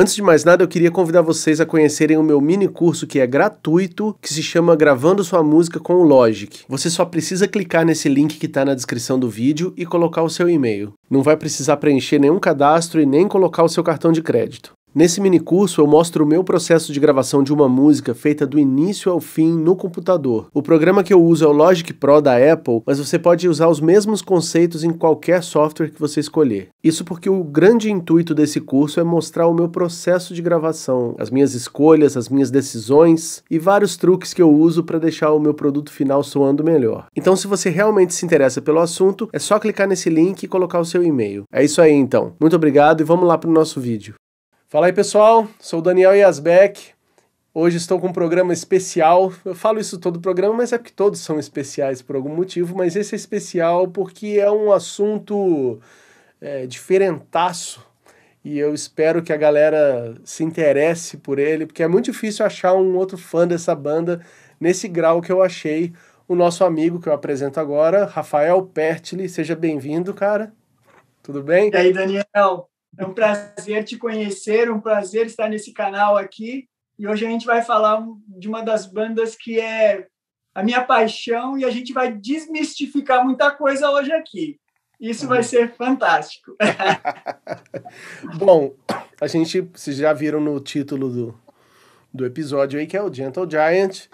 Antes de mais nada, eu queria convidar vocês a conhecerem o meu mini curso que é gratuito, que se chama Gravando Sua Música com o Logic. Você só precisa clicar nesse link que está na descrição do vídeo e colocar o seu e-mail. Não vai precisar preencher nenhum cadastro e nem colocar o seu cartão de crédito. Nesse mini curso eu mostro o meu processo de gravação de uma música feita do início ao fim no computador. O programa que eu uso é o Logic Pro da Apple, mas você pode usar os mesmos conceitos em qualquer software que você escolher. Isso porque o grande intuito desse curso é mostrar o meu processo de gravação, as minhas escolhas, as minhas decisões e vários truques que eu uso para deixar o meu produto final soando melhor. Então, se você realmente se interessa pelo assunto, é só clicar nesse link e colocar o seu e-mail. É isso aí então. Muito obrigado e vamos lá para o nosso vídeo. Fala aí pessoal, sou o Daniel Yasbeck. Hoje estou com um programa especial. Eu falo isso todo o programa, mas é porque todos são especiais por algum motivo, mas esse é especial porque é um assunto é, diferentaço e eu espero que a galera se interesse por ele, porque é muito difícil achar um outro fã dessa banda nesse grau que eu achei o nosso amigo que eu apresento agora, Rafael Pertli. Seja bem-vindo, cara. Tudo bem? E aí, Daniel? É um prazer te conhecer, um prazer estar nesse canal aqui. E hoje a gente vai falar de uma das bandas que é a minha paixão e a gente vai desmistificar muita coisa hoje aqui. Isso vai ser fantástico. Bom, a gente, vocês já viram no título do, do episódio aí, que é o Gentle Giant.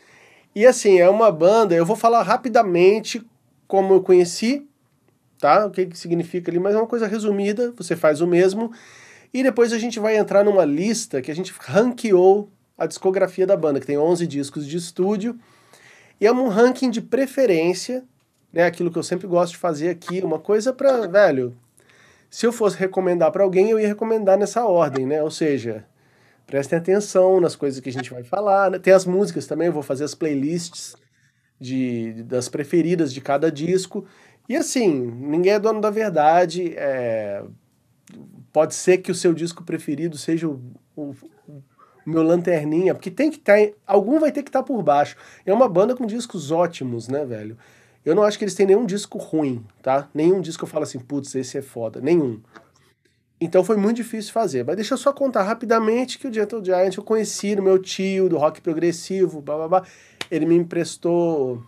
E assim, é uma banda, eu vou falar rapidamente como eu conheci tá? O que, que significa ali, mas é uma coisa resumida, você faz o mesmo. E depois a gente vai entrar numa lista que a gente ranqueou a discografia da banda, que tem 11 discos de estúdio. E é um ranking de preferência, né? Aquilo que eu sempre gosto de fazer aqui, uma coisa para, velho, se eu fosse recomendar para alguém, eu ia recomendar nessa ordem, né? Ou seja, prestem atenção nas coisas que a gente vai falar. Né? Tem as músicas também, eu vou fazer as playlists de, das preferidas de cada disco. E assim, ninguém é dono da verdade. É... Pode ser que o seu disco preferido seja o, o, o meu lanterninha, porque tem que estar. Tá, algum vai ter que estar tá por baixo. É uma banda com discos ótimos, né, velho? Eu não acho que eles têm nenhum disco ruim, tá? Nenhum disco eu falo assim, putz, esse é foda. Nenhum. Então foi muito difícil fazer. Mas deixa eu só contar rapidamente que o Gentle Giant eu conheci no meu tio, do rock progressivo, blá blá blá. Ele me emprestou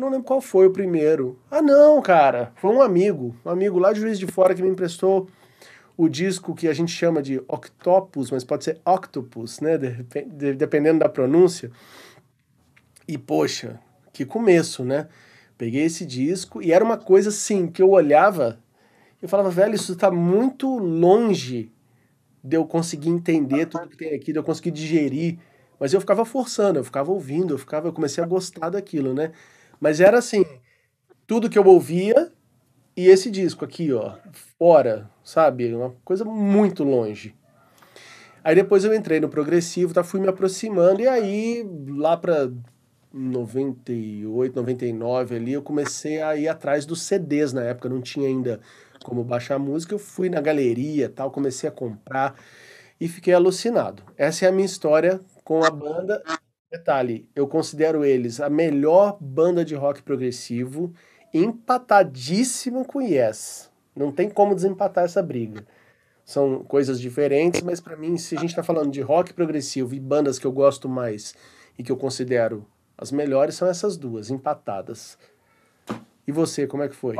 não lembro qual foi o primeiro. Ah, não, cara. Foi um amigo. Um amigo lá de Juiz de Fora que me emprestou o disco que a gente chama de Octopus, mas pode ser Octopus, né? dependendo da pronúncia. E, poxa, que começo, né? Peguei esse disco e era uma coisa assim que eu olhava e falava, velho, isso tá muito longe de eu conseguir entender tudo que tem aqui, de eu conseguir digerir. Mas eu ficava forçando, eu ficava ouvindo, eu ficava, eu comecei a gostar daquilo, né? Mas era assim, tudo que eu ouvia e esse disco aqui, ó, fora, sabe? Uma coisa muito longe. Aí depois eu entrei no progressivo, tá, fui me aproximando e aí lá para 98, 99 ali, eu comecei a ir atrás dos CDs na época, não tinha ainda como baixar música, eu fui na galeria, tal, comecei a comprar e fiquei alucinado. Essa é a minha história com a banda Detalhe, eu considero eles a melhor banda de rock progressivo, empatadíssima com Yes. Não tem como desempatar essa briga. São coisas diferentes, mas para mim, se a gente está falando de rock progressivo e bandas que eu gosto mais e que eu considero as melhores, são essas duas, empatadas. E você, como é que foi?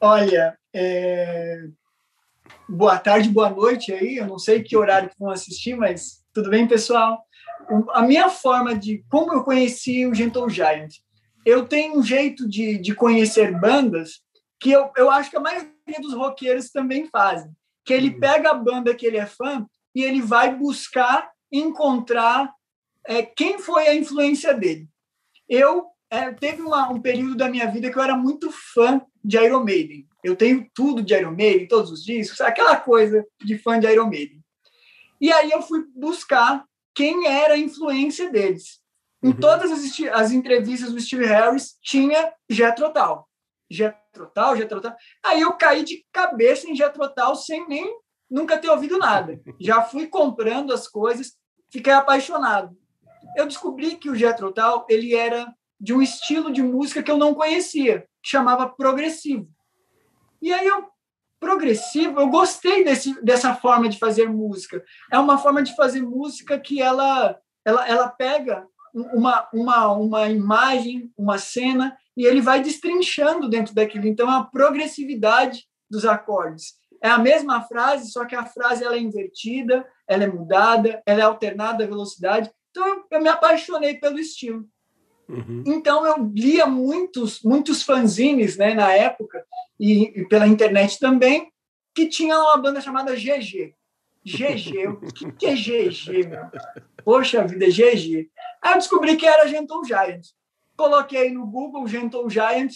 Olha, é... boa tarde, boa noite aí. Eu não sei que horário que vão assistir, mas tudo bem, pessoal? A minha forma de como eu conheci o Gentle Giant. Eu tenho um jeito de, de conhecer bandas que eu, eu acho que a maioria dos roqueiros também fazem. Que ele uhum. pega a banda que ele é fã e ele vai buscar encontrar é, quem foi a influência dele. Eu é, teve uma, um período da minha vida que eu era muito fã de Iron Maiden. Eu tenho tudo de Iron Maiden, todos os discos, aquela coisa de fã de Iron Maiden. E aí eu fui buscar quem era a influência deles. Em uhum. todas as, as, entrevistas do Steve Harris tinha Tull, Jethro Tull. Aí eu caí de cabeça em Jethro Tull sem nem nunca ter ouvido nada. Já fui comprando as coisas, fiquei apaixonado. Eu descobri que o Jethro Tull, ele era de um estilo de música que eu não conhecia, que chamava progressivo. E aí eu progressivo, eu gostei desse, dessa forma de fazer música. É uma forma de fazer música que ela, ela, ela pega uma, uma, uma imagem, uma cena, e ele vai destrinchando dentro daquilo. Então, é a progressividade dos acordes. É a mesma frase, só que a frase ela é invertida, ela é mudada, ela é alternada a velocidade. Então, eu, eu me apaixonei pelo estilo. Uhum. Então, eu lia muitos, muitos fanzines né, na época, e, e pela internet também, que tinha uma banda chamada GG. GG, o que, que é GG, meu? Poxa vida, GG. Aí eu descobri que era Gentle Giant. Coloquei no Google Gentle Giant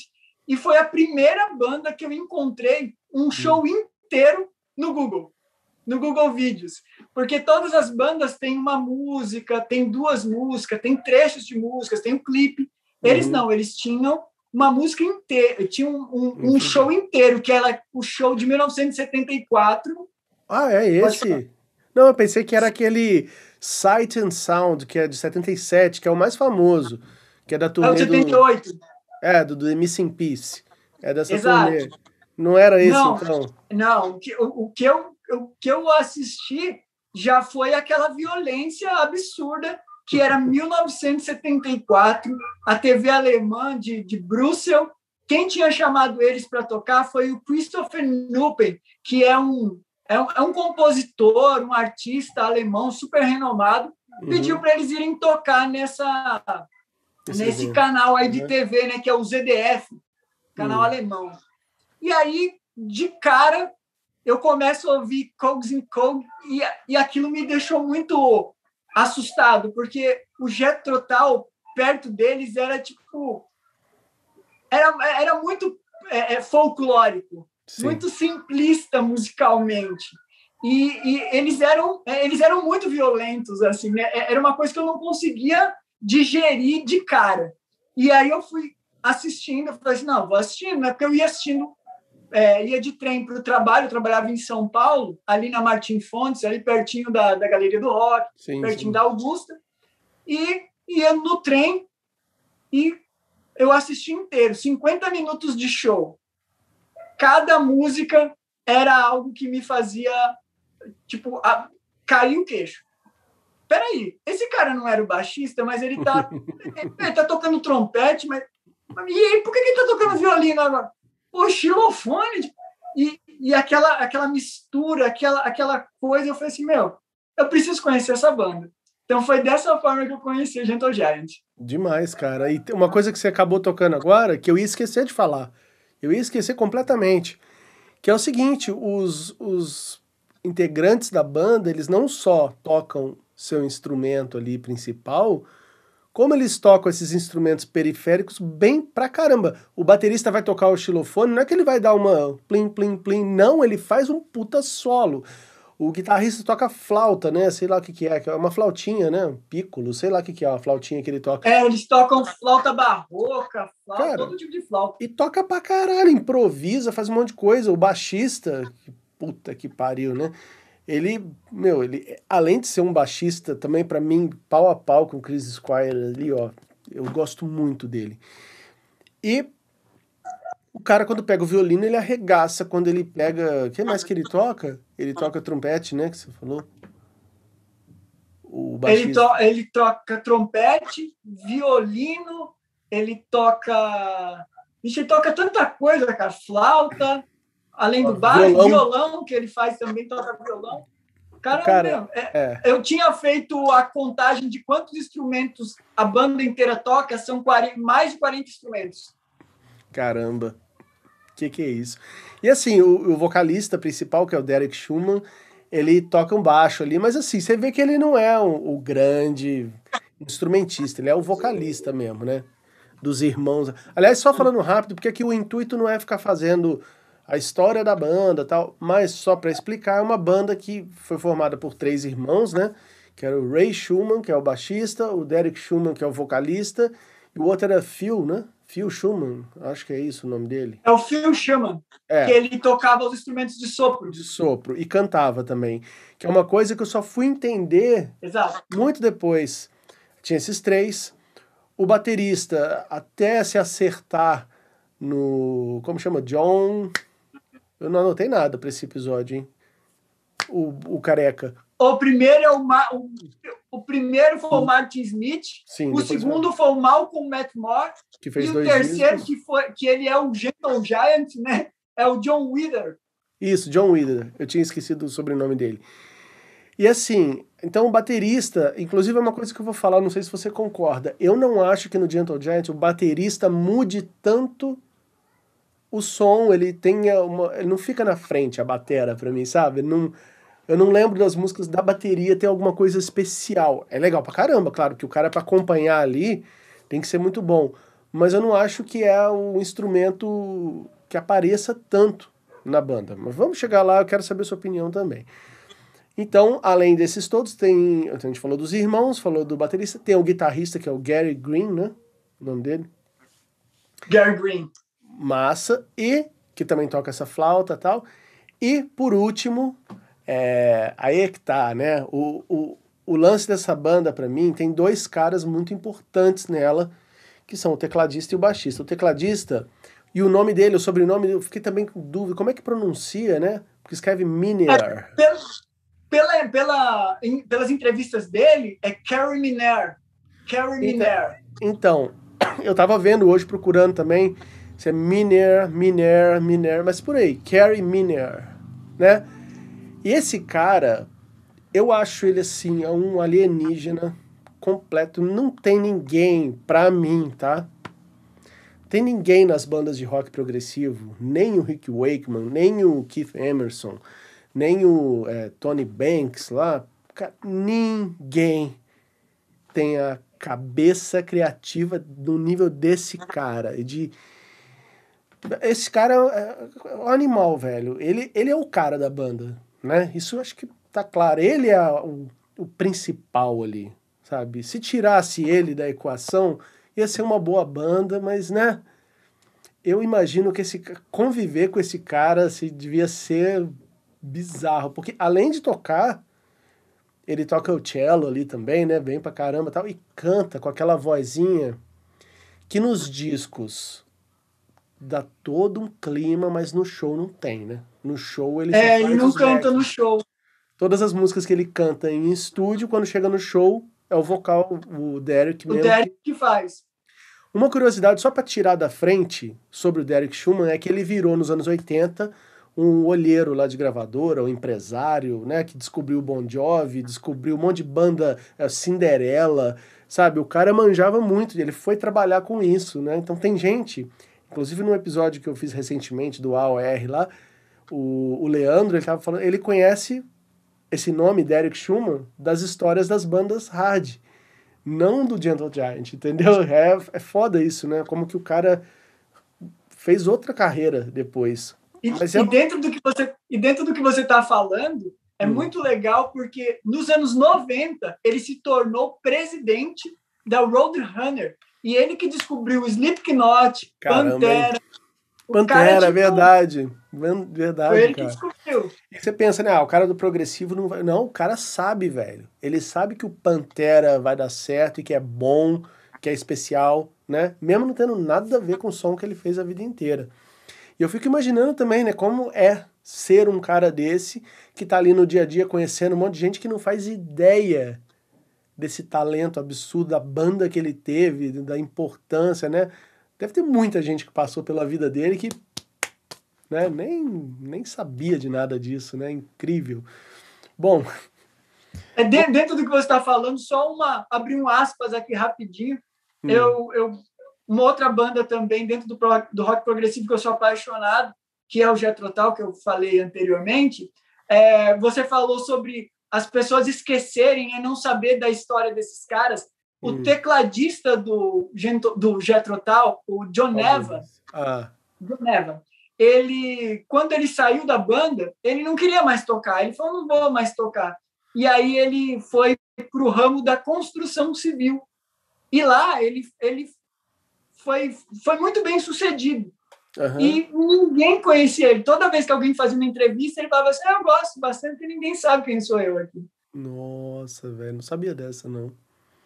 e foi a primeira banda que eu encontrei um show hum. inteiro no Google, no Google Vídeos. Porque todas as bandas têm uma música, tem duas músicas, tem trechos de músicas, tem um clipe. Eles uhum. não, eles tinham uma música inteira, tinha um, um, um show inteiro, que era o show de 1974. Ah, é esse? Não, eu pensei que era aquele Sight and Sound, que é de 77, que é o mais famoso, que é da turnê é o 78. do... É, do, do Missing Piece. É dessa Exato. turnê. Não era esse, não, então? Não, o que, o, o, que eu, o que eu assisti já foi aquela violência absurda que era 1974, a TV alemã de, de Bruxelas. Quem tinha chamado eles para tocar foi o Christopher Nupen, que é um é um, é um compositor, um artista alemão super renomado, uhum. pediu para eles irem tocar nessa Esse nesse canal aí de uhum. TV, né, que é o ZDF, canal uhum. alemão. E aí, de cara, eu começo a ouvir Cogs and Cog e, e aquilo me deixou muito assustado, porque o Jet Total perto deles era tipo era, era muito é, é folclórico. Sim. muito simplista musicalmente. E, e, eles eram é, eles eram muito violentos assim né? É, era uma coisa que eu não conseguia digerir de cara e aí eu fui assistindo eu falei assim não vou assistindo né porque eu ia assistindo é, ia de trem para o trabalho trabalhava em São Paulo ali na Martim Fontes ali pertinho da, da Galeria do Rock sim, pertinho sim. da Augusta e ia no trem e eu assisti inteiro 50 minutos de show cada música era algo que me fazia, tipo, a, cair o queixo. Peraí, esse cara não era o baixista, mas ele tá, ele tá tocando trompete, mas, e aí, por que ele tá tocando violino agora? O xilofone, e, e aquela, aquela mistura, aquela, aquela coisa, eu falei assim, meu, eu preciso conhecer essa banda. Então foi dessa forma que eu conheci o Gentle Giant. Demais, cara. E uma coisa que você acabou tocando agora, que eu ia esquecer de falar. Eu ia esquecer completamente. Que é o seguinte, os, os integrantes da banda, eles não só tocam seu instrumento ali principal, como eles tocam esses instrumentos periféricos bem pra caramba. O baterista vai tocar o xilofone, não é que ele vai dar uma plim, plim, plim, não, ele faz um puta solo. O guitarrista toca flauta, né? Sei lá o que, que é, que é uma flautinha, né? Um piccolo, sei lá o que, que é a flautinha que ele toca. É, eles tocam flauta barroca, flauta, Cara, todo tipo de flauta. E toca pra caralho, improvisa, faz um monte de coisa. O baixista, puta que pariu, né? Ele, meu, ele, além de ser um baixista, também para mim, pau a pau com o Chris Squire ali, ó. Eu gosto muito dele. E o cara, quando pega o violino, ele arregaça. Quando ele pega. O que mais que ele toca? Ele toca trompete, né? Que você falou. O ele, to ele toca trompete, violino, ele toca. Vixe, ele toca tanta coisa, cara. Flauta, além do baixo, violão. violão, que ele faz também, toca violão. Caramba, cara, é, é. eu tinha feito a contagem de quantos instrumentos a banda inteira toca, são 40, mais de 40 instrumentos. Caramba que que é isso? E assim, o, o, vocalista principal, que é o Derek Schumann, ele toca um baixo ali, mas assim, você vê que ele não é o, o grande instrumentista, ele é o vocalista mesmo, né? Dos irmãos. Aliás, só falando rápido, porque aqui o intuito não é ficar fazendo a história da banda tal, mas só para explicar, é uma banda que foi formada por três irmãos, né? Que era o Ray Schumann, que é o baixista, o Derek Schumann, que é o vocalista, e o outro era Phil, né? Phil Schumann, acho que é isso o nome dele. É o Phil Schumann, é. que ele tocava os instrumentos de sopro. De sopro, e cantava também. Que é uma coisa que eu só fui entender Exato. muito depois. Tinha esses três. O baterista, até se acertar no. Como chama? John. Eu não anotei nada para esse episódio, hein? O, o careca. O primeiro é o, Ma o, o primeiro foi o Martin Smith, Sim, o segundo foi o Malcolm Matmore, que fez e o dois terceiro discos. que foi que ele é o Gentle Giant, né? É o John Wither. Isso, John Wither. Eu tinha esquecido o sobrenome dele. E assim, então o baterista, inclusive é uma coisa que eu vou falar, não sei se você concorda. Eu não acho que no Gentle Giant o baterista mude tanto o som, ele tenha uma, ele não fica na frente a batera para mim, sabe? Não, eu não lembro das músicas da bateria ter alguma coisa especial. É legal pra caramba, claro que o cara para acompanhar ali tem que ser muito bom, mas eu não acho que é um instrumento que apareça tanto na banda. Mas vamos chegar lá, eu quero saber a sua opinião também. Então, além desses todos, tem. A gente falou dos irmãos, falou do baterista, tem o guitarrista, que é o Gary Green, né? O nome dele. Gary Green. Massa, e que também toca essa flauta e tal. E, por último, é, aí é que tá, né? O, o, o lance dessa banda, para mim, tem dois caras muito importantes nela, que são o tecladista e o baixista. O tecladista, e o nome dele, o sobrenome, eu fiquei também com dúvida, como é que pronuncia, né? Porque escreve Minier. Pela, pela, pela, em- pelas entrevistas dele, é Carrie Miner. Carrie Miner. Então, eu tava vendo hoje, procurando também, se é Miner, Miner, Miner, mas por aí, Carrie Miner, né? E esse cara, eu acho ele assim, é um alienígena completo. Não tem ninguém, pra mim, tá? Tem ninguém nas bandas de rock progressivo, nem o Rick Wakeman, nem o Keith Emerson, nem o é, Tony Banks lá. Cara, ninguém tem a cabeça criativa do nível desse cara. De. Esse cara é é um animal, velho. Ele, ele é o cara da banda, né? Isso acho que tá claro. Ele é o, o principal ali, sabe? Se tirasse ele da equação, ia ser uma boa banda, mas, né? Eu imagino que esse conviver com esse cara se devia ser bizarro, porque além de tocar, ele toca o cello ali também, né? Bem pra caramba tal. E canta com aquela vozinha que nos discos dá todo um clima, mas no show não tem, né? No show ele É, ele não canta no show. Todas as músicas que ele canta em estúdio, quando chega no show, é o vocal, o Derek O mesmo. Derek que faz. Uma curiosidade só para tirar da frente sobre o Derek Schumann é que ele virou nos anos 80 um olheiro lá de gravadora, um empresário, né, que descobriu o Bon Jovi, descobriu um monte de banda é, Cinderela, sabe? O cara manjava muito, ele foi trabalhar com isso, né? Então tem gente, inclusive num episódio que eu fiz recentemente do AOR lá, o, o Leandro, ele tava falando, ele conhece esse nome Derek Schumann das histórias das bandas hard não do Gentle Giant, entendeu? É, é foda isso, né? Como que o cara fez outra carreira depois. E, Mas e é- dentro do que você e dentro do que você está falando é Hum. muito legal porque nos anos 90 ele se tornou presidente da Roadrunner e ele que descobriu o Slipknot, Caramba, Pantera. cara, Pantera, tipo, verdade. Ver- Verdade, Foi ele que cara. descobriu. E você pensa, né? Ah, o cara do progressivo não vai. Não, o cara sabe, velho. Ele sabe que o Pantera vai dar certo e que é bom, que é especial, né? Mesmo não tendo nada a ver com o som que ele fez a vida inteira. E eu fico imaginando também, né, como é ser um cara desse que tá ali no dia a dia conhecendo um monte de gente que não faz ideia desse talento absurdo, da banda que ele teve, da importância, né? Deve ter muita gente que passou pela vida dele que né, nem, nem sabia de nada disso, né? Incrível. Bom, É de- dentro do que você está falando, só uma abrir um aspas aqui rapidinho. hum, Eu, eu uma outra banda também dentro do, do rock progressivo que eu sou apaixonado, que é o Jethro Tull, que eu falei anteriormente. É, você falou sobre as pessoas esquecerem e não saber da história desses caras. O Hum. tecladista do, do Jethro Tull, o John Neva, Ah, John Neva, ele, quando ele saiu da banda, ele não queria mais tocar. Ele falou, não vou mais tocar. E aí ele foi para o ramo da construção civil. E lá ele, ele foi, foi muito bem sucedido. Aham. E ninguém conhecia ele. Toda vez que alguém fazia uma entrevista, ele falava assim, "Ah, eu gosto bastante, porque ninguém sabe quem sou eu aqui. Nossa, velho, não sabia dessa, não.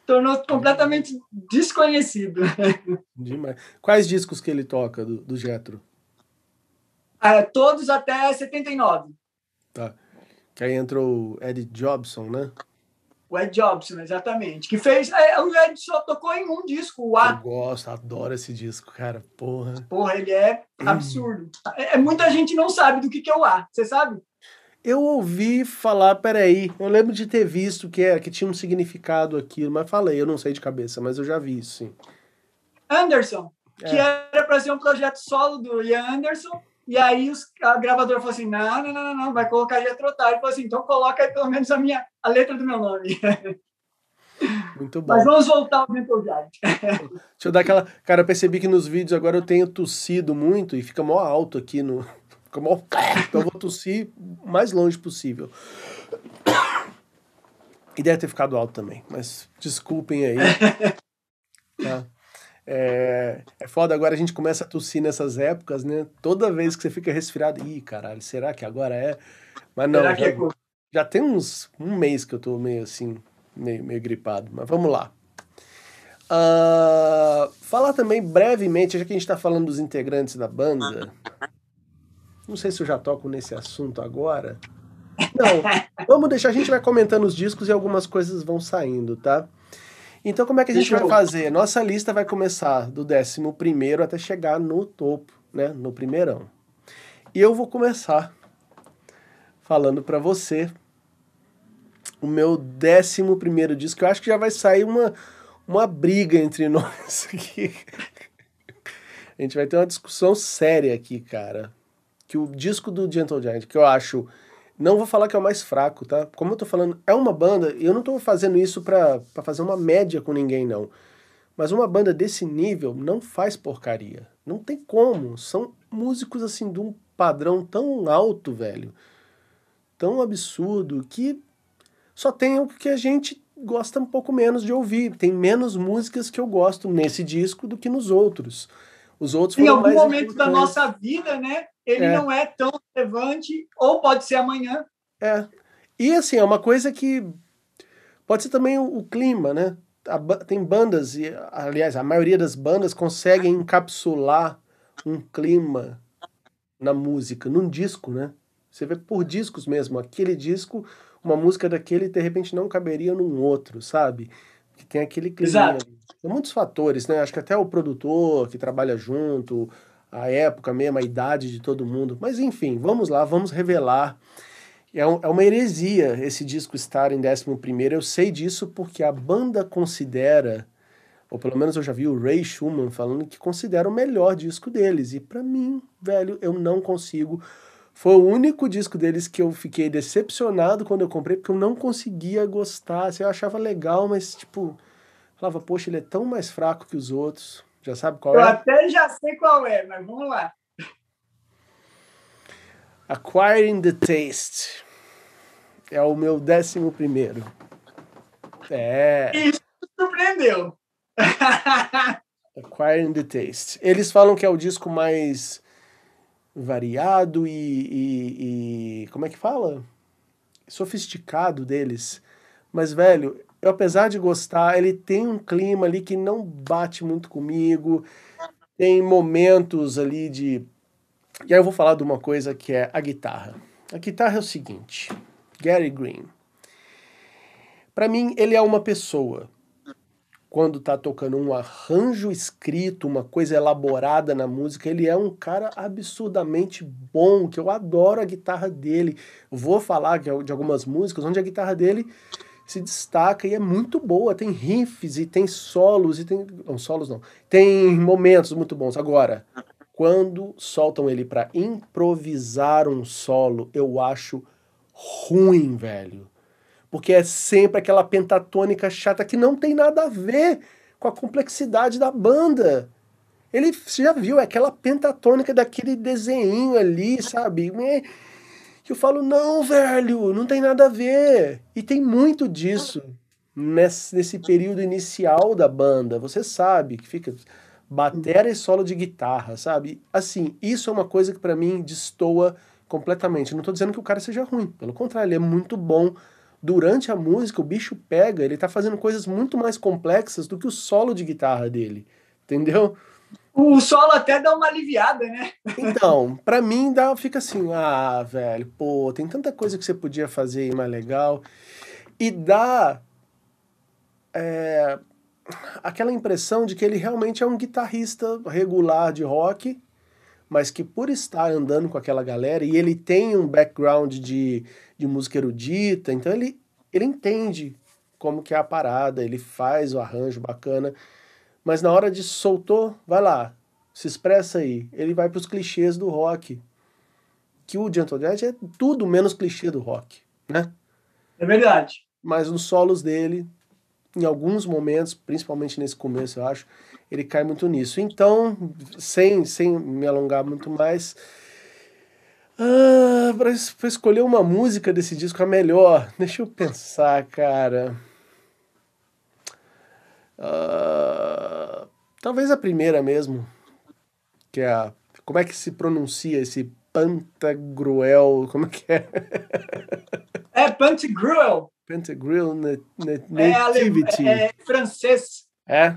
Tornou completamente desconhecido. Demais. Quais discos que ele toca do, do Jetro? É, todos até 79. Tá. Que aí entrou o Ed Jobson, né? O Ed Jobson, exatamente. Que fez. É, o Ed só tocou em um disco, o A. Eu gosto, adoro esse disco, cara. Porra. Porra, ele é absurdo. É, é, muita gente não sabe do que, que é o A. Você sabe? Eu ouvi falar, peraí, eu lembro de ter visto que, era, que tinha um significado aquilo, mas falei, eu não sei de cabeça, mas eu já vi isso, sim. Anderson, é. que era para ser um projeto solo do Ian Anderson, e aí os, a gravadora falou assim: não, não, não, não, vai colocar Jethro Tull. Ele falou assim: então coloca aí pelo menos a, minha, a letra do meu nome. Muito bom. Mas vamos voltar ao Mental Giant. Deixa eu dar aquela. Cara, eu percebi que nos vídeos agora eu tenho tossido muito e fica mó alto aqui no. Fica mó. Então eu vou tossir o mais longe possível. E deve ter ficado alto também, mas desculpem aí. Tá? É, é foda, agora a gente começa a tossir nessas épocas, né? Toda vez que você fica resfriado, ih, caralho, será que agora é? Mas não, já, é... já, tem uns um mês que eu tô meio assim, meio, meio gripado, mas vamos lá. Uh, falar também brevemente, já que a gente está falando dos integrantes da banda, não sei se eu já toco nesse assunto agora. Não, vamos deixar, a gente vai comentando os discos e algumas coisas vão saindo, tá? Então, como é que a gente vai fazer? Nossa lista vai começar do 11 até chegar no topo, né? No primeirão. E eu vou começar falando para você o meu 11 disco. Eu acho que já vai sair uma, uma briga entre nós aqui. a gente vai ter uma discussão séria aqui, cara. Que o disco do Gentle Giant, que eu acho não vou falar que é o mais fraco, tá? Como eu tô falando, é uma banda, e eu não tô fazendo isso pra, pra fazer uma média com ninguém, não. Mas uma banda desse nível não faz porcaria. Não tem como. São músicos, assim, de um padrão tão alto, velho. Tão absurdo, que só tem o que a gente gosta um pouco menos de ouvir. Tem menos músicas que eu gosto nesse disco do que nos outros. Os outros Em algum momento da nossa vida, né? Ele é. não é tão relevante, ou pode ser amanhã. É. E assim, é uma coisa que pode ser também o, o clima, né? A, tem bandas, e aliás, a maioria das bandas conseguem encapsular um clima na música, num disco, né? Você vê por discos mesmo, aquele disco, uma música daquele, de repente não caberia num outro, sabe? Que tem aquele clima. Exato. Tem muitos fatores, né? Acho que até o produtor que trabalha junto, a época a idade de todo mundo. Mas enfim, vamos lá, vamos revelar. É, um, é uma heresia esse disco estar em 11. Eu sei disso porque a banda considera, ou pelo menos eu já vi o Ray Schumann falando que considera o melhor disco deles. E para mim, velho, eu não consigo. Foi o único disco deles que eu fiquei decepcionado quando eu comprei, porque eu não conseguia gostar. Assim, eu achava legal, mas tipo, falava, poxa, ele é tão mais fraco que os outros. Já sabe qual Eu é? Eu até já sei qual é, mas vamos lá. Acquiring the Taste. É o meu décimo primeiro. É. Isso surpreendeu. Acquiring the Taste. Eles falam que é o disco mais variado e, e, e, como é que fala? Sofisticado deles. Mas, velho, eu apesar de gostar, ele tem um clima ali que não bate muito comigo. Tem momentos ali de. E aí eu vou falar de uma coisa que é a guitarra. A guitarra é o seguinte: Gary Green. Para mim, ele é uma pessoa. Quando tá tocando um arranjo escrito, uma coisa elaborada na música, ele é um cara absurdamente bom, que eu adoro a guitarra dele. vou falar de algumas músicas onde a guitarra dele se destaca e é muito boa. Tem riffs e tem solos e tem. Não, solos não. Tem momentos muito bons. Agora, quando soltam ele para improvisar um solo, eu acho ruim, velho. Porque é sempre aquela pentatônica chata que não tem nada a ver com a complexidade da banda. Ele, você já viu, é aquela pentatônica daquele desenho ali, sabe? Que eu falo, não, velho, não tem nada a ver. E tem muito disso nesse, nesse período inicial da banda. Você sabe que fica batera e solo de guitarra, sabe? Assim, isso é uma coisa que para mim destoa completamente. Não tô dizendo que o cara seja ruim, pelo contrário, ele é muito bom. Durante a música, o bicho pega, ele tá fazendo coisas muito mais complexas do que o solo de guitarra dele, entendeu? O solo até dá uma aliviada, né? Então, para mim dá, fica assim, ah, velho, pô, tem tanta coisa que você podia fazer aí mais legal. E dá é, aquela impressão de que ele realmente é um guitarrista regular de rock, mas que por estar andando com aquela galera, e ele tem um background de, de música erudita, então ele, ele entende como que é a parada, ele faz o arranjo bacana, mas na hora de soltou, vai lá, se expressa aí, ele vai para os clichês do rock, que o Gentle Giant é tudo menos clichê do rock, né? É verdade. Mas nos solos dele, em alguns momentos, principalmente nesse começo, eu acho, ele cai muito nisso. Então, sem, sem me alongar muito mais, ah, para escolher uma música desse disco a melhor, deixa eu pensar, cara. Uh, talvez a primeira mesmo, que é a. Como é que se pronuncia esse Pantagruel? Como é que é? É Pantagruel. Pantagruel Nativity. É, é, é francês. É?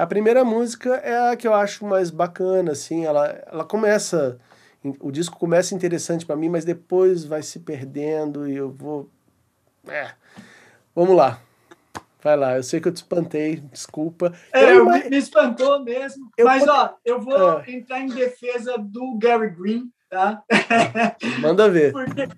A primeira música é a que eu acho mais bacana, assim, ela, ela começa, o disco começa interessante para mim, mas depois vai se perdendo e eu vou... É. Vamos lá. Vai lá, eu sei que eu te espantei, desculpa. É, eu, me, me espantou mesmo. Eu mas, ó, eu vou ah. entrar em defesa do Gary Green, tá? Manda ver. porque,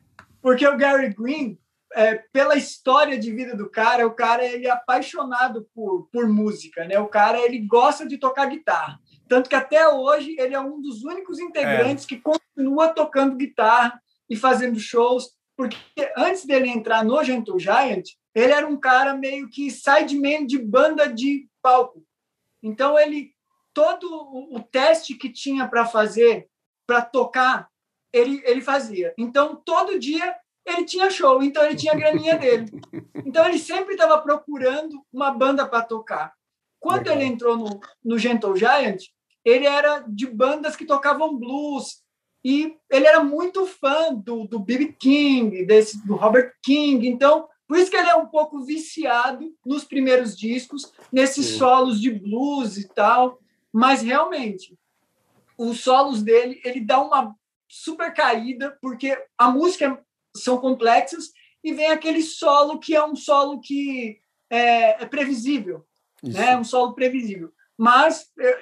porque o Gary Green, é, pela história de vida do cara, o cara ele é apaixonado por, por música, né? O cara ele gosta de tocar guitarra. Tanto que até hoje ele é um dos únicos integrantes é. que continua tocando guitarra e fazendo shows, porque antes dele entrar no Gentle Giant, ele era um cara meio que sideman de banda de palco. Então ele todo o, o teste que tinha para fazer para tocar, ele ele fazia. Então todo dia ele tinha show, então ele tinha a graninha dele. Então ele sempre estava procurando uma banda para tocar. Quando Legal. ele entrou no, no Gentle Giant, ele era de bandas que tocavam blues e ele era muito fã do, do B.B. King, desse, do Robert King. Então, por isso que ele é um pouco viciado nos primeiros discos, nesses Sim. solos de blues e tal. Mas realmente, os solos dele, ele dá uma super caída, porque a música são complexas e vem aquele solo que é um solo que é, é previsível, Isso. né? Um solo previsível. Mas é,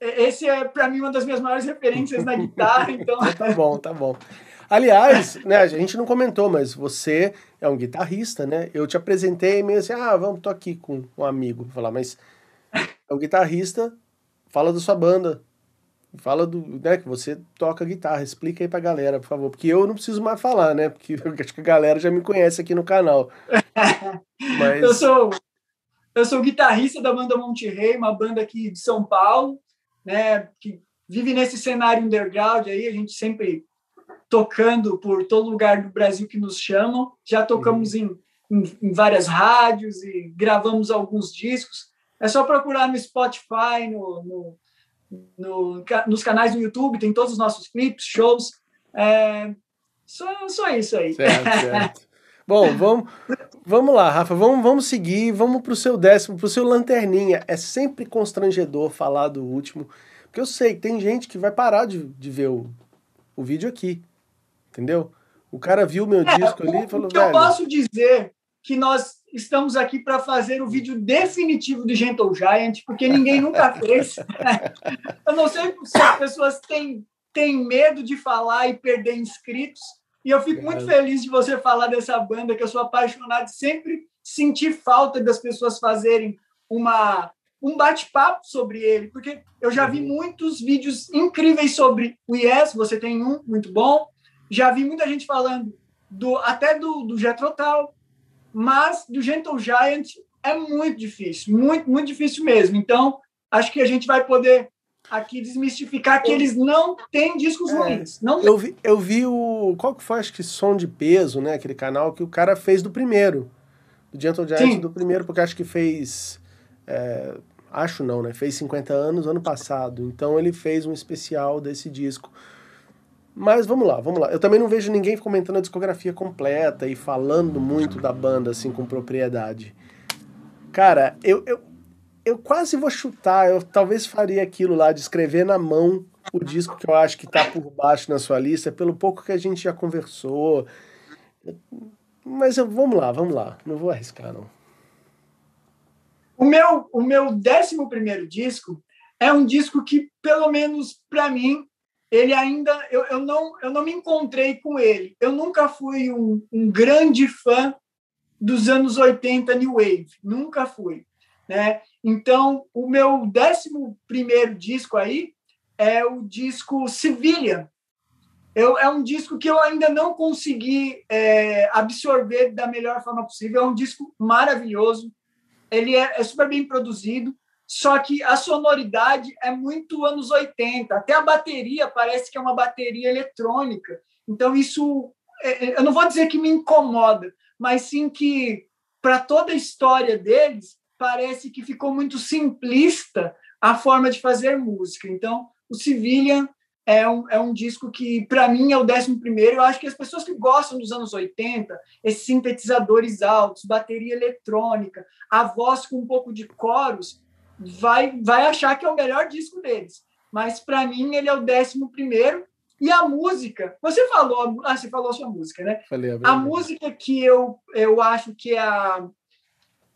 é esse é para mim uma das minhas maiores referências na guitarra, então. tá bom, tá bom. Aliás, né, a gente não comentou, mas você é um guitarrista, né? Eu te apresentei meio assim, ah, vamos, tô aqui com um amigo, falar, mas é um guitarrista, fala da sua banda, Fala do, né, que você toca guitarra, explica aí pra galera, por favor, porque eu não preciso mais falar, né? Porque eu acho que a galera já me conhece aqui no canal. Mas... eu sou eu sou guitarrista da banda Monte Rei, uma banda aqui de São Paulo, né, que vive nesse cenário underground aí, a gente sempre tocando por todo lugar do Brasil que nos chamam. Já tocamos uhum. em, em, em várias rádios e gravamos alguns discos. É só procurar no Spotify, no, no no, nos canais do YouTube, tem todos os nossos clipes, shows. É, só, só isso aí. Certo, certo. Bom, vamos, vamos lá, Rafa, vamos, vamos seguir, vamos para o seu décimo, para o seu lanterninha. É sempre constrangedor falar do último, porque eu sei que tem gente que vai parar de, de ver o, o vídeo aqui, entendeu? O cara viu meu é, disco ali e falou, o que eu posso dizer que nós estamos aqui para fazer o vídeo definitivo do Gentle Giant, porque ninguém nunca fez. Eu não sei se as pessoas têm, têm medo de falar e perder inscritos, e eu fico muito feliz de você falar dessa banda, que eu sou apaixonado, sempre senti falta das pessoas fazerem uma um bate-papo sobre ele, porque eu já vi uhum. muitos vídeos incríveis sobre o Yes, você tem um muito bom, já vi muita gente falando do até do, do Jetrotal, mas do Gentle Giant é muito difícil, muito, muito difícil mesmo. Então, acho que a gente vai poder aqui desmistificar que eles não têm discos é, ruins. Não eu, vi, eu vi o. Qual que foi? Acho que Som de Peso, né? Aquele canal que o cara fez do primeiro. Do Gentle Giant Sim. do primeiro, porque acho que fez. É, acho não, né? Fez 50 anos ano passado. Então ele fez um especial desse disco. Mas vamos lá, vamos lá. Eu também não vejo ninguém comentando a discografia completa e falando muito da banda, assim, com propriedade. Cara, eu, eu, eu quase vou chutar, eu talvez faria aquilo lá de escrever na mão o disco que eu acho que tá por baixo na sua lista, pelo pouco que a gente já conversou. Mas eu, vamos lá, vamos lá. Não vou arriscar, não. O meu, o meu décimo primeiro disco é um disco que, pelo menos para mim, ele ainda eu, eu, não, eu não me encontrei com ele. Eu nunca fui um, um grande fã dos anos 80 New Wave, nunca fui. Né? Então, o meu décimo primeiro disco aí é o disco Civilian. Eu, é um disco que eu ainda não consegui é, absorver da melhor forma possível. É um disco maravilhoso. Ele é, é super bem produzido, só que a sonoridade é muito anos 80. Até a bateria parece que é uma bateria eletrônica. Então, isso, é, é, eu não vou dizer que me incomoda, mas sim que, para toda a história deles, parece que ficou muito simplista a forma de fazer música. Então, o Civilian é um, é um disco que, para mim, é o décimo primeiro. Eu acho que as pessoas que gostam dos anos 80, esses sintetizadores altos, bateria eletrônica, a voz com um pouco de coros, vai, vai achar que é o melhor disco deles. Mas, para mim, ele é o décimo primeiro. E a música, você falou, ah, você falou a sua música, né? Falei, a música que eu, eu acho que é a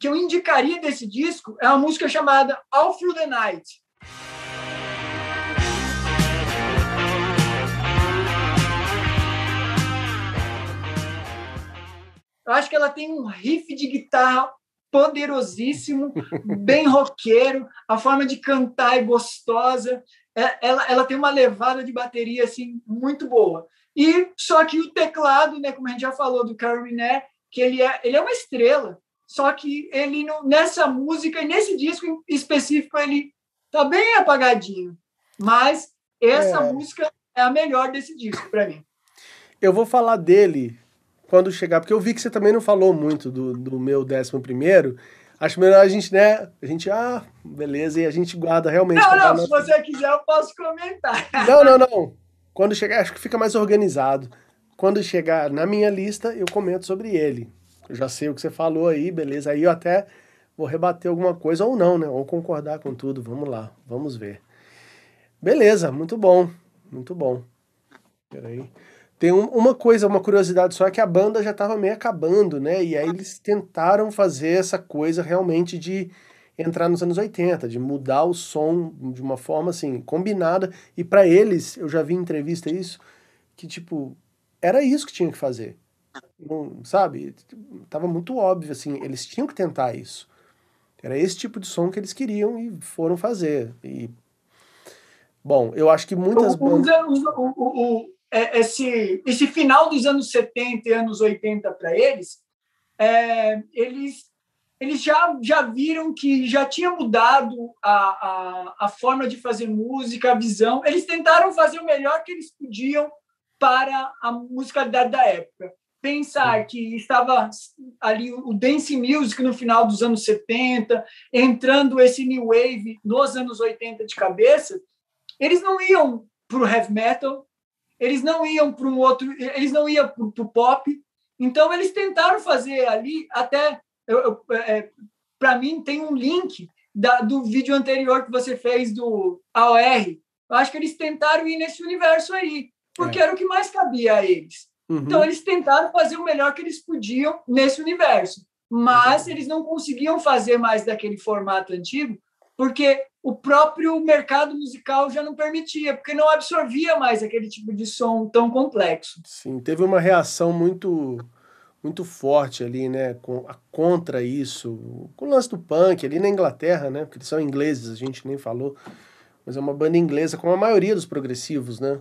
que eu indicaria desse disco é uma música chamada All Through the Night. Eu acho que ela tem um riff de guitarra poderosíssimo, bem roqueiro, a forma de cantar é gostosa, é, ela, ela tem uma levada de bateria assim muito boa. E só que o teclado, né, como a gente já falou do Carolina, que ele é, ele é uma estrela, só que ele nessa música e nesse disco específico ele tá bem apagadinho. Mas essa é. música é a melhor desse disco para mim. Eu vou falar dele quando chegar, porque eu vi que você também não falou muito do, do meu décimo primeiro. Acho melhor a gente, né? A gente, ah, beleza, e a gente guarda realmente. Não, não, se você quiser, eu posso comentar. Não, não, não. Quando chegar, acho que fica mais organizado. Quando chegar na minha lista, eu comento sobre ele eu já sei o que você falou aí, beleza. Aí eu até vou rebater alguma coisa ou não, né? Ou concordar com tudo. Vamos lá, vamos ver. Beleza, muito bom, muito bom. Peraí. Tem um, uma coisa, uma curiosidade só, é que a banda já estava meio acabando, né? E aí eles tentaram fazer essa coisa realmente de entrar nos anos 80, de mudar o som de uma forma assim, combinada. E para eles, eu já vi em entrevista isso, que tipo, era isso que tinha que fazer. Não, sabe? Tava muito óbvio, assim, eles tinham que tentar isso. Era esse tipo de som que eles queriam e foram fazer. E, bom, eu acho que muitas bandas... O, o, o, é, esse, esse final dos anos 70 e anos 80 para eles, é, eles, eles já, já viram que já tinha mudado a, a, a forma de fazer música, a visão. Eles tentaram fazer o melhor que eles podiam para a musicalidade da época pensar que estava ali o dance music no final dos anos 70, entrando esse new wave nos anos 80 de cabeça, eles não iam para o heavy metal, eles não iam para um outro, eles não iam para o pop. Então eles tentaram fazer ali até é, para mim tem um link da, do vídeo anterior que você fez do AOR. Eu acho que eles tentaram ir nesse universo aí, porque é. era o que mais cabia a eles. Uhum. Então, eles tentaram fazer o melhor que eles podiam nesse universo, mas uhum. eles não conseguiam fazer mais daquele formato antigo, porque o próprio mercado musical já não permitia, porque não absorvia mais aquele tipo de som tão complexo. Sim, teve uma reação muito muito forte ali, né, contra isso, com o lance do punk ali na Inglaterra, né, porque eles são ingleses, a gente nem falou, mas é uma banda inglesa, como a maioria dos progressivos, né,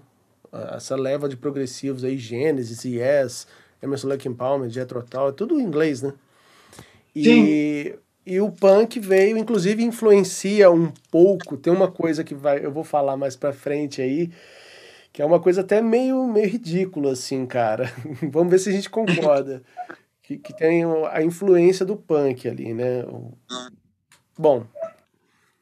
essa leva de progressivos aí, Genesis, Yes, Emerson Lake Palmer, Jethro Tull, é tudo em inglês, né? E, Sim. E o punk veio, inclusive influencia um pouco, tem uma coisa que vai, eu vou falar mais pra frente aí, que é uma coisa até meio, meio ridícula, assim, cara. Vamos ver se a gente concorda. que, que tem a influência do punk ali, né? Bom,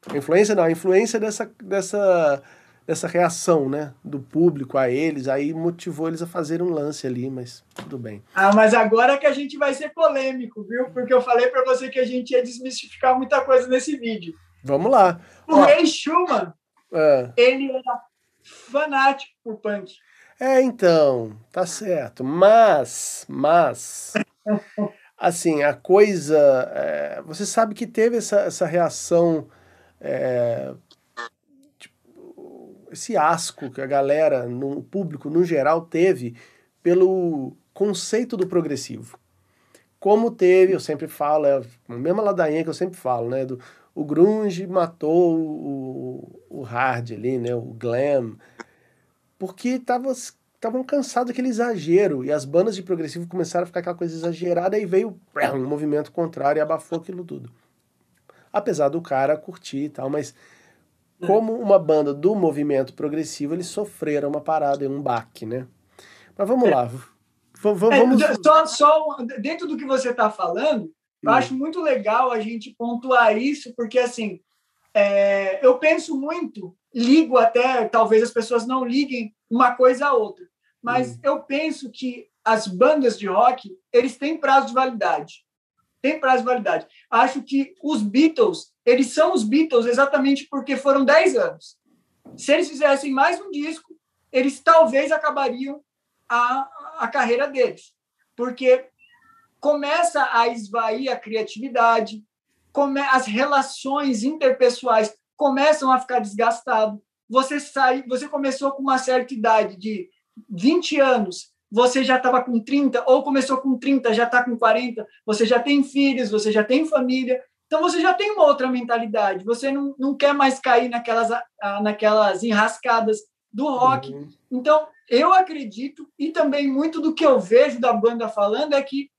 a influência não, a influência dessa, dessa nessa reação, né, do público a eles, aí motivou eles a fazer um lance ali, mas tudo bem. Ah, mas agora que a gente vai ser polêmico, viu? Porque eu falei para você que a gente ia desmistificar muita coisa nesse vídeo. Vamos lá. O Ó, Ray Schumann, é. ele era fanático por punk. É, então, tá certo. Mas, mas, assim, a coisa. É, você sabe que teve essa, essa reação. É, esse asco que a galera, no público no geral, teve pelo conceito do progressivo. Como teve, eu sempre falo, é a mesma ladainha que eu sempre falo, né? Do, o grunge matou o, o hard ali, né? O glam porque estavam cansados daquele exagero e as bandas de progressivo começaram a ficar aquela coisa exagerada e veio um movimento contrário e abafou aquilo tudo. Apesar do cara curtir e tal, mas como uma banda do movimento progressivo, eles sofreram uma parada, um baque, né? Mas vamos é. lá. V vamos... É, só, só dentro do que você está falando, eu hum. acho muito legal a gente pontuar isso, porque assim, é, eu penso muito ligo até, talvez as pessoas não liguem uma coisa a outra, mas uhum. eu penso que as bandas de rock, eles têm prazo de validade. Tem prazo de validade. Acho que os Beatles, eles são os Beatles exatamente porque foram 10 anos. Se eles fizessem mais um disco, eles talvez acabariam a, a carreira deles. Porque começa a esvair a criatividade, come, as relações interpessoais começam a ficar desgastados. Você sai, você começou com uma certa idade de 20 anos, você já estava com 30, ou começou com 30, já está com 40, você já tem filhos, você já tem família, então você já tem uma outra mentalidade, você não, não quer mais cair naquelas, naquelas enrascadas do rock. Uhum. Então, eu acredito, e também muito do que eu vejo da banda falando, é que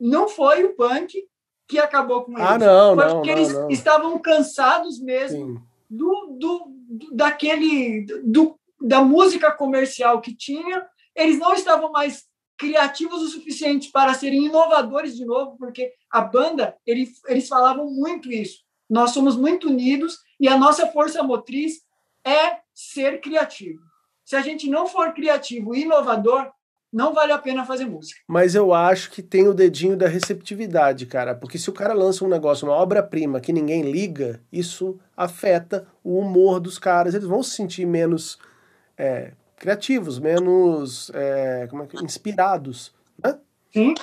não foi o punk que acabou com ah, eles. Ah, não, Foi não, porque não, eles não. estavam cansados mesmo do, do, do, daquele do, da música comercial que tinha. Eles não estavam mais criativos o suficiente para serem inovadores de novo, porque a banda, eles, eles falavam muito isso. Nós somos muito unidos e a nossa força motriz é ser criativo. Se a gente não for criativo e inovador, não vale a pena fazer música. Mas eu acho que tem o dedinho da receptividade, cara. Porque se o cara lança um negócio, uma obra-prima que ninguém liga, isso afeta o humor dos caras. Eles vão se sentir menos é, criativos, menos é, como é que, inspirados. Né? Sim.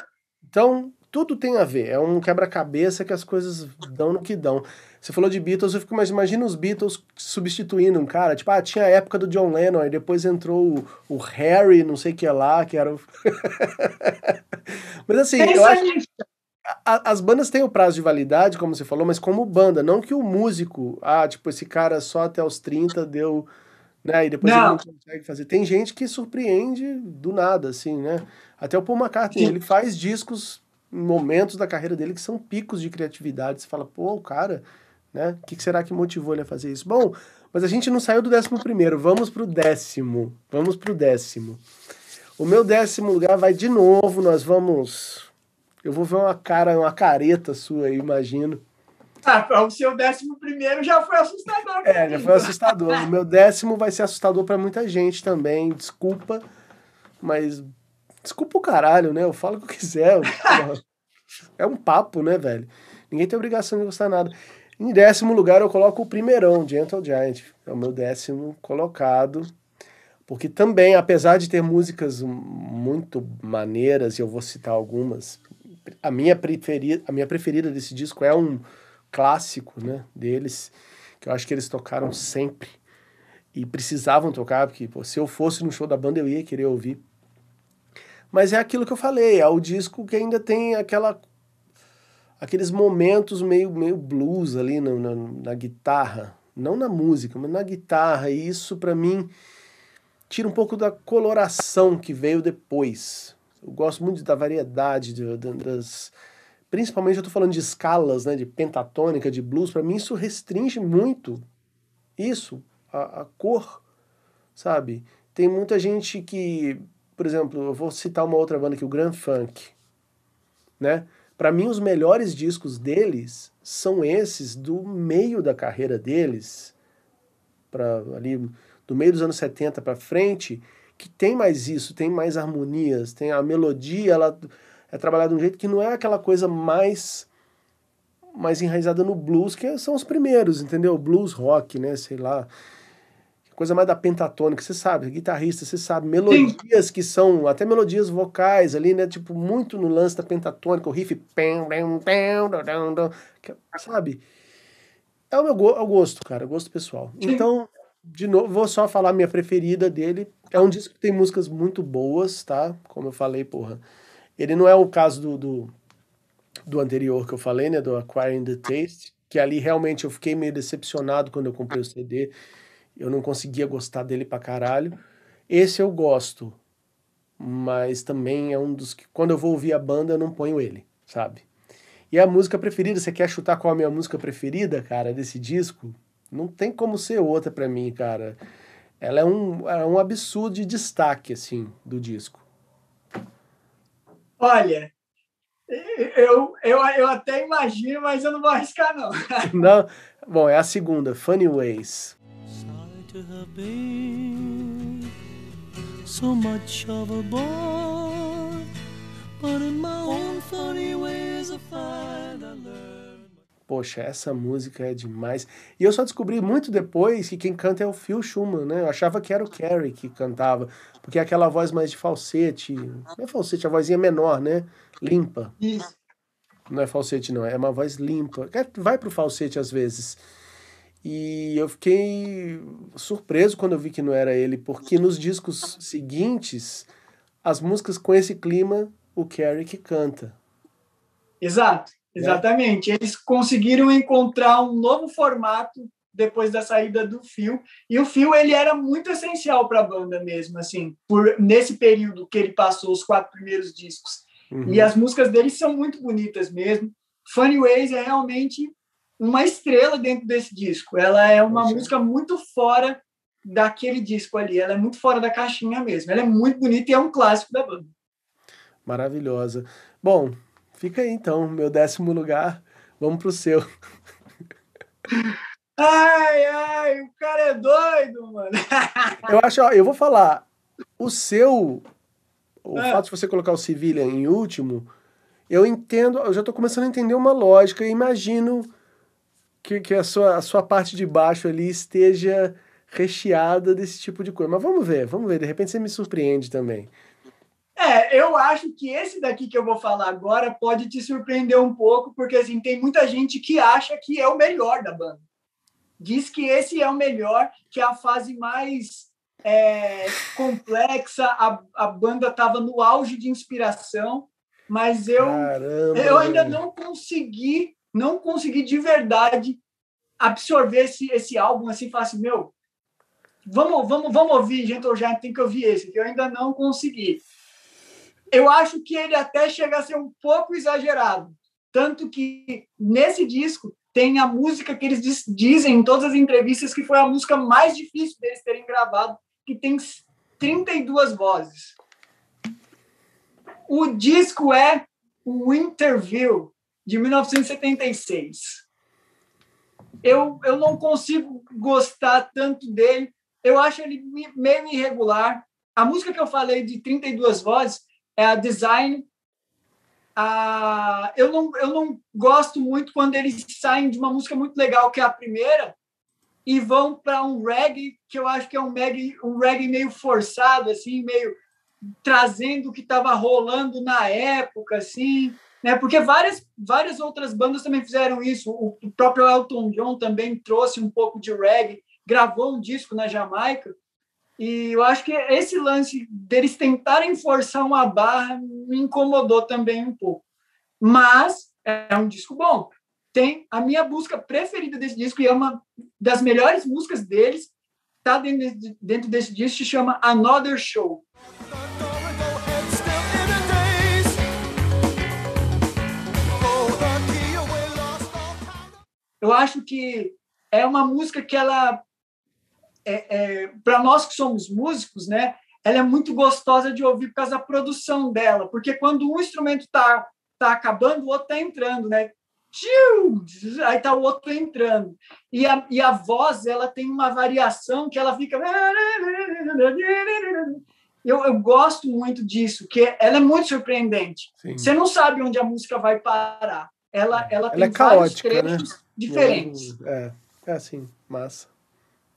Então, tudo tem a ver. É um quebra-cabeça que as coisas dão no que dão. Você falou de Beatles, eu fico mais imagina os Beatles substituindo um cara, tipo, ah, tinha a época do John Lennon, e depois entrou o, o Harry, não sei o que lá, que era o... Mas assim, eu acho a, as bandas têm o prazo de validade, como você falou, mas como banda, não que o músico, ah, tipo, esse cara só até os 30 deu, né, e depois não. ele não consegue fazer. Tem gente que surpreende do nada, assim, né? Até o Paul McCartney, Sim. ele faz discos momentos da carreira dele que são picos de criatividade. Você fala, pô, o cara né? O que será que motivou ele a fazer isso? Bom, mas a gente não saiu do décimo primeiro, vamos pro décimo. Vamos pro décimo. O meu décimo lugar vai de novo, nós vamos. Eu vou ver uma cara, uma careta sua aí, imagino. Ah, o seu décimo primeiro já foi assustador. É, já foi assustador. O meu décimo vai ser assustador para muita gente também. Desculpa, mas. Desculpa o caralho, né? Eu falo o que eu quiser. é um papo, né, velho? Ninguém tem obrigação de gostar nada. Em décimo lugar, eu coloco o primeirão, Gentle Giant. É o meu décimo colocado. Porque também, apesar de ter músicas muito maneiras, e eu vou citar algumas, a minha preferida, a minha preferida desse disco é um clássico né, deles, que eu acho que eles tocaram sempre. E precisavam tocar, porque pô, se eu fosse no show da banda eu ia querer ouvir. Mas é aquilo que eu falei, é o disco que ainda tem aquela aqueles momentos meio, meio blues ali na, na, na guitarra, não na música, mas na guitarra, e isso para mim tira um pouco da coloração que veio depois. Eu gosto muito da variedade de, de, das principalmente eu estou falando de escalas, né, de pentatônica, de blues, para mim isso restringe muito isso, a, a, cor, sabe? Tem muita gente que, por exemplo, eu vou citar uma outra banda que o Grand Funk, né? Para mim, os melhores discos deles são esses do meio da carreira deles, para ali do meio dos anos 70 para frente, que tem mais isso, tem mais harmonias, tem a melodia, ela é trabalhada de um jeito que não é aquela coisa mais mais enraizada no blues, que são os primeiros, entendeu? Blues rock, né, sei lá. Coisa mais da pentatônica, você sabe, guitarrista, você sabe, melodias Sim. que são até melodias vocais ali, né, tipo muito no lance da pentatônica, o riff, sabe? É o meu go é o gosto, cara, gosto pessoal. Sim. Então, de novo, vou só falar minha preferida dele. É um disco que tem músicas muito boas, tá? Como eu falei, porra. Ele não é o caso do, do do anterior que eu falei, né, do Acquiring the Taste, que ali realmente eu fiquei meio decepcionado quando eu comprei o CD. Eu não conseguia gostar dele pra caralho. Esse eu gosto, mas também é um dos que quando eu vou ouvir a banda eu não ponho ele, sabe? E a música preferida, você quer chutar qual é a minha música preferida, cara, desse disco? Não tem como ser outra para mim, cara. Ela é um, é um absurdo de destaque, assim, do disco. Olha, eu, eu, eu até imagino, mas eu não vou arriscar, não. não? Bom, é a segunda, Funny Ways. So much of a boy, but in my own funny ways I find I learn. Poxa, essa música é demais. E eu só descobri muito depois que quem canta é o Phil Schumann, né? Eu achava que era o Carrie que cantava, porque é aquela voz mais de falsete. Não é falsete, a vozinha menor, né? limpa. Isso. Não é falsete, não, é uma voz limpa. Vai pro falsete às vezes. E eu fiquei surpreso quando eu vi que não era ele, porque nos discos seguintes, as músicas com esse clima, o Carrie que canta. Exato? Exatamente. É? Eles conseguiram encontrar um novo formato depois da saída do Phil. E o Phil ele era muito essencial para a banda mesmo, assim, por nesse período que ele passou os quatro primeiros discos. Uhum. E as músicas dele são muito bonitas mesmo. Funny Ways é realmente uma estrela dentro desse disco. Ela é uma música muito fora daquele disco ali. Ela é muito fora da caixinha mesmo. Ela é muito bonita e é um clássico da banda. Maravilhosa. Bom, fica aí então, meu décimo lugar. Vamos pro seu. Ai, ai, o cara é doido, mano. eu acho, ó, eu vou falar. O seu o é. fato de você colocar o Civilian em último, eu entendo, eu já estou começando a entender uma lógica e imagino que, que a, sua, a sua parte de baixo ali esteja recheada desse tipo de coisa. Mas vamos ver, vamos ver, de repente você me surpreende também. É, eu acho que esse daqui que eu vou falar agora pode te surpreender um pouco, porque assim, tem muita gente que acha que é o melhor da banda. Diz que esse é o melhor, que é a fase mais é, complexa, a, a banda estava no auge de inspiração, mas eu, Caramba, eu ainda não consegui, não consegui de verdade absorver esse, esse álbum assim, falar assim, meu, vamos, vamos, vamos ouvir, gente, eu já tem que ouvir esse, que eu ainda não consegui. Eu acho que ele até chega a ser um pouco exagerado, tanto que nesse disco tem a música que eles dizem em todas as entrevistas que foi a música mais difícil deles terem gravado, que tem 32 vozes. O disco é o Interview, de 1976. Eu, eu não consigo gostar tanto dele. Eu acho ele meio irregular. A música que eu falei de 32 vozes é Design. Ah, eu, não, eu não gosto muito quando eles saem de uma música muito legal, que é a primeira, e vão para um reggae que eu acho que é um reggae, um reggae meio forçado, assim, meio trazendo o que estava rolando na época, assim, né? Porque várias, várias outras bandas também fizeram isso. O, o próprio Elton John também trouxe um pouco de reggae, gravou um disco na Jamaica. E eu acho que esse lance deles tentarem forçar uma barra me incomodou também um pouco. Mas é um disco bom tem a minha música preferida desse disco e é uma das melhores músicas deles. Tá dentro, de, dentro desse disco, se chama Another Show. Eu acho que é uma música que ela é, é, para nós que somos músicos, né? Ela é muito gostosa de ouvir por causa da produção dela, porque quando um instrumento está tá acabando, o outro está entrando, né? aí tá o outro entrando. E a, e a voz, ela tem uma variação que ela fica. Eu, eu gosto muito disso, que ela é muito surpreendente. Sim. Você não sabe onde a música vai parar. Ela, ela, ela tem é caótica, vários né? trechos né? diferentes. É, é assim, massa.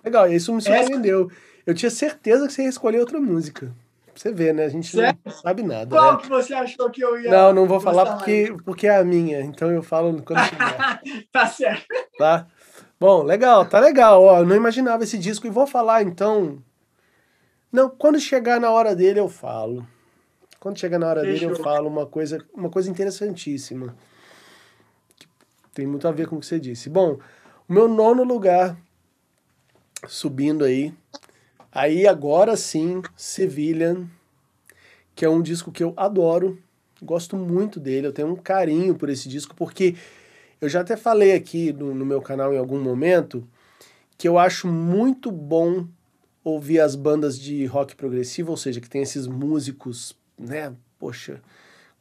Legal, isso me surpreendeu. Eu tinha certeza que você ia escolher outra música. Você vê, né? A gente certo? não sabe nada. Qual né? que você achou que eu ia. Não, não vou falar porque, porque é a minha. Então eu falo quando chegar. tá certo. Tá? Bom, legal, tá legal. Ó, eu não imaginava esse disco e vou falar então. Não, quando chegar na hora dele eu falo. Quando chegar na hora dele eu falo uma coisa, uma coisa interessantíssima. Que tem muito a ver com o que você disse. Bom, o meu nono lugar subindo aí Aí agora sim, Civilian, que é um disco que eu adoro, gosto muito dele, eu tenho um carinho por esse disco, porque eu já até falei aqui no, no meu canal em algum momento que eu acho muito bom ouvir as bandas de rock progressivo, ou seja, que tem esses músicos, né, poxa,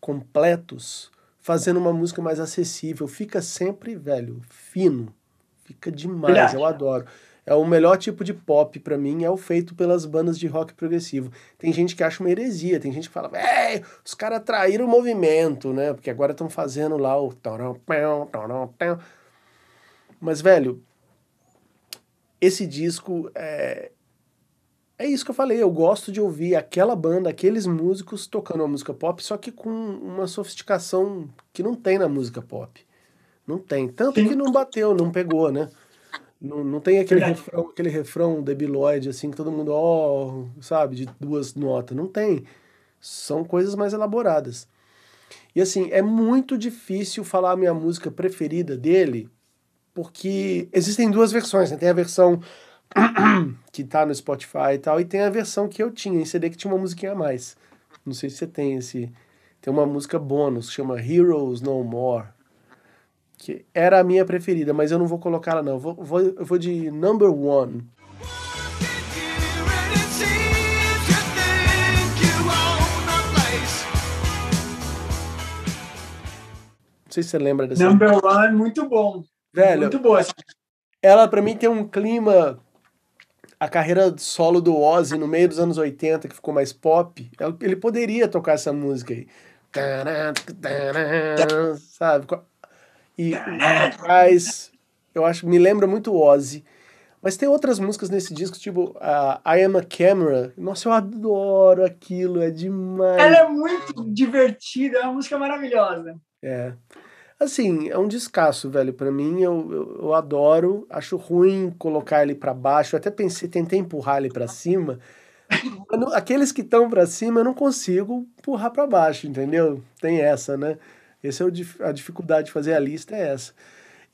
completos, fazendo uma música mais acessível. Fica sempre, velho, fino. Fica demais, Verdade. eu adoro é o melhor tipo de pop para mim é o feito pelas bandas de rock progressivo. Tem gente que acha uma heresia, tem gente que fala, os caras traíram o movimento, né? Porque agora estão fazendo lá o mas velho, esse disco é é isso que eu falei, eu gosto de ouvir aquela banda, aqueles músicos tocando uma música pop, só que com uma sofisticação que não tem na música pop. Não tem, tanto que não bateu, não pegou, né? Não, não tem aquele refrão, aquele refrão debilóide, assim, que todo mundo, ó, oh, sabe, de duas notas. Não tem. São coisas mais elaboradas. E assim, é muito difícil falar a minha música preferida dele, porque existem duas versões, né? Tem a versão que tá no Spotify e tal, e tem a versão que eu tinha em CD que tinha uma musiquinha a mais. Não sei se você tem esse. Tem uma música bônus, chama Heroes No More que era a minha preferida, mas eu não vou colocar ela não. Eu vou, vou, eu vou de number one. Não sei se você lembra dessa. Number one, muito bom. Velho, muito boa. Ela, para mim, tem um clima. A carreira solo do Ozzy no meio dos anos 80, que ficou mais pop, ele poderia tocar essa música aí. Sabe? E atrás, eu acho, me lembra muito Ozzy. Mas tem outras músicas nesse disco, tipo uh, I Am a Camera. Nossa, eu adoro aquilo, é demais. Ela é muito divertida, é uma música maravilhosa. É. Assim, é um descasso, velho. Para mim, eu, eu, eu, adoro. Acho ruim colocar ele para baixo. Eu até pensei, tentei empurrar ele para cima. Aqueles que estão para cima, eu não consigo empurrar para baixo, entendeu? Tem essa, né? Essa é a dificuldade de fazer a lista, é essa.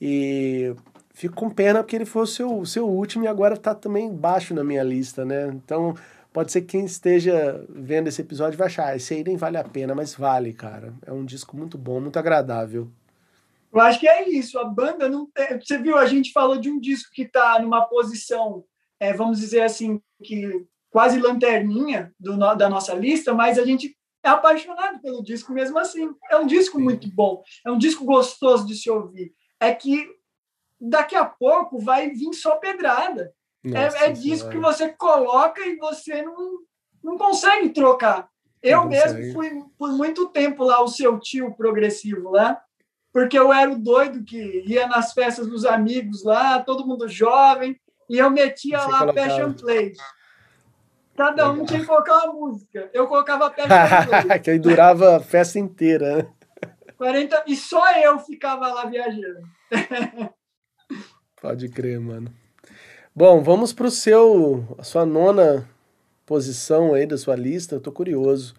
E fico com pena porque ele foi o seu, seu último e agora está também baixo na minha lista, né? Então, pode ser que quem esteja vendo esse episódio vai achar, ah, esse aí nem vale a pena, mas vale, cara. É um disco muito bom, muito agradável. Eu acho que é isso. A banda não tem. Você viu, a gente falou de um disco que está numa posição, é, vamos dizer assim, que quase lanterninha do, da nossa lista, mas a gente é apaixonado pelo disco mesmo assim. É um disco muito bom, é um disco gostoso de se ouvir. É que daqui a pouco vai vir só pedrada. Nossa, é, é disco que você coloca e você não, não consegue trocar. Eu não mesmo consegue. fui por muito tempo lá o seu tio progressivo lá, porque eu era o doido que ia nas festas dos amigos lá, todo mundo jovem, e eu metia você lá colocava. Passion Play. Cada um tinha que colocar uma música. Eu colocava a peça. que aí durava a festa inteira. 40, né? e só eu ficava lá viajando. Pode crer, mano. Bom, vamos pro seu, a sua nona posição aí da sua lista. Eu tô curioso.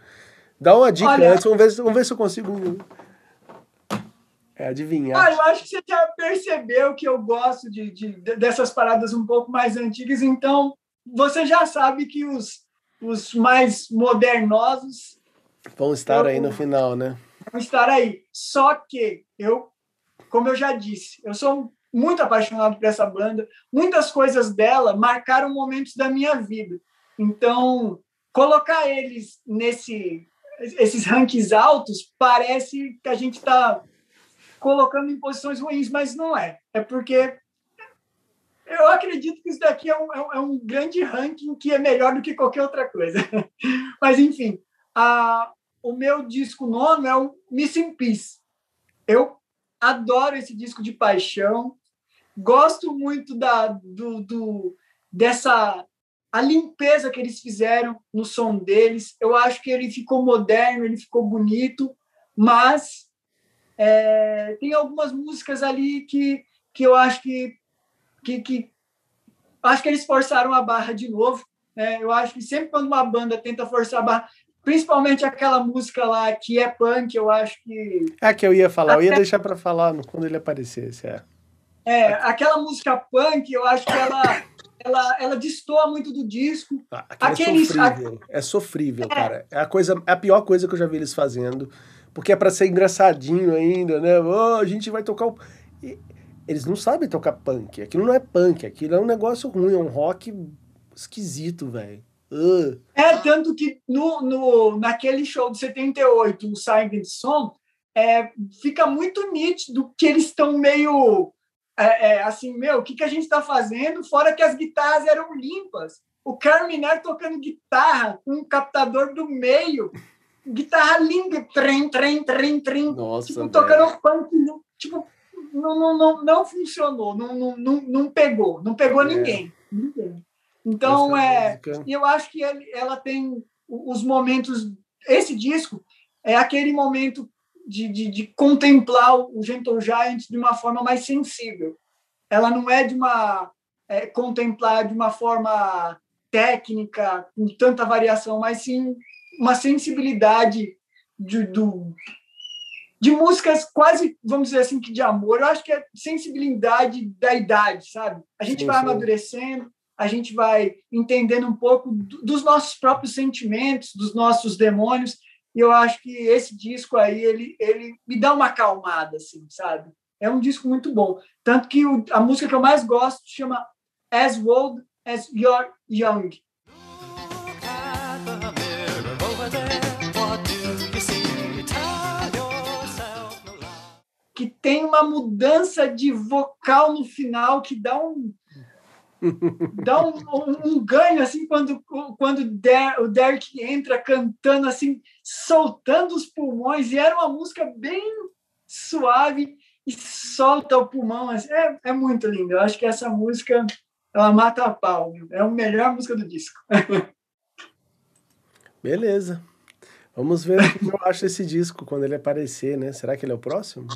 Dá uma dica Olha, antes, vamos ver, vamos ver se eu consigo é, adivinhar. Ah, eu acho que você já percebeu que eu gosto de, de, dessas paradas um pouco mais antigas, então você já sabe que os, os mais modernosos vão estar eu, aí no final, né? Vão estar aí. Só que eu, como eu já disse, eu sou muito apaixonado por essa banda. Muitas coisas dela marcaram momentos da minha vida. Então, colocar eles nesse esses rankings altos parece que a gente está colocando em posições ruins, mas não é. É porque eu acredito que isso daqui é um, é um é grande ranking que é melhor do que qualquer outra coisa. Mas, enfim, a, o meu disco nono é o Missing Peace. Eu adoro esse disco de paixão. Gosto muito da, do, do, dessa a limpeza que eles fizeram no som deles. Eu acho que ele ficou moderno, ele ficou bonito, mas é, tem algumas músicas ali que, que eu acho que que, que acho que eles forçaram a barra de novo. Né? Eu acho que sempre quando uma banda tenta forçar a barra, principalmente aquela música lá que é punk, eu acho que. É que eu ia falar, Até... eu ia deixar para falar quando ele aparecesse. É. é, aquela música punk, eu acho que ela. Ela, ela destoa muito do disco. Ah, Aquele, é sofrível, a... é sofrível é. cara. É a, coisa, é a pior coisa que eu já vi eles fazendo. Porque é para ser engraçadinho ainda, né? Oh, a gente vai tocar o. Eles não sabem tocar punk. Aquilo não é punk, aquilo é um negócio ruim, é um rock esquisito, velho. Uh. É, tanto que no, no, naquele show de 78, o Silent Song, é, fica muito nítido que eles estão meio é, é, assim, meu, o que, que a gente está fazendo? Fora que as guitarras eram limpas. O Carminer tocando guitarra com um captador do meio, guitarra limpa, trem, trem, trem, trem. Nossa, tipo, tocando punk, tipo, não, não, não, não funcionou, não, não, não, não pegou, não pegou é. ninguém, ninguém. Então, é, eu acho que ela tem os momentos. Esse disco é aquele momento de, de, de, contemplar o Gentle Giant de uma forma mais sensível. Ela não é de uma. É, contemplar de uma forma técnica, com tanta variação, mas sim uma sensibilidade de, do, de músicas quase, vamos dizer assim, que de amor. Eu acho que é sensibilidade da idade, sabe? A gente sim, vai sim. amadurecendo, a gente vai entendendo um pouco dos nossos próprios sentimentos, dos nossos demônios. E eu acho que esse disco aí, ele, ele me dá uma acalmada, assim, sabe? É um disco muito bom. Tanto que o, a música que eu mais gosto chama As Old as You're Young. Que tem uma mudança de vocal no final que dá um dá um, um, um, ganho assim quando quando Der, o Derek entra cantando assim soltando os pulmões e era uma música bem suave e solta o pulmão assim, é, é muito lindo. Eu acho que essa música ela mata a pau é a melhor música do disco. Beleza. Vamos ver o que eu acho desse disco quando ele aparecer né? Será que ele é o próximo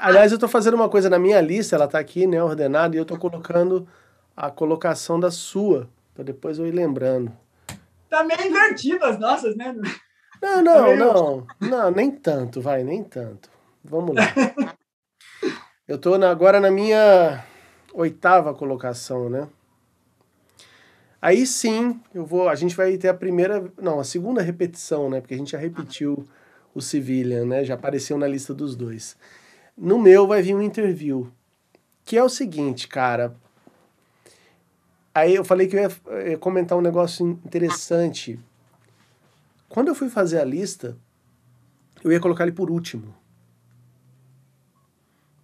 Aliás, eu estou fazendo uma coisa na minha lista, ela está aqui, né, ordenada, e eu estou colocando a colocação da sua, para depois eu ir lembrando. Tá meio invertido as nossas, né? Não, não, tá não. Não, nem tanto, vai, nem tanto. Vamos lá. Eu estou agora na minha oitava colocação, né? Aí sim, eu vou, a gente vai ter a primeira, não, a segunda repetição, né? Porque a gente já repetiu o Civilian, né? Já apareceu na lista dos dois. No meu vai vir um interview, que é o seguinte, cara. Aí eu falei que eu ia comentar um negócio interessante. Quando eu fui fazer a lista, eu ia colocar ele por último.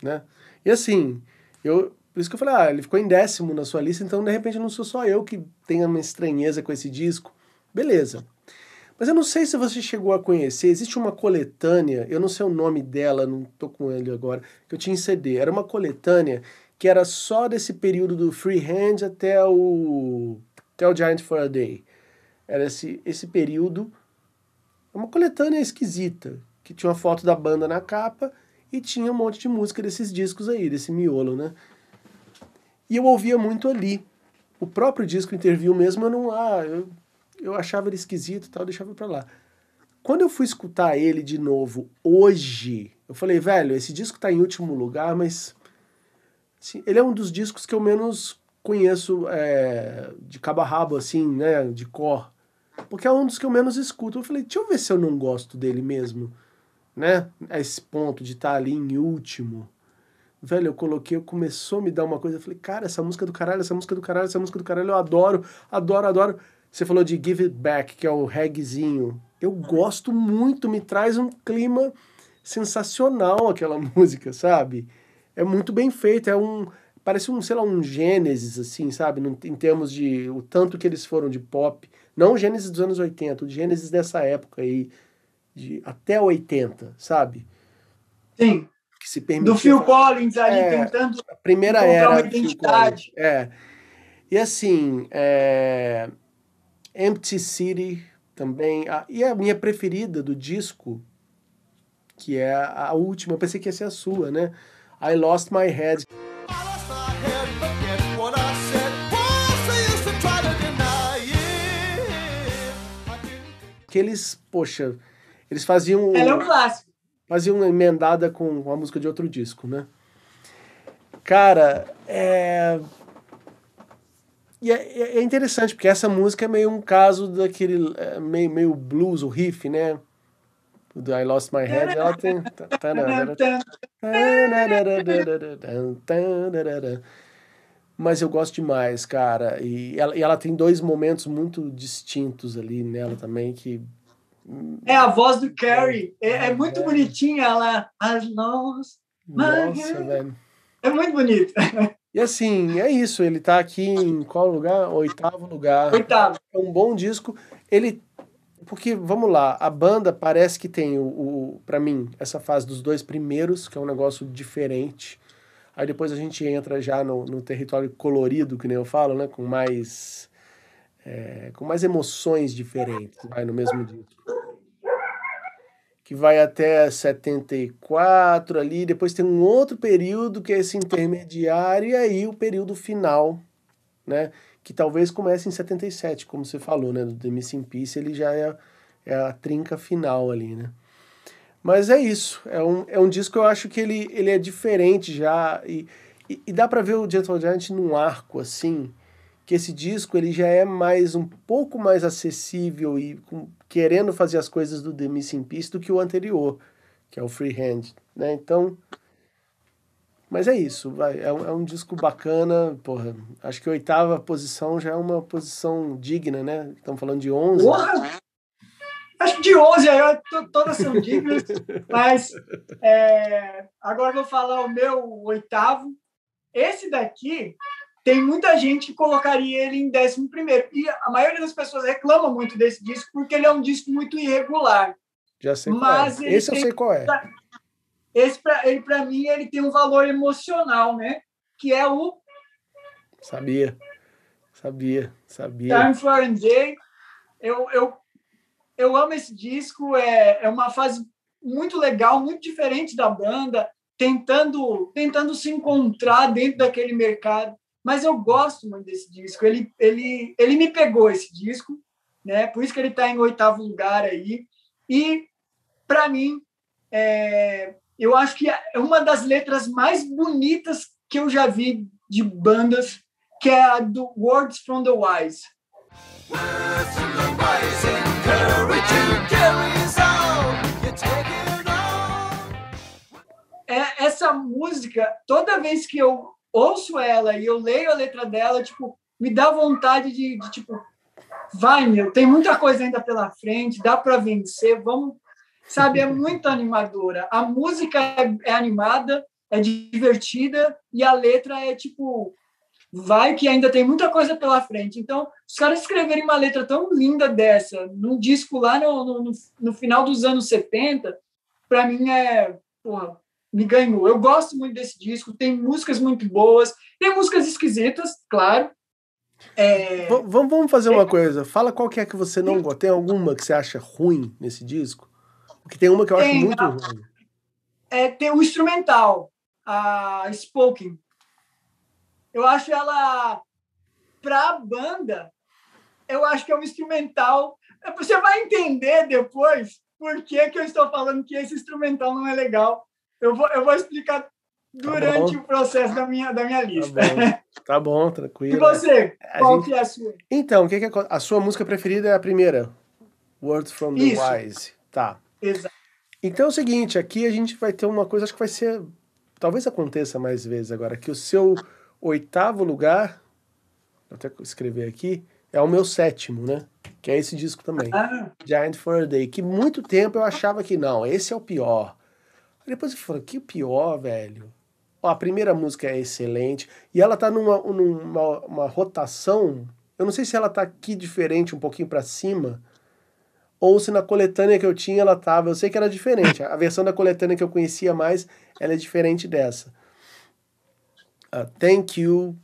Né? E assim, eu, por isso que eu falei, ah, ele ficou em décimo na sua lista, então de repente não sou só eu que tenho uma estranheza com esse disco. Beleza. Mas eu não sei se você chegou a conhecer, existe uma coletânea, eu não sei o nome dela, não tô com ele agora, que eu tinha em CD. Era uma coletânea que era só desse período do Freehand até o, até o Giant for a Day. Era esse, esse período, uma coletânea esquisita, que tinha uma foto da banda na capa e tinha um monte de música desses discos aí, desse miolo, né? E eu ouvia muito ali. O próprio disco Interview mesmo, eu não... Ah, eu eu achava ele esquisito e tal, deixava para lá. Quando eu fui escutar ele de novo hoje, eu falei, velho, esse disco tá em último lugar, mas assim, ele é um dos discos que eu menos conheço é, de cabo a rabo, assim, né, de cor. Porque é um dos que eu menos escuto. Eu falei, deixa eu ver se eu não gosto dele mesmo, né? A esse ponto de estar tá ali em último. Velho, eu coloquei, começou a me dar uma coisa. Eu falei, cara, essa música é do caralho, essa música é do caralho, essa música é do caralho, eu adoro, adoro, adoro. Você falou de Give It Back, que é o reggaezinho. Eu gosto muito, me traz um clima sensacional aquela música, sabe? É muito bem feita, é um parece um, sei lá, um Gênesis assim, sabe, em termos de o tanto que eles foram de pop, não o Gênesis dos anos 80, o Gênesis dessa época aí de até 80, sabe? Sim. Que se permitiu, Do Phil Collins aí é, tentando a primeira era uma identidade. É. E assim, é, Empty City também. A, e a minha preferida do disco, que é a, a última, eu pensei que ia ser a sua, né? I Lost My Head. Que eles, poxa, eles faziam. Ela é um clássico. Faziam uma emendada com uma música de outro disco, né? Cara, é. E é, é, interessante, porque essa música é meio um caso daquele. É, meio, meio blues, o riff, né? Do I Lost My Head, ela tem. Mas eu gosto demais, cara. E ela, e ela tem dois momentos muito distintos ali nela também, que. É a voz do Carrie. É, é muito é. bonitinha ela. I lost Nossa, velho. É muito bonito. E assim, é isso. Ele tá aqui em qual lugar? Oitavo lugar. Oitavo. É um bom disco. Ele. Porque, vamos lá, a banda parece que tem o, o para mim, essa fase dos dois primeiros, que é um negócio diferente. Aí depois a gente entra já no, no território colorido, que nem eu falo, né? Com mais. É, com mais emoções diferentes, vai no mesmo disco que vai até 74 ali, depois tem um outro período que é esse intermediário e aí o período final, né, que talvez comece em 77, como você falou, né, do The Missing Piece, ele já é, é a trinca final ali, né. Mas é isso, é um, é um disco que eu acho que ele, ele é diferente já e, e, e dá para ver o Gentle Giant num arco assim, que esse disco ele já é mais um pouco mais acessível e com, querendo fazer as coisas do The Missing Piece do que o anterior, que é o Freehand, né? Então, mas é isso, vai, é, um, é um disco bacana, porra, acho que a oitava posição já é uma posição digna, né? Estamos falando de 11. Porra! Acho que de 11 aí todas são dignas, mas é, agora eu vou falar o meu oitavo. Esse daqui, tem muita gente que colocaria ele em décimo primeiro. E a maioria das pessoas reclama muito desse disco porque ele é um disco muito irregular. Já sei Mas qual é. Esse eu sei qual é. Esse, pra, ele, para mim, ele tem um valor emocional, né? Que é o... Sabia. Sabia. Sabia. Time for a Day. Eu, eu, eu amo esse disco. É, é uma fase muito legal, muito diferente da banda, tentando, tentando se encontrar dentro daquele mercado mas eu gosto muito desse disco. Ele, ele, ele me pegou esse disco, né? Por isso que ele está em oitavo lugar aí. E para mim, é, eu acho que é uma das letras mais bonitas que eu já vi de bandas, que é a do Words from the Wise. É, essa música, toda vez que eu ouço ela e eu leio a letra dela, tipo, me dá vontade de, de tipo, vai, meu, tem muita coisa ainda pela frente, dá para vencer, vamos, sabe, é muito animadora. A música é, é animada, é divertida e a letra é tipo, vai que ainda tem muita coisa pela frente. Então, os caras escreverem uma letra tão linda dessa, num disco lá no, no, no final dos anos 70, para mim é, porra, me ganhou. Eu gosto muito desse disco, tem músicas muito boas, tem músicas esquisitas, claro. É... Vamos, vamos fazer uma é... coisa. Fala qual que é que você não gosta. Tem alguma que você acha ruim nesse disco? Porque tem uma que eu acho tem, muito a... ruim. É, tem o instrumental, a Spoken. Eu acho ela, para a banda, eu acho que é um instrumental. Você vai entender depois por que, que eu estou falando que esse instrumental não é legal. Eu vou, eu vou explicar tá durante tá o processo da minha, da minha lista. Tá bom, tá bom tranquilo. E você? A qual gente... que é a sua? Então, que que é... a sua música preferida é a primeira? Words from the Isso. Wise. Tá. Exato. Então é o seguinte, aqui a gente vai ter uma coisa, acho que vai ser. Talvez aconteça mais vezes agora, que o seu oitavo lugar, vou até escrever aqui, é o meu sétimo, né? Que é esse disco também. Ah. Giant for a Day. Que muito tempo eu achava que não, esse é o pior. Depois eu falei, que pior, velho. Ó, a primeira música é excelente. E ela tá numa, numa uma rotação. Eu não sei se ela tá aqui diferente, um pouquinho para cima. Ou se na coletânea que eu tinha ela tava. Eu sei que era diferente. A versão da coletânea que eu conhecia mais, ela é diferente dessa. Uh, thank you.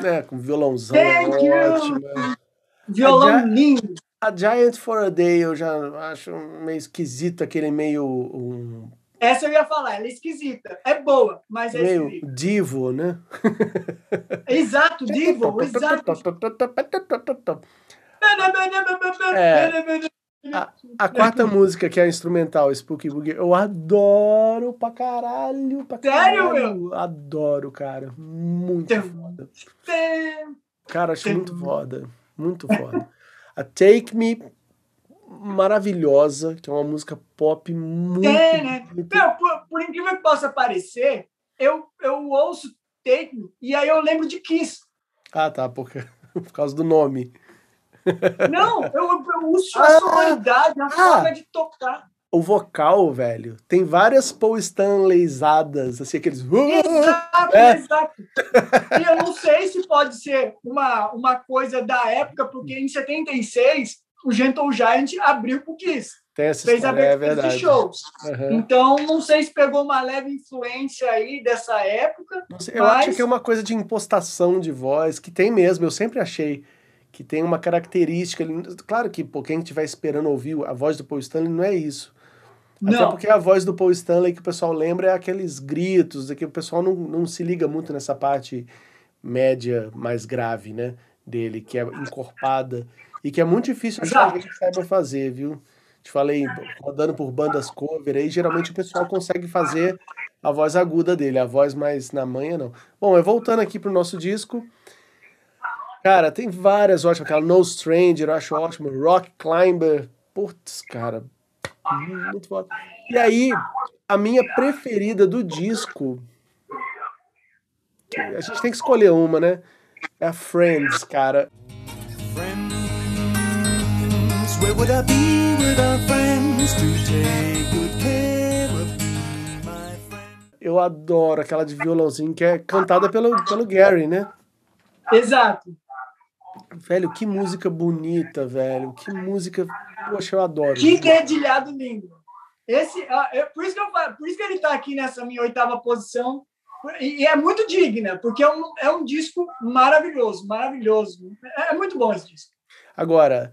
Né, com violãozão. Thank you. Violão lindo. A Giant for a Day eu já acho meio esquisito, aquele meio. Um... Essa eu ia falar, ela é esquisita. É boa, mas é meio esquisita. divo, né? Exato, divo, exato. É. A, a, quarta música, que é a instrumental, Spooky Boogie, eu adoro pra caralho. Pra Sério, caralho. meu? Adoro, cara. Muito foda. Cara, acho muito foda. Muito foda. A Take Me, maravilhosa, que é uma música pop muito. É, né? muito- por, por incrível que possa parecer, eu, eu ouço Take Me e aí eu lembro de Kiss. Ah, tá, porque, por causa do nome. Não, eu, eu uso Ah, a sonoridade, a ah. forma de tocar. O vocal, velho, tem várias Paul Stanleyzadas, assim, aqueles. Exato, É. exato. E eu não sei se pode ser uma, uma coisa da época, porque em 76 o Gentle Giant abriu pro Kiss. Fez história, é abertura de verdade. shows. Aham. Então, não sei se pegou uma leve influência aí dessa época. Sei, eu Mas- acho que é uma coisa de impostação de voz, que tem mesmo, eu sempre achei que tem uma característica. Claro que pô, quem estiver esperando ouvir a voz do Paul Stanley não é isso. Até Não. porque a voz do Paul Stanley que o pessoal lembra é aqueles gritos, é que o pessoal não, não se liga muito nessa parte média mais grave, né? Dele, que é encorpada e que é muito difícil achar Exato. alguém que saiba fazer, viu? Te falei, rodando por bandas cover, aí geralmente o pessoal consegue fazer a voz aguda dele, a voz mais na manha não. Bom, é voltando aqui pro nosso disco. Cara, tem várias ótimas, aquela No Stranger, eu acho ótimo, Rock Climber, putz, cara, muito foda. E aí, a minha preferida do disco, a gente tem que escolher uma, né? É a Friends, cara. friends. Where would I be without friends to take good care of me, my friend? Eu adoro aquela de violãozinho que é cantada pelo, pelo Gary, né? Exato. Velho, que música bonita, velho. Que música. Poxa, eu adoro. Que dedilhado lindo. Esse, ah, é por, isso que eu, por isso que ele está aqui nessa minha oitava posição. E, e é muito digna, porque é um, é um disco maravilhoso, maravilhoso. É, é muito bom esse disco. Agora,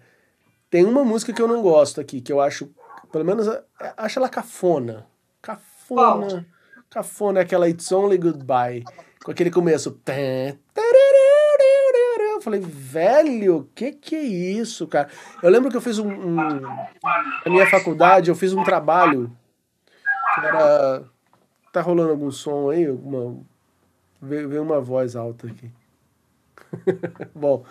tem uma música que eu não gosto aqui, que eu acho, pelo menos, é- acho ela cafona. Cafona. Cafona é aquela It's Only Goodbye. Com aquele começo. Eu falei, velho, que que é isso, cara? Eu lembro que eu fiz um. um na minha faculdade, eu fiz um trabalho que era. Tá rolando algum som aí? Alguma, veio, veio uma voz alta aqui. Bom,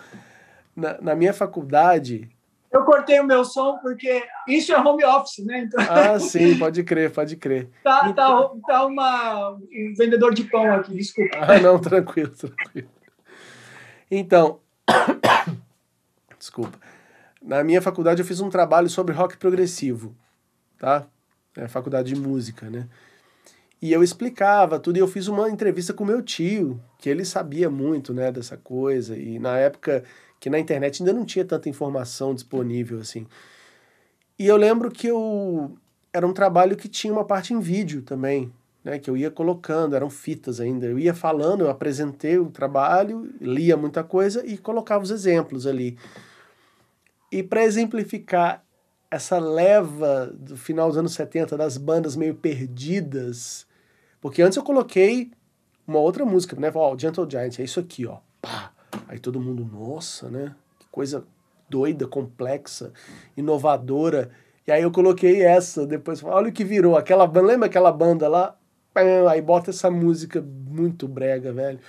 na, na minha faculdade. Eu cortei o meu som porque isso é home office, né? Então Ah, sim, pode crer, pode crer. tá, tá, tá uma, um vendedor de pão aqui, desculpa. Ah, não, tranquilo, tranquilo. Então, desculpa. Na minha faculdade eu fiz um trabalho sobre rock progressivo, tá? É a faculdade de música, né? E eu explicava tudo e eu fiz uma entrevista com meu tio, que ele sabia muito, né, dessa coisa. E na época que na internet ainda não tinha tanta informação disponível assim. E eu lembro que eu era um trabalho que tinha uma parte em vídeo também, né, que eu ia colocando, eram fitas ainda. Eu ia falando, eu apresentei o trabalho, lia muita coisa e colocava os exemplos ali. E para exemplificar essa leva do final dos anos 70 das bandas meio perdidas, porque antes eu coloquei uma outra música, né? Ó, Gentle Giant, é isso aqui, ó. Pá. Aí todo mundo, nossa, né? Que coisa doida, complexa, inovadora. E aí eu coloquei essa, depois, olha o que virou. Aquela banda, lembra aquela banda lá? Aí bota essa música muito brega, velho.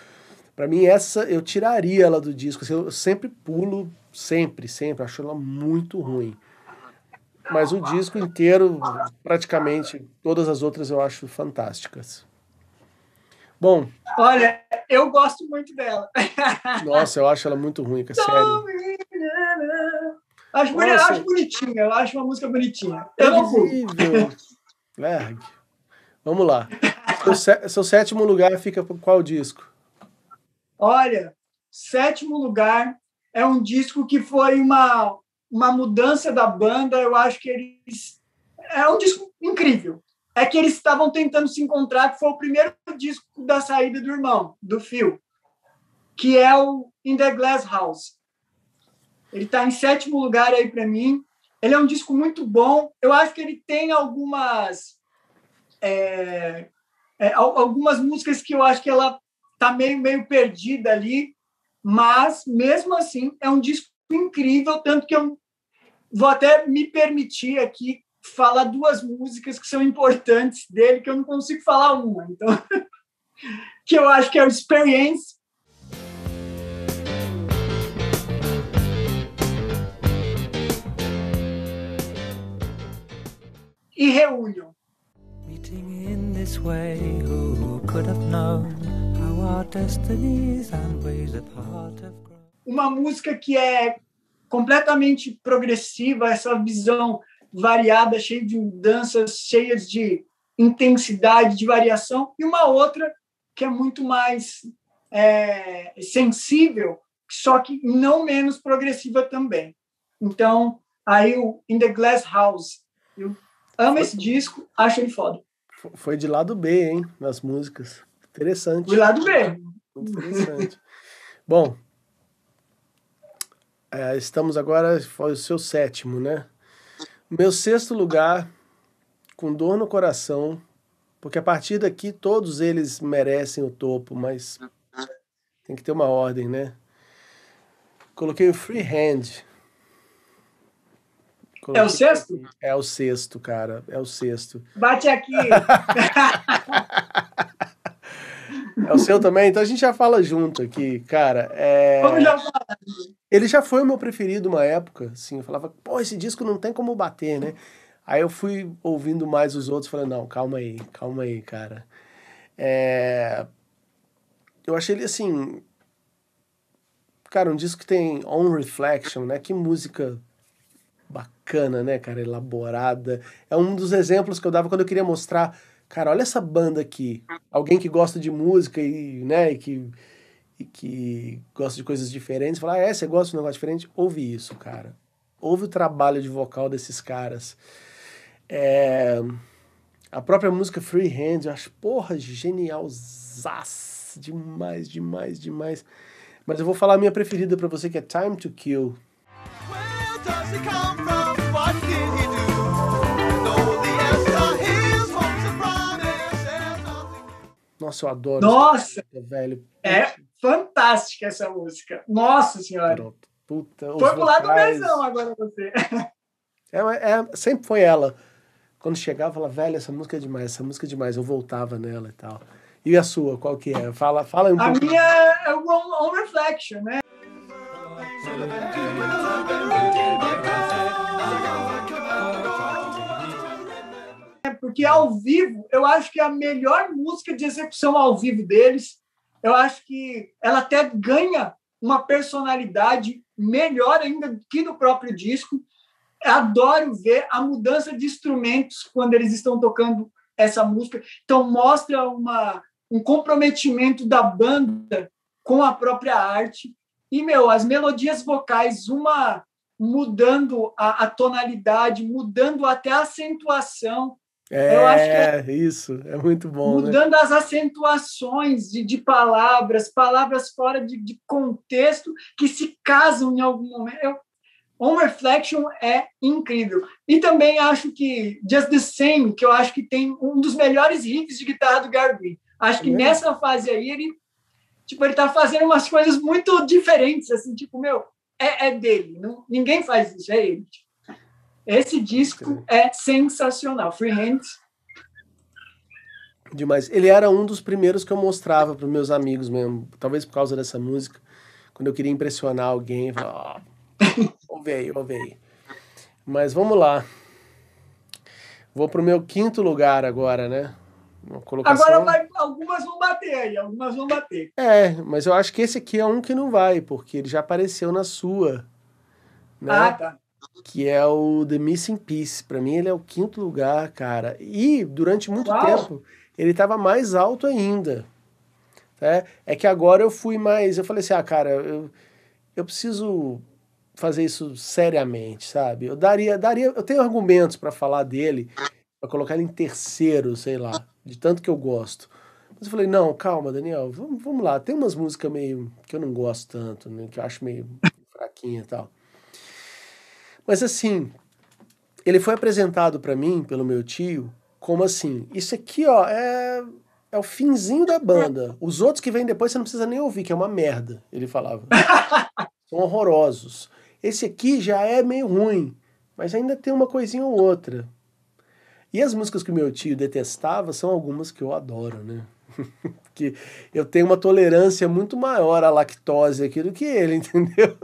Pra mim, essa eu tiraria ela do disco. assim, Eu sempre pulo, sempre, sempre. Acho ela muito ruim. Mas o disco inteiro, praticamente, todas as outras eu acho fantásticas. Bom, Olha, eu gosto muito dela. nossa, eu acho ela muito ruim, que é sério. Acho, acho bonitinha, eu acho uma música bonitinha. Eu não. Verg. Vamos lá. Seu, seu sétimo lugar fica por qual disco? Olha, sétimo lugar é um disco que foi uma, uma mudança da banda. Eu acho que eles. É um disco incrível. É que eles estavam tentando se encontrar, que foi o primeiro disco da saída do irmão, do Phil, que é o In the Glass House. Ele está em sétimo lugar aí para mim. Ele é um disco muito bom. Eu acho que ele tem algumas. é, é, al- algumas músicas que eu acho que ela tá meio meio perdida ali, mas mesmo assim é um disco incrível, tanto que eu vou até me permitir aqui falar duas músicas que são importantes dele, que eu não consigo falar uma, então que eu acho que é o Experience e Reunion. Meeting in this way, who could have known how our destinies and ways apart have grown? uma música que é completamente progressiva, essa visão variada, cheia de mudanças, cheias de intensidade, de variação, e uma outra que é muito mais é, sensível, só que não menos progressiva também. Então, aí o In the Glass House, eu amo esse disco, acho ele foda. Foi de lado B, hein? Nas músicas. Interessante. Do lado B. Interessante. Bom, é, estamos agora, foi o seu sétimo, né? Meu sexto lugar, com dor no coração, porque a partir daqui todos eles merecem o topo, mas tem que ter uma ordem, né? Coloquei o Freehand. É o Coloquei- sexto? É o sexto, cara. É o sexto. Bate aqui. É o seu também? Então a gente já fala junto aqui, cara. É... Vamos já falar. Ele já foi o meu preferido uma época, assim, eu falava, pô, esse disco não tem como bater, né? Aí eu fui ouvindo mais os outros, falei, não, calma aí, calma aí, cara. É... Eu achei ele, assim, cara, um disco que tem On Reflection, né? Que música bacana, né, cara, elaborada. É um dos exemplos que eu dava quando eu queria mostrar, cara, olha essa banda aqui. Alguém que gosta de música e, né, e que e que gosta de coisas diferentes, falar, ah, é, você gosta de um negócio diferente? Ouve isso, cara. Ouve o trabalho de vocal desses caras. É, A própria música Freehand, eu acho, porra, genial, demais, demais, demais. Mas eu vou falar a minha preferida pra você, que é Time to Kill. Where does he come from? What did he do? Nossa, eu adoro Nossa! música, velho. É fantástica essa música. Nossa senhora. Pronto. Puta, Foi pro lado mesão agora você. É, é, sempre foi ela. Quando chegava, falava, velho, essa música é demais, essa música é demais. Eu voltava nela e tal. E a sua, qual que é? Fala, fala um A pouco. minha é o On, On Reflection, né? Porque ao vivo, eu acho que é a melhor música de execução ao vivo deles. Eu acho que ela até ganha uma personalidade melhor ainda que no próprio disco. Adoro ver a mudança de instrumentos quando eles estão tocando essa música. Então, mostra uma, um comprometimento da banda com a própria arte. E, meu, as melodias vocais, uma mudando a, a tonalidade, mudando até a acentuação, É, eu acho isso, é muito bom, né? mudando as acentuações de, de palavras, palavras fora de, de contexto que se casam em algum momento. Eu, On Reflection é incrível. E também acho que Just the Same, que eu acho que tem um dos melhores riffs de guitarra do Gary Acho que É. nessa fase aí ele tipo ele tá fazendo umas coisas muito diferentes assim, tipo, meu, é, é dele, não, ninguém faz isso, é ele. Esse disco é sensacional. Freehand Demais. Ele era um dos primeiros que eu mostrava para meus amigos mesmo. Talvez por causa dessa música. Quando eu queria impressionar alguém, eu falava, ó, ouve aí, ouve aí. Mas vamos lá. Vou pro meu quinto lugar agora, né? Colocação... Agora vai, algumas vão bater aí, algumas vão bater. É, mas eu acho que esse aqui é um que não vai, porque ele já apareceu na sua. Né? Ah, tá. Que é o The Missing Piece. Pra mim, ele é o quinto lugar, cara. E durante muito Uau! tempo, ele tava mais alto ainda. É, é que agora eu fui mais. Eu falei assim, ah, cara, eu, eu preciso fazer isso seriamente, sabe? Eu daria, daria, eu tenho argumentos pra falar dele, pra colocar ele em terceiro, sei lá, de tanto que eu gosto. Mas eu falei, não, calma, Daniel, vamos, vamos lá. Tem umas músicas meio que eu não gosto tanto, né, que eu acho meio fraquinha e tal. Mas assim, ele foi apresentado pra mim pelo meu tio como assim, isso aqui, ó, é é o finzinho da banda. Os outros que vêm depois você não precisa nem ouvir, que é uma merda, ele falava. São horrorosos. Esse aqui já é meio ruim, mas ainda tem uma coisinha ou outra. E as músicas que o meu tio detestava são algumas que eu adoro, né? Porque eu tenho uma tolerância muito maior à lactose aqui do que ele, entendeu?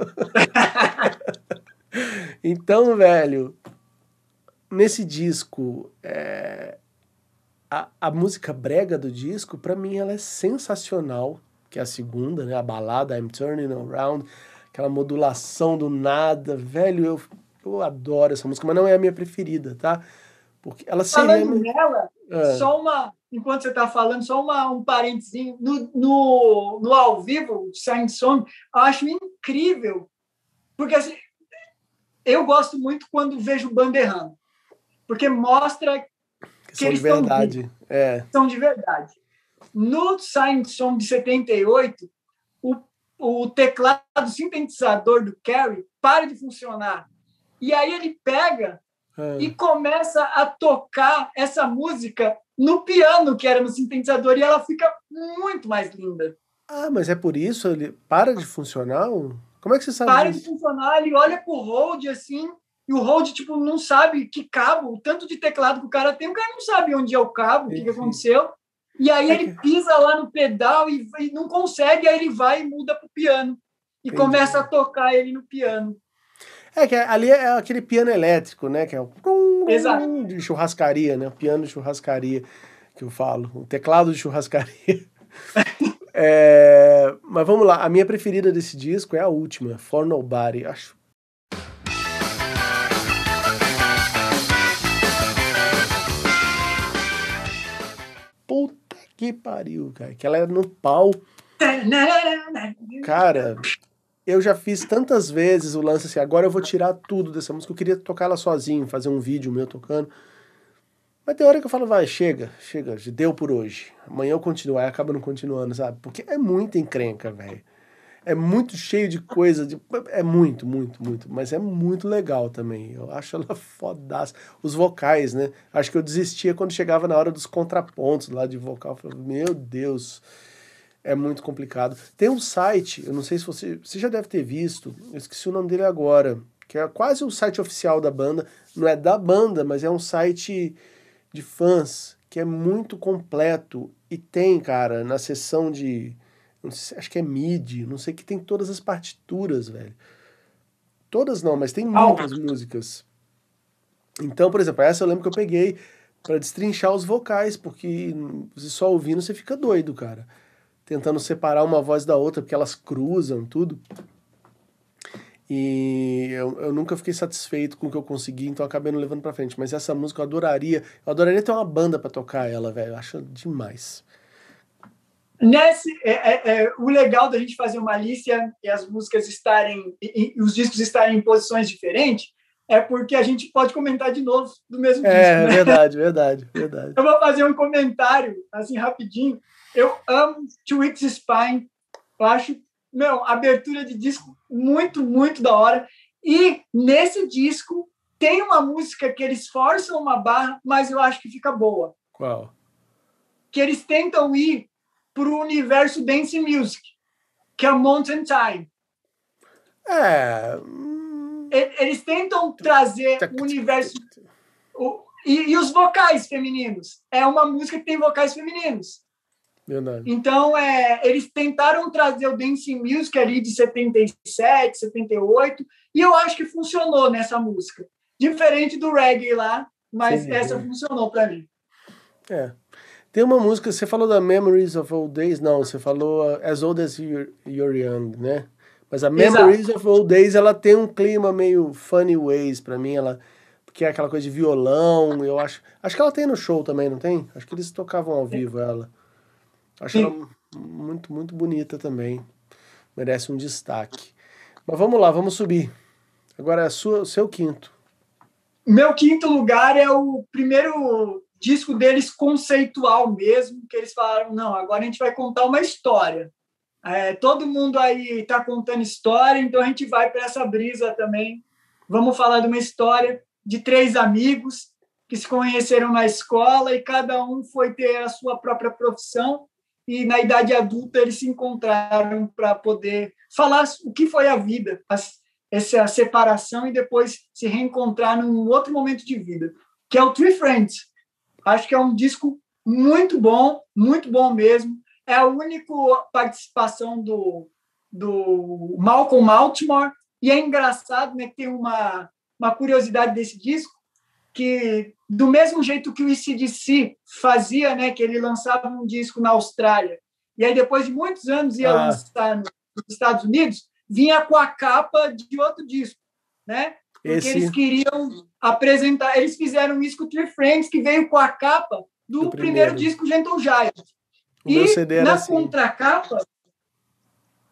Então, velho, nesse disco, é, a, a música brega do disco, pra mim, ela é sensacional, que é a segunda, né? A balada I'm Turning Around, aquela modulação do nada, velho, eu, eu adoro essa música, mas não é a minha preferida, tá? Porque ela seria... Falando nela, Ah. só uma. Enquanto você está falando, só uma, um parentezinho. No, no, no ao vivo, Sign Song, eu acho incrível. Porque assim, eu gosto muito quando vejo banda errando. Porque mostra que são de eles tão verdade. É, que são de verdade. No Sign Song de 78, o, o teclado sintetizador do Carrie para de funcionar. E aí ele pega é. e começa a tocar essa música no piano, que era no sintetizador, e ela fica muito mais linda. Ah, mas é por isso ele para de funcionar? Como é que você sabe Para de disso? funcionar, ele olha pro hold assim, e o hold tipo não sabe que cabo, o tanto de teclado que o cara tem, o cara não sabe onde é o cabo, o que, que aconteceu. E aí É ele pisa lá no pedal e, e não consegue, aí ele vai e muda pro piano. E Entendi. começa a tocar ele no piano. É que ali é aquele piano elétrico, né? Que é o Exato. de churrascaria, né? O piano de churrascaria que eu falo. O teclado de churrascaria. É, mas vamos lá, a minha preferida desse disco é a última, For Nobody. Acho. Puta que pariu, cara. Que ela é no pau. Cara, eu já fiz tantas vezes o lance assim, agora eu vou tirar tudo dessa música. Eu queria tocar ela sozinho, fazer um vídeo meu tocando. Mas tem hora que eu falo, vai, chega, chega, deu por hoje. Amanhã eu continuo, aí acaba não continuando, sabe? Porque é muita encrenca, velho. É muito cheio de coisa, de... é muito, muito, muito. Mas é muito legal também. Eu acho ela fodaça. Os vocais, né? Acho que eu desistia quando chegava na hora dos contrapontos lá de vocal. Eu falava, meu Deus, é muito complicado. Tem um site, eu não sei se você. Você já deve ter visto, eu esqueci o nome dele agora, que é quase o site oficial da banda. Não é da banda, mas é um site de fãs que é muito completo. E tem, cara, na seção de. não sei se- acho que é MIDI, não sei que tem todas as partituras, velho. Todas não, mas tem muitas músicas. Então, por exemplo, essa eu lembro que eu peguei pra destrinchar os vocais, porque só ouvindo você fica doido, cara. Tentando separar uma voz da outra, porque elas cruzam, tudo. E eu, eu nunca fiquei satisfeito com o que eu consegui, então acabei não levando pra frente. Mas essa música eu adoraria. Eu adoraria ter uma banda pra tocar ela, velho. Eu acho demais. Nesse, é, é, é, o legal da gente fazer uma lista e as músicas estarem, e, e os discos estarem em posições diferentes, é porque a gente pode comentar de novo do mesmo É, disco. Né? verdade, verdade, verdade. Eu vou fazer um comentário, assim, rapidinho. Eu amo Two Weeks Spine. Eu acho, meu, abertura de disco muito, muito da hora. E nesse disco tem uma música que eles forçam uma barra, mas eu acho que fica boa. Qual? Que eles tentam ir para o universo dance music, que é Mountain Time. É. hum, Eles tentam trazer o universo o- e, e os vocais femininos. É uma música que tem vocais femininos. Verdade. Então, é, eles tentaram trazer o Dance Music ali de 77, 78, e eu acho que funcionou nessa música. Diferente do reggae lá, mas Sim, essa funcionou para mim. É. Tem uma música, você falou da Memories of Old Days, não, você falou uh, As Old as You're, You're Young, né? Mas a Memories of Old Days, ela tem um clima meio funny ways pra mim, ela porque é aquela coisa de violão, eu acho. Acho que ela tem no show também, não tem? Acho que eles tocavam ao vivo ela. Acho Sim. ela muito, muito bonita também. Merece um destaque. Mas vamos lá, vamos subir. Agora é o seu quinto. Meu quinto lugar é o primeiro disco deles conceitual mesmo, que eles falaram, não, agora a gente vai contar uma história. É, todo mundo aí está contando história, então a gente vai para essa brisa também. Vamos falar de uma história de três amigos que se conheceram na escola e cada um foi ter a sua própria profissão e na idade adulta eles se encontraram para poder falar o que foi a vida, essa separação e depois se reencontrar num outro momento de vida, que é o Three Friends. Acho que é um disco muito bom, muito bom mesmo. É a única participação do, do Malcolm Baltimore e é engraçado, né, que tem uma, uma curiosidade desse disco, que do mesmo jeito que o ICDC fazia, né, que ele lançava um disco na Austrália, e aí depois de muitos anos ia Ah. lançar nos Estados Unidos, vinha com a capa de outro disco, né? Porque Esse eles queriam apresentar, eles fizeram isso com o Three Friends, que veio com a capa do, Do primeiro. primeiro. disco Gentle Giant. O E na assim. contracapa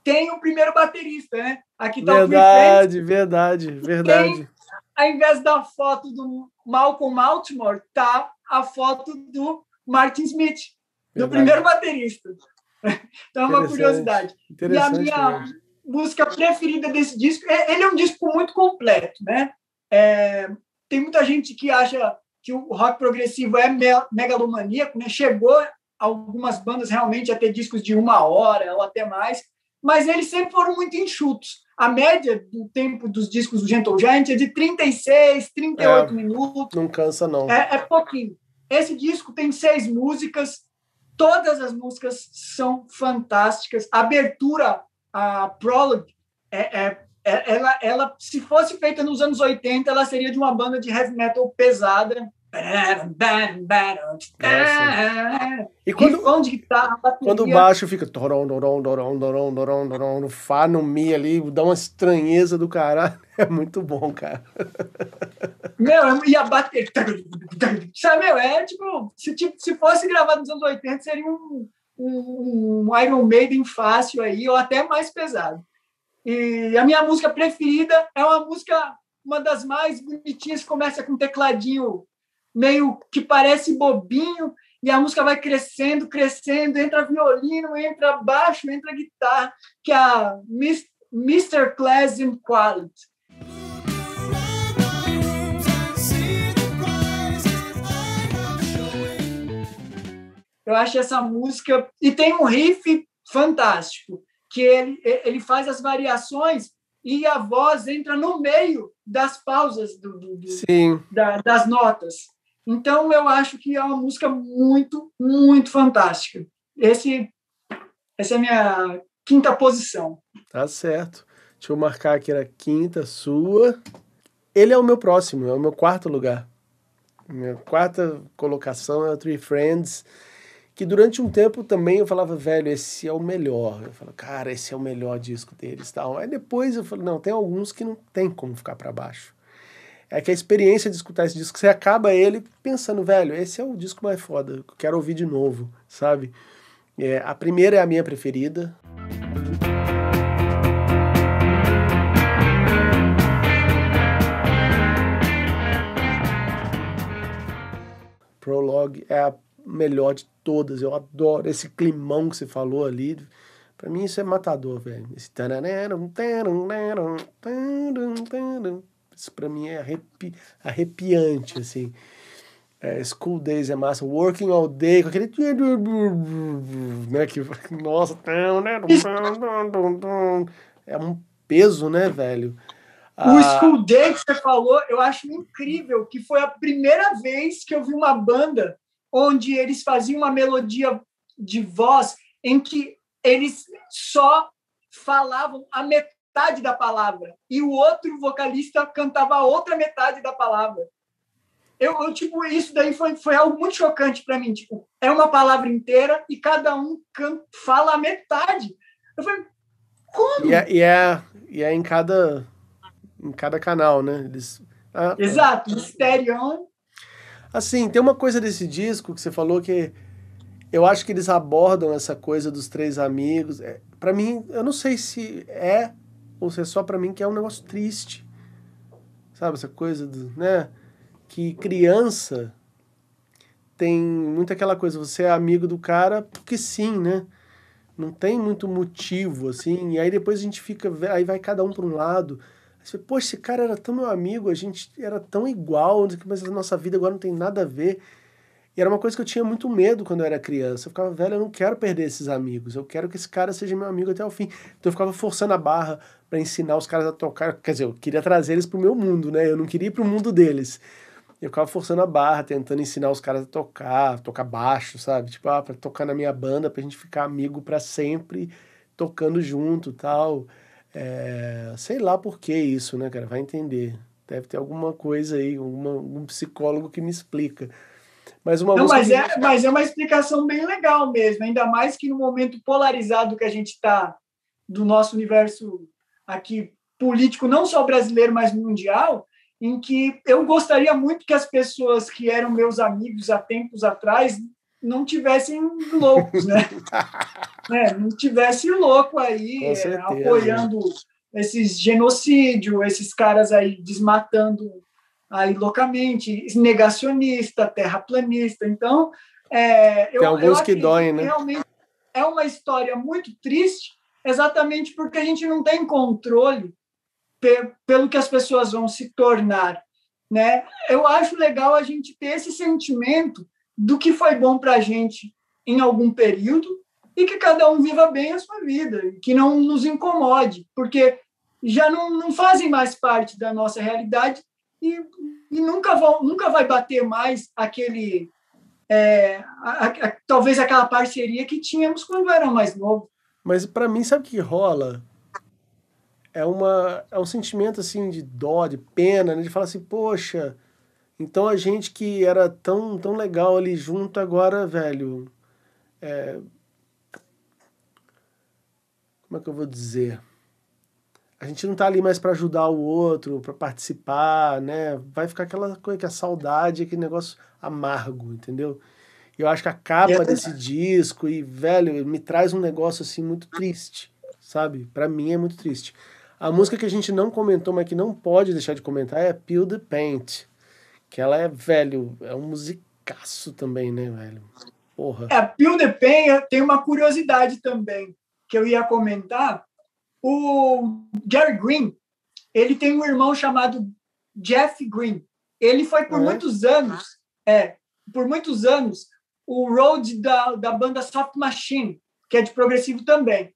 tem o primeiro baterista, né? Aqui tá o Three Friends, Verdade, verdade, verdade. Ao invés da foto do Malcolm Baltimore, tá a foto do Martin Smith, do Verdade. primeiro baterista. Então é uma curiosidade. E a minha mesmo. música preferida desse disco, é- ele é um disco muito completo, né? É, tem muita gente que acha que o rock progressivo é me- megalomaníaco, né? Chegou algumas bandas realmente a ter discos de uma hora ou até mais, mas eles sempre foram muito enxutos. A média do tempo dos discos do Gentle Giant é de 36, 38 É. minutos. Não cansa, não. É, é pouquinho. Esse disco tem seis músicas, todas as músicas são fantásticas. A abertura, a prologue, é, é- é- ela, ela, se fosse feita nos anos 80, ela seria de uma banda de heavy metal pesada. E quando, Rifão de guitarra, bateria. quando o baixo fica torom, dorom, dorom, dorom, dorom, dorom, no Fá, no Mi ali, dá uma estranheza do caralho. É muito bom, cara. Meu, e a bateria. Sabe, meu, é tipo se, tipo, se fosse gravado nos anos 80, seria um, um, um Iron Maiden fácil aí, ou até mais pesado. E a minha música preferida é uma música, uma das mais bonitinhas, começa com um tecladinho meio que parece bobinho, e a música vai crescendo, crescendo, entra violino, entra baixo, entra guitarra, que é a Mr. Class and Quality. Eu acho essa música. E tem um riff fantástico, que ele, ele faz as variações e a voz entra no meio das pausas do, do- do- Sim. da- das notas. Então, eu acho que é uma música muito, muito fantástica. Esse, essa é a minha quinta posição. Tá certo. Deixa eu marcar aqui na quinta sua. Ele é o meu próximo, é o meu quarto lugar. Minha quarta colocação é o Three Friends, que durante um tempo também eu falava, velho, esse é o melhor. Eu falava, cara, esse é o melhor disco deles. Tal. Aí depois eu falei, não, tem alguns que não tem como ficar para baixo. É que a experiência de escutar esse disco, você acaba ele pensando, velho, esse é o disco mais foda, eu quero ouvir de novo, sabe? É, a primeira é a minha preferida, Prologue é a melhor de todas. Eu adoro esse climão que você falou ali. Pra mim isso é matador, velho. Esse Isso pra mim é arrepi arrepiante, assim. É, School Days é massa. Working All Day, com aquele... Né, que, nossa... É um peso, né, velho? O Ah, School Day que você falou, eu acho incrível, que foi a primeira vez que eu vi uma banda onde eles faziam uma melodia de voz em que eles só falavam a metade da palavra e o outro vocalista cantava a outra metade da palavra. Eu, eu, tipo, isso daí foi, foi algo muito chocante para mim. Tipo, é uma palavra inteira e cada um can, fala a metade. Eu falei, Como? E é, e é, e é em cada em cada canal, né? Eles, ah, Exato, Mysterion. Assim, tem uma coisa desse disco que você falou que eu acho que eles abordam essa coisa dos três amigos. É, para mim, eu não sei se é ou se é só pra mim que é um negócio triste. Sabe essa coisa do, né, que criança tem muito aquela coisa, você é amigo do cara porque sim, né? Não tem muito motivo assim, e aí depois a gente fica, aí vai cada um para um lado. Você, Poxa, esse cara era tão meu amigo, a gente era tão igual, mas a nossa vida agora não tem nada a ver. E era uma coisa que eu tinha muito medo quando eu era criança. Eu ficava, velho, eu não quero perder esses amigos. Eu quero que esse cara seja meu amigo até o fim. Então eu ficava forçando a barra para ensinar os caras a tocar. Quer dizer, eu queria trazer eles pro meu mundo, né? Eu não queria ir pro mundo deles. Eu ficava forçando a barra, tentando ensinar os caras a tocar, tocar baixo, sabe? Tipo, ah, pra tocar na minha banda, pra gente ficar amigo para sempre, tocando junto tal. É, sei lá por que isso, né, cara? Vai entender. Deve ter alguma coisa aí, alguma, algum psicólogo que me explica. Mas uma Não, mas que- é, mas é uma explicação bem legal mesmo, ainda mais que no momento polarizado que a gente está do nosso universo aqui político, não só brasileiro, mas mundial, em que eu gostaria muito que as pessoas que eram meus amigos há tempos atrás não tivessem loucos, né? né? Não tivesse louco aí é, apoiando esses genocídio, esses caras aí desmatando aí loucamente, negacionista, terraplanista. Então, é, eu, Tem alguns eu que doem, né? Realmente é uma história muito triste, exatamente porque a gente não tem controle pe- pelo que as pessoas vão se tornar, né? Eu acho legal a gente ter esse sentimento do que foi bom para a gente em algum período e que cada um viva bem a sua vida, e que não nos incomode, porque já não, não fazem mais parte da nossa realidade e, e nunca vão nunca vai bater mais aquele é, a- a- talvez aquela parceria que tínhamos quando era mais novo. Mas pra mim, sabe o que rola? É, uma, é um sentimento assim de dó, de pena, né? de falar assim, poxa, então a gente que era tão, tão legal ali junto agora, velho. é, Como é que eu vou dizer? A gente não tá ali mais pra ajudar o outro, pra participar, né? Vai ficar aquela coisa que a saudade, aquele negócio amargo, entendeu? E eu acho que a capa É desse disco e, velho, me traz um negócio assim muito triste, sabe? Pra mim é muito triste. A música que a gente não comentou, mas que não pode deixar de comentar é Peel the Paint. Que ela é, velho, é um musicaço também, né, velho? Porra. É, Peel the Pen tem uma curiosidade também que eu ia comentar. O Gary Green, ele tem um irmão chamado Jeff Green. Ele foi por é? muitos anos, é, por muitos anos, o road da, da banda Soft Machine, que é de progressivo também.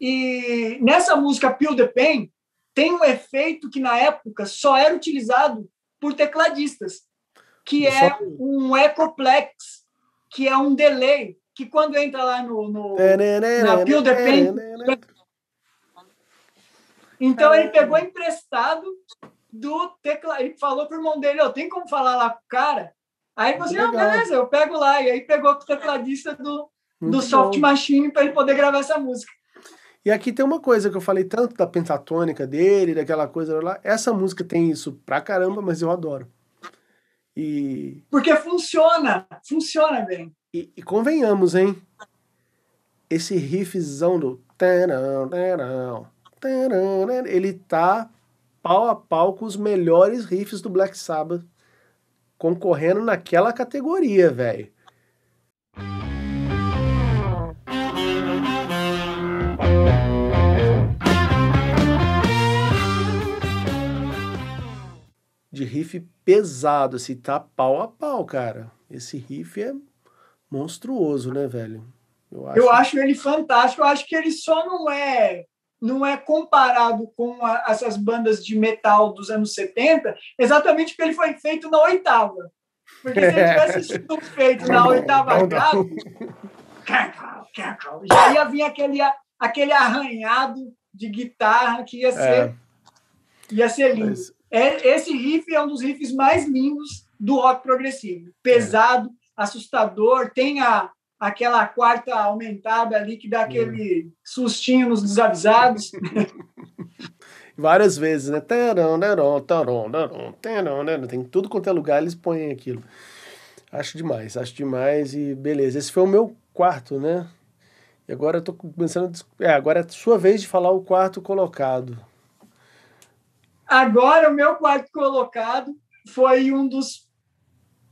E nessa música Peel the Pen tem um efeito que na época só era utilizado por tecladistas, que é Só- um ecoplex, que é um delay, que quando entra lá no, no na Peel the Paint. Então ele pegou emprestado do teclado. Ele falou pro irmão dele, eu tem como falar lá com o cara? Aí ele falou assim, não, beleza, eu pego lá. E aí pegou com o tecladista do, do Soft bom. Machine para ele poder gravar essa música. E aqui tem uma coisa que eu falei tanto da pentatônica dele, daquela coisa lá. Essa música tem isso pra caramba, mas eu adoro. E, Porque funciona, funciona bem. e, e convenhamos, hein? Esse riffzão do. tarão, né? Ele tá pau a pau com os melhores riffs do Black Sabbath, concorrendo naquela categoria, velho. de riff pesado, assim, tá pau a pau, cara. Esse riff é monstruoso, né, velho? Eu acho. Eu acho ele fantástico. Eu acho que ele só não é não é comparado com a- essas bandas de metal dos anos 70, exatamente porque ele foi feito na oitava. Porque se ele tivesse sido feito na oitava grave, já ia vir aquele, aquele arranhado de guitarra que ia ser, É, ia ser lindo. mas- É, esse riff é um dos riffs mais lindos do rock progressivo. Pesado, assustador, tem a, aquela quarta aumentada ali que dá aquele sustinho nos desavisados. Várias vezes, né? Tarão, tarão, tarão, tarão, tarão, tarão. Tem tudo quanto é lugar, eles põem aquilo. Acho demais, acho demais e beleza. Esse foi o meu quarto, né? E agora eu tô começando a... É, agora é sua vez de falar o quarto colocado. Agora, o meu quarto colocado foi um dos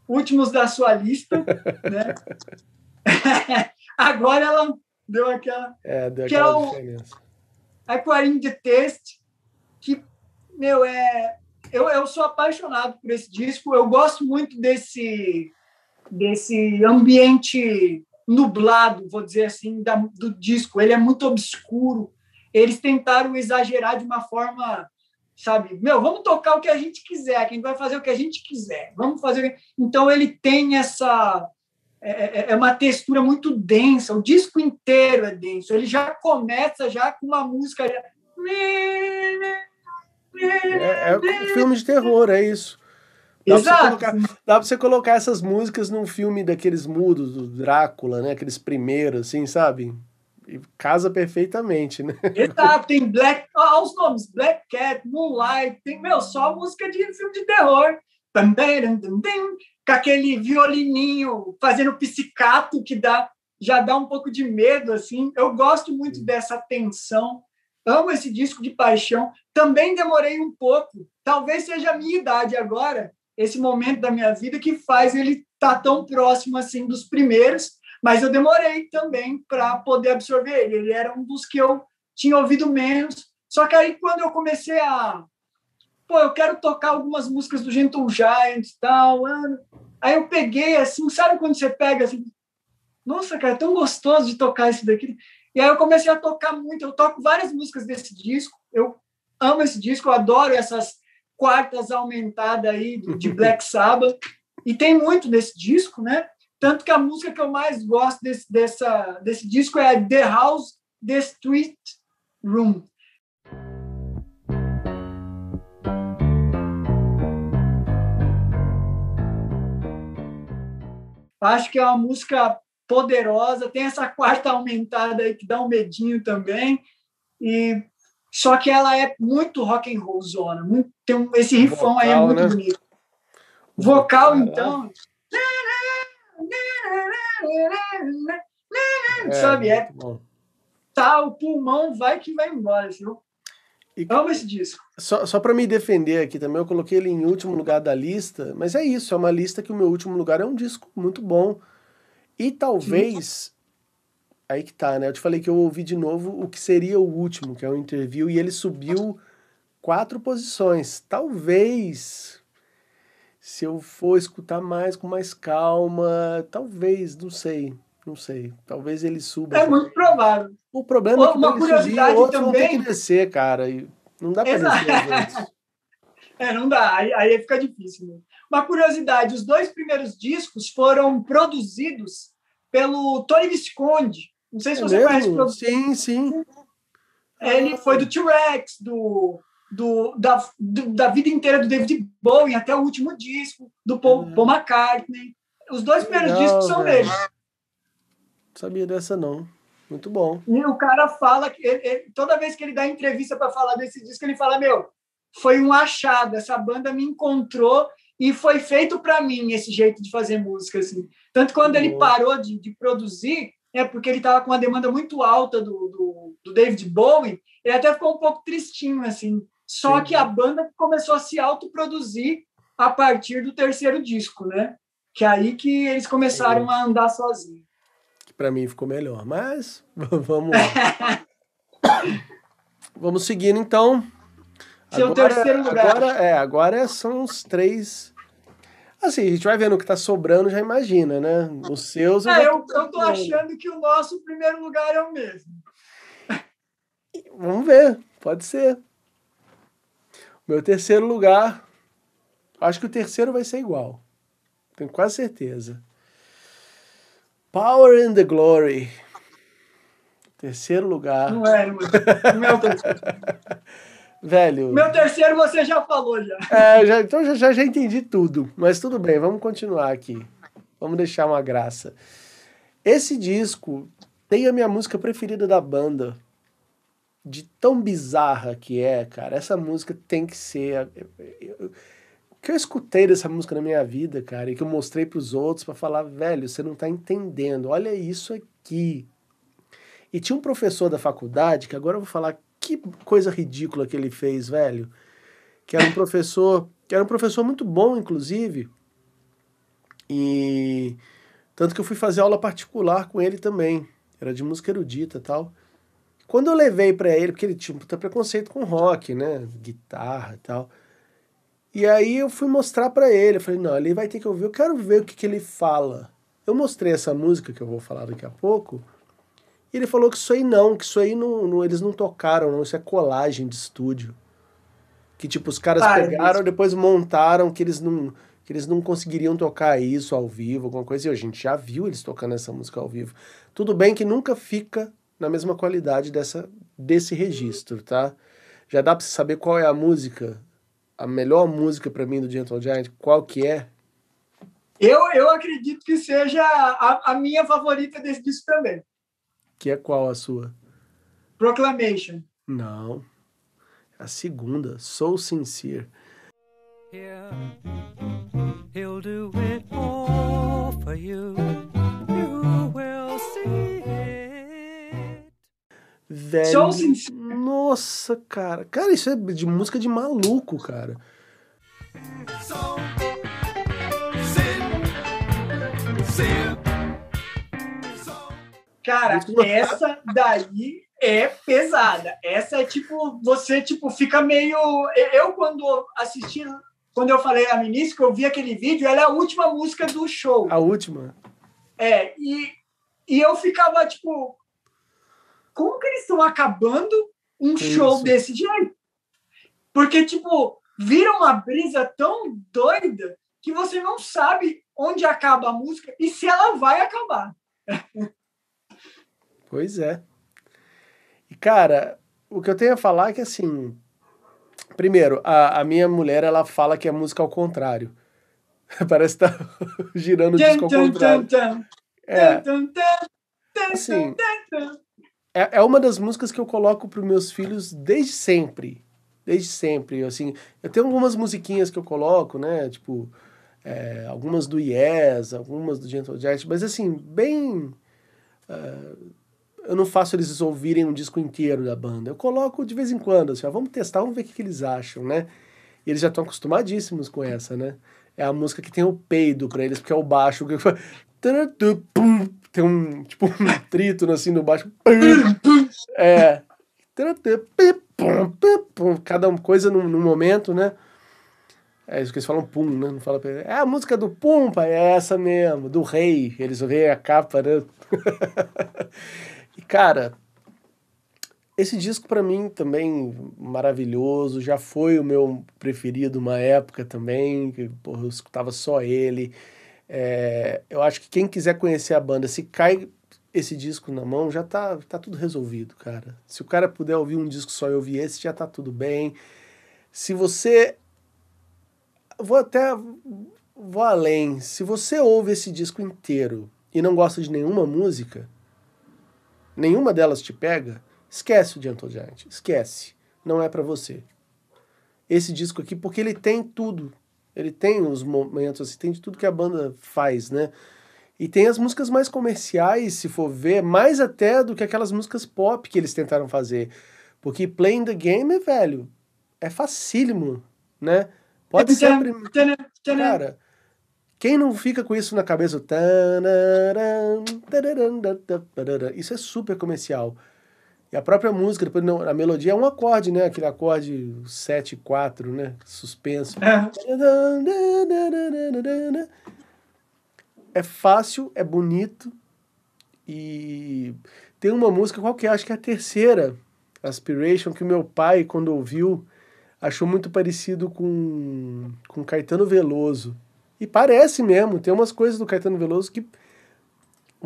últimos da sua lista, né? Agora ela deu aquela É, deu Que aquela é o- diferença. Aquarine de Test, que, meu, é... Eu, eu sou apaixonado por esse disco, eu gosto muito desse, desse ambiente nublado, vou dizer assim, da, do disco. Ele é muito obscuro. Eles tentaram exagerar de uma forma, sabe? Meu, vamos tocar o que a gente quiser, que a gente vai fazer o que a gente quiser. Vamos fazer. Então ele tem essa é, é- é uma textura muito densa. O disco inteiro é denso. Ele já começa já com uma música. já- É, é um filme de terror, é isso. Dá pra, você Exato. colocar, dá pra você colocar essas músicas num filme daqueles mudos, do Drácula, né? Aqueles primeiros, assim, sabe? E casa perfeitamente, né? Exato, tem Black. Olha os nomes: Black Cat, Moonlight, tem, meu, só música de filme de terror. Com aquele violininho fazendo psicato que dá, já dá um pouco de medo, assim. Eu gosto muito dessa tensão. Amo esse disco de paixão. Também demorei um pouco. Talvez seja a minha idade agora, esse momento da minha vida, que faz ele estar tão próximo assim dos primeiros mas eu demorei também para poder absorver ele. Ele era um dos que eu tinha ouvido menos. Só que aí, quando eu comecei a. Pô, eu quero tocar algumas músicas do Gentle Giant e tal. ah, Aí eu peguei assim, sabe quando você pega assim? Nossa, cara, é tão gostoso de tocar isso daqui. E aí eu comecei a tocar muito. Eu toco várias músicas desse disco. Eu amo esse disco, eu adoro essas quartas aumentadas aí de Black Sabbath. E tem muito desse disco, né? Tanto que a música que eu mais gosto desse, dessa, desse disco é The House, The Street Room. Acho que é uma música poderosa, tem essa quarta aumentada aí que dá um medinho também. E só que ela é muito rock and roll zona, muito, tem um, esse rifão aí é Vocal, muito né? bonito. Vocal então, É, sabe, é tá, o pulmão vai que vai embora, viu? E- Amo esse disco. Só, só para me defender aqui também, eu coloquei ele em último lugar da lista, mas é isso, é uma lista que o meu último lugar é um disco muito bom. E talvez. Aí que tá, né? Eu te falei que eu ouvi de novo o que seria o último, que é o interview, e ele subiu quatro posições. Talvez. Se eu for escutar mais com mais calma, talvez, não sei, não sei. Talvez ele suba. É muito provável. O problema é que Uma pra ele subir, curiosidade outros vão ter também- que descer, cara. E não dá Exato. descer. É, não dá, aí, aí fica difícil. Né? Uma curiosidade: os dois primeiros discos foram produzidos pelo Tony Visconde. Não sei se É você conhece o mesmo? produtor. Sim, sim. Ele foi do T-Rex, do, do, da, do- da vida inteira do David Bowie até o último disco, do Paul, Uhum. Paul McCartney. Os dois primeiros Legal, discos são velho. dele. Não sabia dessa, não. Muito bom. E o cara fala que ele- ele- toda vez que ele dá entrevista para falar desse disco, ele fala: Meu, foi um achado, essa banda me encontrou e foi feito para mim esse jeito de fazer música. Assim. Tanto quando ele parou de, de produzir, é porque ele estava com uma demanda muito alta do, do, do David Bowie, ele até ficou um pouco tristinho. assim. Só Sim. que a banda começou a se autoproduzir a partir do terceiro disco, né? Que é aí que eles começaram a andar sozinhos. Pra mim ficou melhor. Mas vamos lá. vamos seguindo então. Seu terceiro lugar. Agora, é, agora são os três. Assim, a gente vai vendo o que tá sobrando, já imagina, né? Os seus. É, eu, tô- eu tô achando que o nosso primeiro lugar é o mesmo. Vamos ver, pode ser. Meu terceiro lugar. Acho que o terceiro vai ser igual. Tenho quase certeza. Power and the Glory. Terceiro lugar. Não é, não é. O meu terceiro. Velho. Meu terceiro você já falou já. É, já, então já, já, entendi tudo. Mas tudo bem, vamos continuar aqui. Vamos deixar uma graça. Esse disco tem a minha música preferida da banda. De tão bizarra que é, cara. Essa música tem que ser. eu- O que eu escutei dessa música na minha vida, cara, e que eu mostrei pros outros pra falar, velho, você não tá entendendo. Olha isso aqui. E tinha um professor da faculdade, que agora eu vou falar que coisa ridícula que ele fez, velho. Que era um professor, que era um professor muito bom, inclusive. E tanto que eu fui fazer aula particular com ele também. Era de música erudita e tal. Quando eu levei pra ele, porque ele tinha um preconceito com rock, né? Guitarra e tal. E aí eu fui mostrar pra ele. Eu falei, não, ele vai ter que ouvir. Eu quero ver o que, que ele fala. Eu mostrei essa música que eu vou falar daqui a pouco. E ele falou que isso aí não, que isso aí não, não- eles não tocaram, não. Isso é colagem de estúdio. Que tipo, os caras Para, pegaram, bicho. depois montaram que eles não. Que eles não conseguiriam tocar isso ao vivo, alguma coisa. E a gente já viu eles tocando essa música ao vivo. Tudo bem que nunca fica na mesma qualidade dessa, desse registro, tá? Já dá pra você saber qual é a música, a melhor música pra mim do Gentle Giant, qual que é? Eu, eu acredito que seja a, a minha favorita desse disco também. Que é qual a sua? Proclamation. Não. A segunda, So Sincere. Yeah, he'll do it all for you. You will see. Velho. Nossa, cara. Cara, isso é de música de maluco, cara. So. So, Cara, Muito- essa daí é pesada. Essa é tipo, você tipo fica meio. Eu, quando assisti, quando eu falei a início, que eu vi aquele vídeo, ela é a última música do show. A última. É, e, e eu ficava tipo, como que eles estão acabando um show desse jeito? Porque, tipo, vira uma brisa tão doida que você não sabe onde acaba a música e se ela vai acabar. Pois é. E, cara, o que eu tenho a falar é que, assim. Primeiro, a, a minha mulher, ela fala que é música ao contrário. Parece que tá girando o disco ao contrário. É, assim. É, é uma das músicas que eu coloco para meus filhos desde sempre. Desde sempre. Assim, eu tenho algumas musiquinhas que eu coloco, né? Tipo, é, algumas do Yes, algumas do Gentle Giant, mas assim, bem. ah, eu não faço eles ouvirem um disco inteiro da banda. Eu coloco de vez em quando, assim, ó, vamos testar, vamos ver o que, que eles acham, né? E eles já estão acostumadíssimos com essa, né? É a música que tem o peido pra eles, porque é o baixo. Tem um, tipo, um trítono assim no baixo. É. Cada coisa num, num momento, né? É isso que eles falam pum, né? Não fala É a música do pum, pai, é essa mesmo, do rei. Eles veem a capa, né? e, cara, esse disco pra mim também maravilhoso, já foi o meu preferido uma época também, que porra, eu escutava só ele. É, eu acho que quem quiser conhecer a banda, se cai esse disco na mão, já tá, tá tudo resolvido, cara. Se o cara puder ouvir um disco só e ouvir esse, já tá tudo bem. Se você. Vou até. Vou além. Se você ouve esse disco inteiro e não gosta de nenhuma música, nenhuma delas te pega, esquece o Gentle Giant. Esquece. Não é pra você. Esse disco aqui, porque ele tem tudo. Ele tem os momentos, assim, tem de tudo que a banda faz, né? E tem as músicas mais comerciais, se for ver, mais até do que aquelas músicas pop que eles tentaram fazer. Porque Playing the Game, velho, é facílimo, né? Pode ser prim- Tchan, tchan, Cara, quem não fica com isso na cabeça? Isso é super comercial. E a própria música, depois não, a melodia é um acorde, né? Aquele acorde 7 e 4, né? Suspenso. É. É fácil, é bonito e tem uma música qual que é? Acho que é a terceira, Aspiration, que o meu pai, quando ouviu, achou muito parecido com, com Caetano Veloso. E parece mesmo, tem umas coisas do Caetano Veloso que.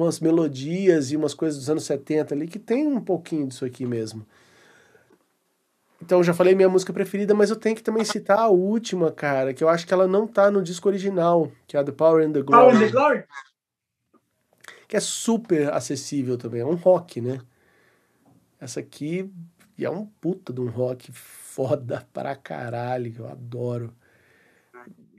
Umas melodias e umas coisas dos anos 70 ali que tem um pouquinho disso aqui mesmo. Então, já falei minha música preferida, mas eu tenho que também citar a última, cara, que eu acho que ela não tá no disco original, que é a The Power and the Power Glory. and the Glory? que é super acessível também. É um rock, né? Essa aqui é um puta de um rock foda pra caralho, que eu adoro.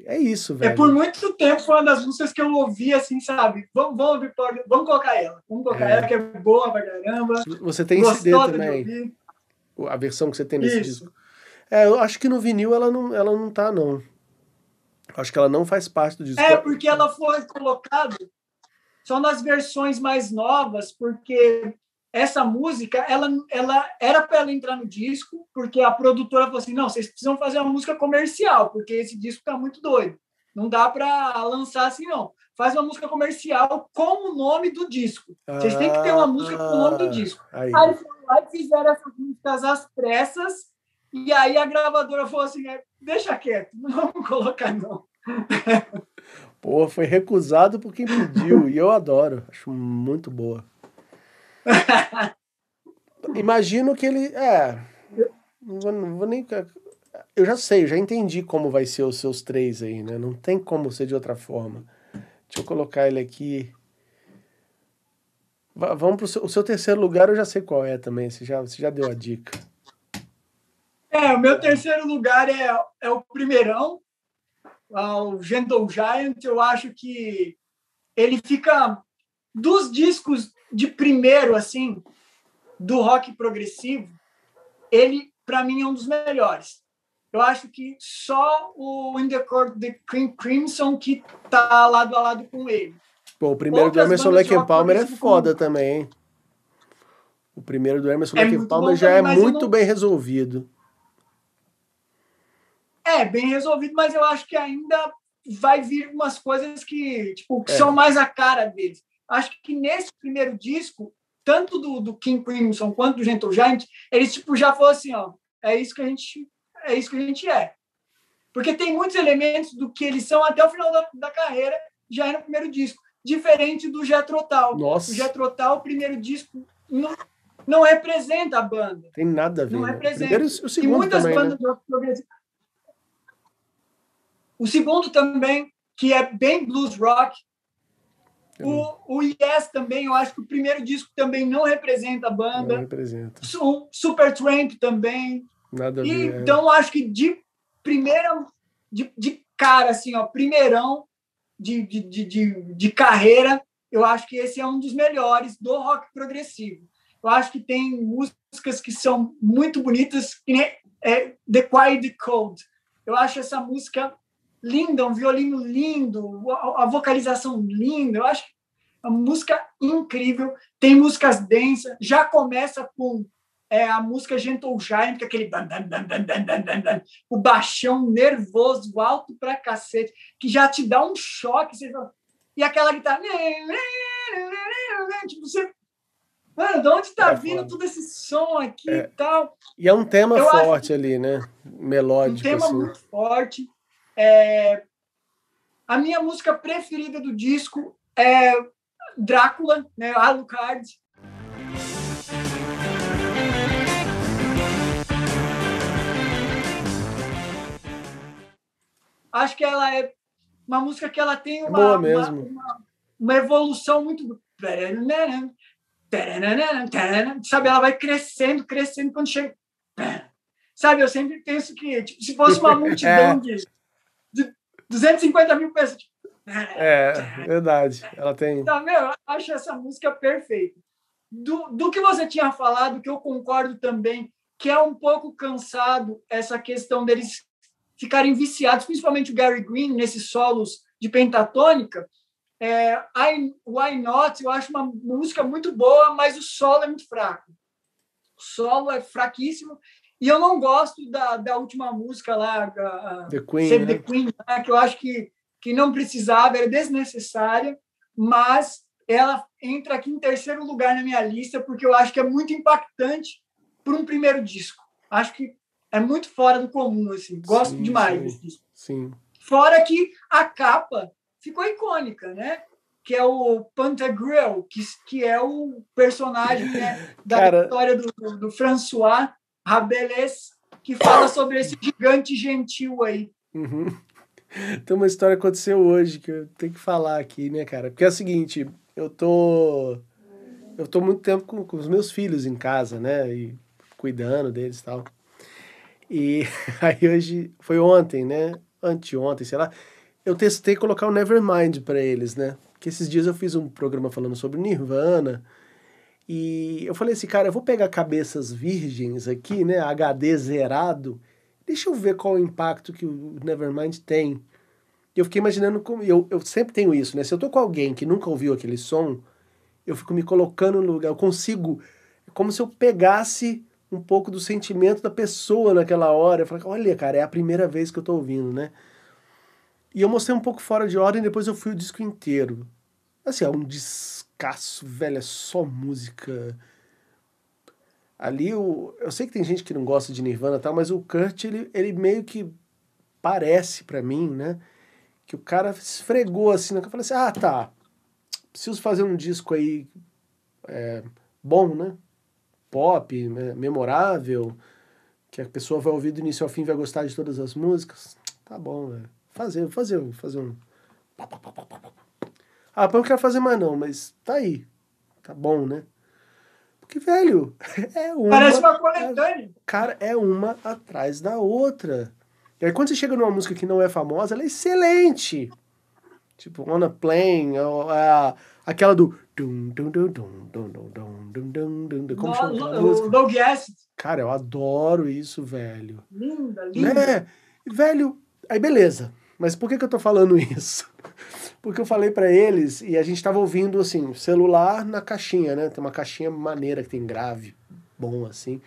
É isso, velho. É por muito tempo foi uma das músicas que eu ouvi assim, sabe? Vamos, vamos ouvir, vamos colocar ela. Vamos colocar É. ela, que é boa pra caramba. Você tem CD também, a versão que você tem nesse disco. É, eu acho que no vinil ela não, ela não tá, não. Acho que ela não faz parte do disco. É, porque ela foi colocada só nas versões mais novas, porque essa música, ela, ela era para ela entrar no disco, porque a produtora falou assim, não, vocês precisam fazer uma música comercial, porque esse disco tá muito doido. Não dá para lançar assim, não. Faz uma música comercial com o nome do disco. Vocês têm que ter uma música com o nome do disco. Ah, Aí. Aí foram lá e fizeram essas músicas às pressas, e aí a gravadora falou assim, é, deixa quieto, não vamos colocar não. Pô, foi recusado por quem pediu, e eu adoro. Acho muito boa. Imagino que ele. É. Não vou, não vou nem. Eu já sei, eu já entendi como vai ser os seus três aí, né? Não tem como ser de outra forma. Deixa eu colocar ele aqui. Va- Vamos pro seu, o seu terceiro lugar, eu já sei qual é também. Você já, você já deu a dica. É, o meu terceiro lugar é, é o primeirão, o Gentle Giant. Eu acho que ele fica dos discos de primeiro, assim, do rock progressivo, ele, para mim, é um dos melhores. Eu acho que só o In the Court the Cream Crimson que tá lado a lado com ele. Pô, o primeiro Outras do Emerson Lake Palmer é foda como- também, hein? O primeiro do Emerson É Lake Palmer bom já é muito não- bem resolvido. É, bem resolvido, mas eu acho que ainda vai vir umas coisas que, tipo, que É. são mais a cara deles. Acho que nesse primeiro disco, tanto do, do King Crimson quanto do Gentle Giant, eles tipo já foram assim, ó, é isso que a gente é isso que a gente é. Porque tem muitos elementos do que eles são até o final da, da carreira, já é no primeiro disco, diferente do Jethro Tull. Nossa. O Jethro Tull, o primeiro disco não, não representa a banda. Tem nada a ver. Não né? representa. Primeiro e o E segundo muitas também, bandas né? de rock progressivo. O segundo também, que é bem blues rock. O, o Yes também, eu acho que o primeiro disco também não representa a Não banda. representa. O Super Tramp também. Nada a E, ver. é. então, eu acho que de primeira, de, de cara, assim, ó, primeirão de, de, de, de, de carreira, eu acho que esse é um dos melhores do rock progressivo. Eu acho que tem músicas que são muito bonitas, que nem é, The Quiet Cold. Eu acho essa música linda, um violino lindo, a, a vocalização linda. Eu acho que é uma música incrível. Tem músicas densas, já começa com é, a música Gentle Giant, que é aquele dan, dan, dan, dan, dan, dan, dan, dan, o baixão nervoso, alto pra cacete, que já te dá um choque. Você fala- e aquela guitarra. Tipo, você. Mano, de onde tá É vindo foda. todo esse som aqui É. e tal? E é um tema Eu acho forte ali, né? um Melódico, tema assim. muito forte. É, a minha música preferida do disco é Drácula, né? Alucard. Acho que ela é uma música que ela tem uma, boa uma- mesmo. uma, uma evolução muito. Sabe, ela vai crescendo, crescendo quando chega. Sabe, eu sempre penso que tipo, se fosse uma multidão de 250 mil pessoas. tipo, É, verdade. Ela tem. Tá, meu, eu acho essa música perfeita. Do, do que você tinha falado, que eu concordo também, que é um pouco cansado essa questão deles ficarem viciados, principalmente o Gary Green, nesses solos de pentatônica. É, I, Why Not, eu acho uma música muito boa, mas o solo é muito fraco. O solo é fraquíssimo. E eu não gosto da, da última música lá, a- The Queen. Save né? the Queen, né, que eu acho que, que não precisava, era desnecessária, mas ela entra aqui em terceiro lugar na minha lista, porque eu acho que é muito impactante para um primeiro disco. Acho que é muito fora do comum, assim. Gosto Sim, demais sim. desse disco. Sim. Fora que a capa ficou icônica, né? Que é o Pantagruel, que, que é o personagem né, da Cara- história do, do, do François Rabelais, que fala sobre esse gigante gentil aí. Uhum. Tem uma história que aconteceu hoje que eu tenho que falar aqui, né, cara? Porque é o seguinte, eu tô. Eu tô muito tempo com, com os meus filhos em casa, né? E cuidando deles e tal. E aí hoje, foi ontem, né? Anteontem, sei lá. Eu testei colocar o Nevermind pra eles, né? Porque esses dias eu fiz um programa falando sobre Nirvana. E eu falei assim, cara, eu vou pegar cabeças virgens aqui, né? HD zerado. Deixa eu ver qual o impacto que o Nevermind tem. Eu fiquei imaginando como. Eu, eu sempre tenho isso, né? Se eu tô com alguém que nunca ouviu aquele som, eu fico me colocando no lugar. Eu consigo. É como se eu pegasse um pouco do sentimento da pessoa naquela hora. Eu falei, olha, cara, é a primeira vez que eu tô ouvindo, né? E eu mostrei um pouco fora de ordem, depois eu fui o disco inteiro. Assim, é um descasso, velho, é só música. Ali, eu, eu sei que tem gente que não gosta de Nirvana e tal, mas o Kurt, ele, ele meio que parece pra mim, né? Que o cara esfregou assim, né? Eu falei assim, ah, tá, preciso fazer um disco aí é, bom, né? Pop, né? memorável, que a pessoa vai ouvir do início ao fim vai gostar de todas as músicas. Tá bom, velho. Fazer, fazer, fazer um. Ah, pô, não quero fazer mais não, mas tá aí. Tá bom, né? Porque, velho, é uma. Parece uma coletânea. Cara, é uma atrás da outra. E aí, quando você chega numa música que não é famosa, ela é excelente. Tipo, On a Plane, a, aquela do. Como chama? música? Doug Cara, eu adoro isso, velho. Linda, linda. Né? Velho, aí beleza. Mas por que, que eu tô falando isso? Porque eu falei pra eles e a gente tava ouvindo assim, celular na caixinha, né? Tem uma caixinha maneira que tem grave bom assim.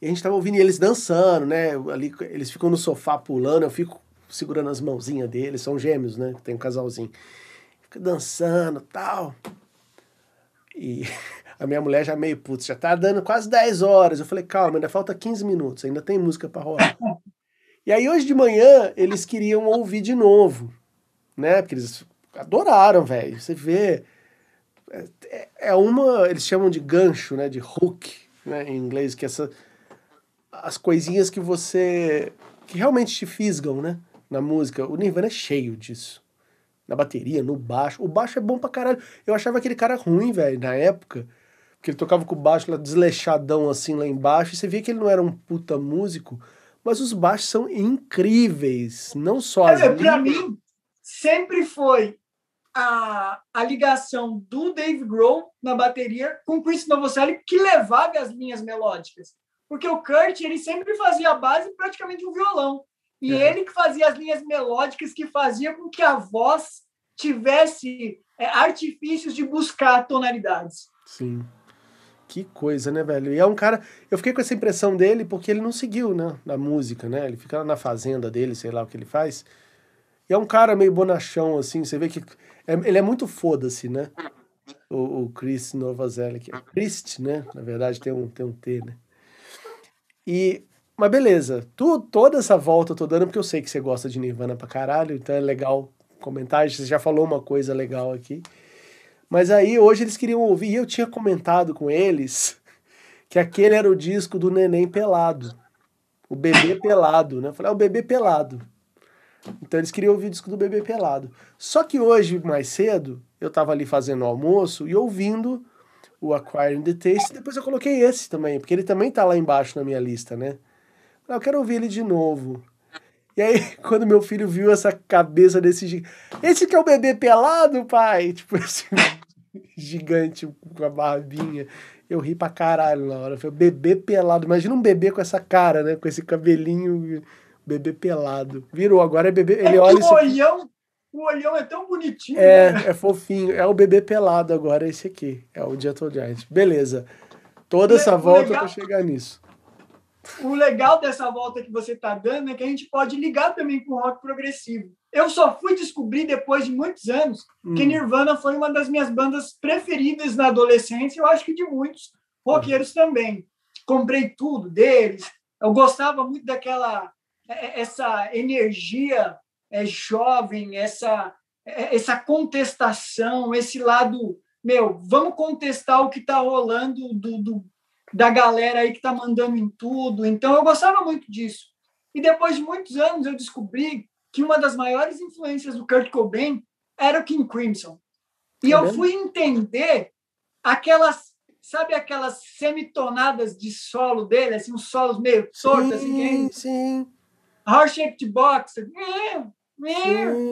E a gente tava ouvindo eles dançando, né? Ali eles ficam no sofá pulando, eu fico segurando as mãozinhas deles, são gêmeos, né? Tem um casalzinho. Fica dançando, tal. E a minha mulher já meio, putz, já tá dando quase 10 horas. Eu falei, calma, ainda falta 15 minutos, ainda tem música pra rolar. E aí hoje de manhã eles queriam ouvir de novo, né? Porque eles adoraram, velho. Você vê. É, é uma. Eles chamam de gancho, né? De hook, né? Em inglês, que é essa. As coisinhas que você. que realmente te fisgam, né? Na música. O Nirvana é cheio disso. Na bateria, no baixo. O baixo é bom pra caralho. Eu achava aquele cara ruim, velho, na época. Porque ele tocava com o baixo lá desleixadão assim lá embaixo. E você via que ele não era um puta músico. Mas os baixos são incríveis. Não só as É, linhas- mim, sempre foi a, a ligação do Dave Grohl na bateria com o Chris Novoselic que levava as linhas melódicas. Porque o Kurt, ele sempre fazia a base praticamente um violão. E É. ele que fazia as linhas melódicas que fazia com que a voz tivesse é, artifícios de buscar tonalidades. Sim. Que coisa, né, velho? E é um cara. Eu fiquei com essa impressão dele porque ele não seguiu, né? Na música, né? Ele fica na fazenda dele, sei lá o que ele faz. E é um cara meio bonachão, assim. Você vê que. é- ele é muito foda-se, né? O, o Chris Novoselic. É Christ, né? Na verdade, tem um, tem um T, né? E. Mas beleza. Tu, toda essa volta eu tô dando porque eu sei que você gosta de Nirvana pra caralho, então é legal comentar. Você já falou uma coisa legal aqui. Mas aí hoje eles queriam ouvir, e eu tinha comentado com eles que aquele era o disco do neném pelado. O bebê pelado, né? Eu falei, é o bebê pelado. Então eles queriam ouvir o disco do bebê pelado. Só que hoje, mais cedo, eu tava ali fazendo o almoço e ouvindo o Acquiring the Taste, depois eu coloquei esse também, porque ele também tá lá embaixo na minha lista, né? Eu eu quero ouvir ele de novo. E aí, quando meu filho viu essa cabeça desse gigante. Esse que é o bebê pelado, pai? Tipo, esse gigante com a barbinha. Eu ri pra caralho na hora. Eu falei, bebê pelado. Imagina um bebê com essa cara, né? Com esse cabelinho. Bebê pelado. Virou, agora é bebê. Ele é olha o olhão, o olhão é tão bonitinho. É, né? é fofinho. É o bebê pelado agora, esse aqui. É o Gentle Giant. Beleza. Toda essa volta legal. pra chegar nisso. O legal dessa volta que você está dando é que a gente pode ligar também com o rock progressivo. Eu só fui descobrir depois de muitos anos que Hum. Nirvana foi uma das minhas bandas preferidas na adolescência, eu acho que de muitos roqueiros também. Comprei tudo deles. Eu gostava muito daquela é, essa energia é, jovem, essa é, essa contestação, esse lado, meu, vamos contestar o que está rolando do, do- da galera aí que está mandando em tudo. Então eu gostava muito disso. E depois de muitos anos eu descobri que uma das maiores influências do Kurt Cobain era o King Crimson. E É eu mesmo? fui entender aquelas, sabe aquelas semitonadas de solo dele, assim, uns solos meio tortos, assim, que nem Sim, sim. Heart Shaped Box,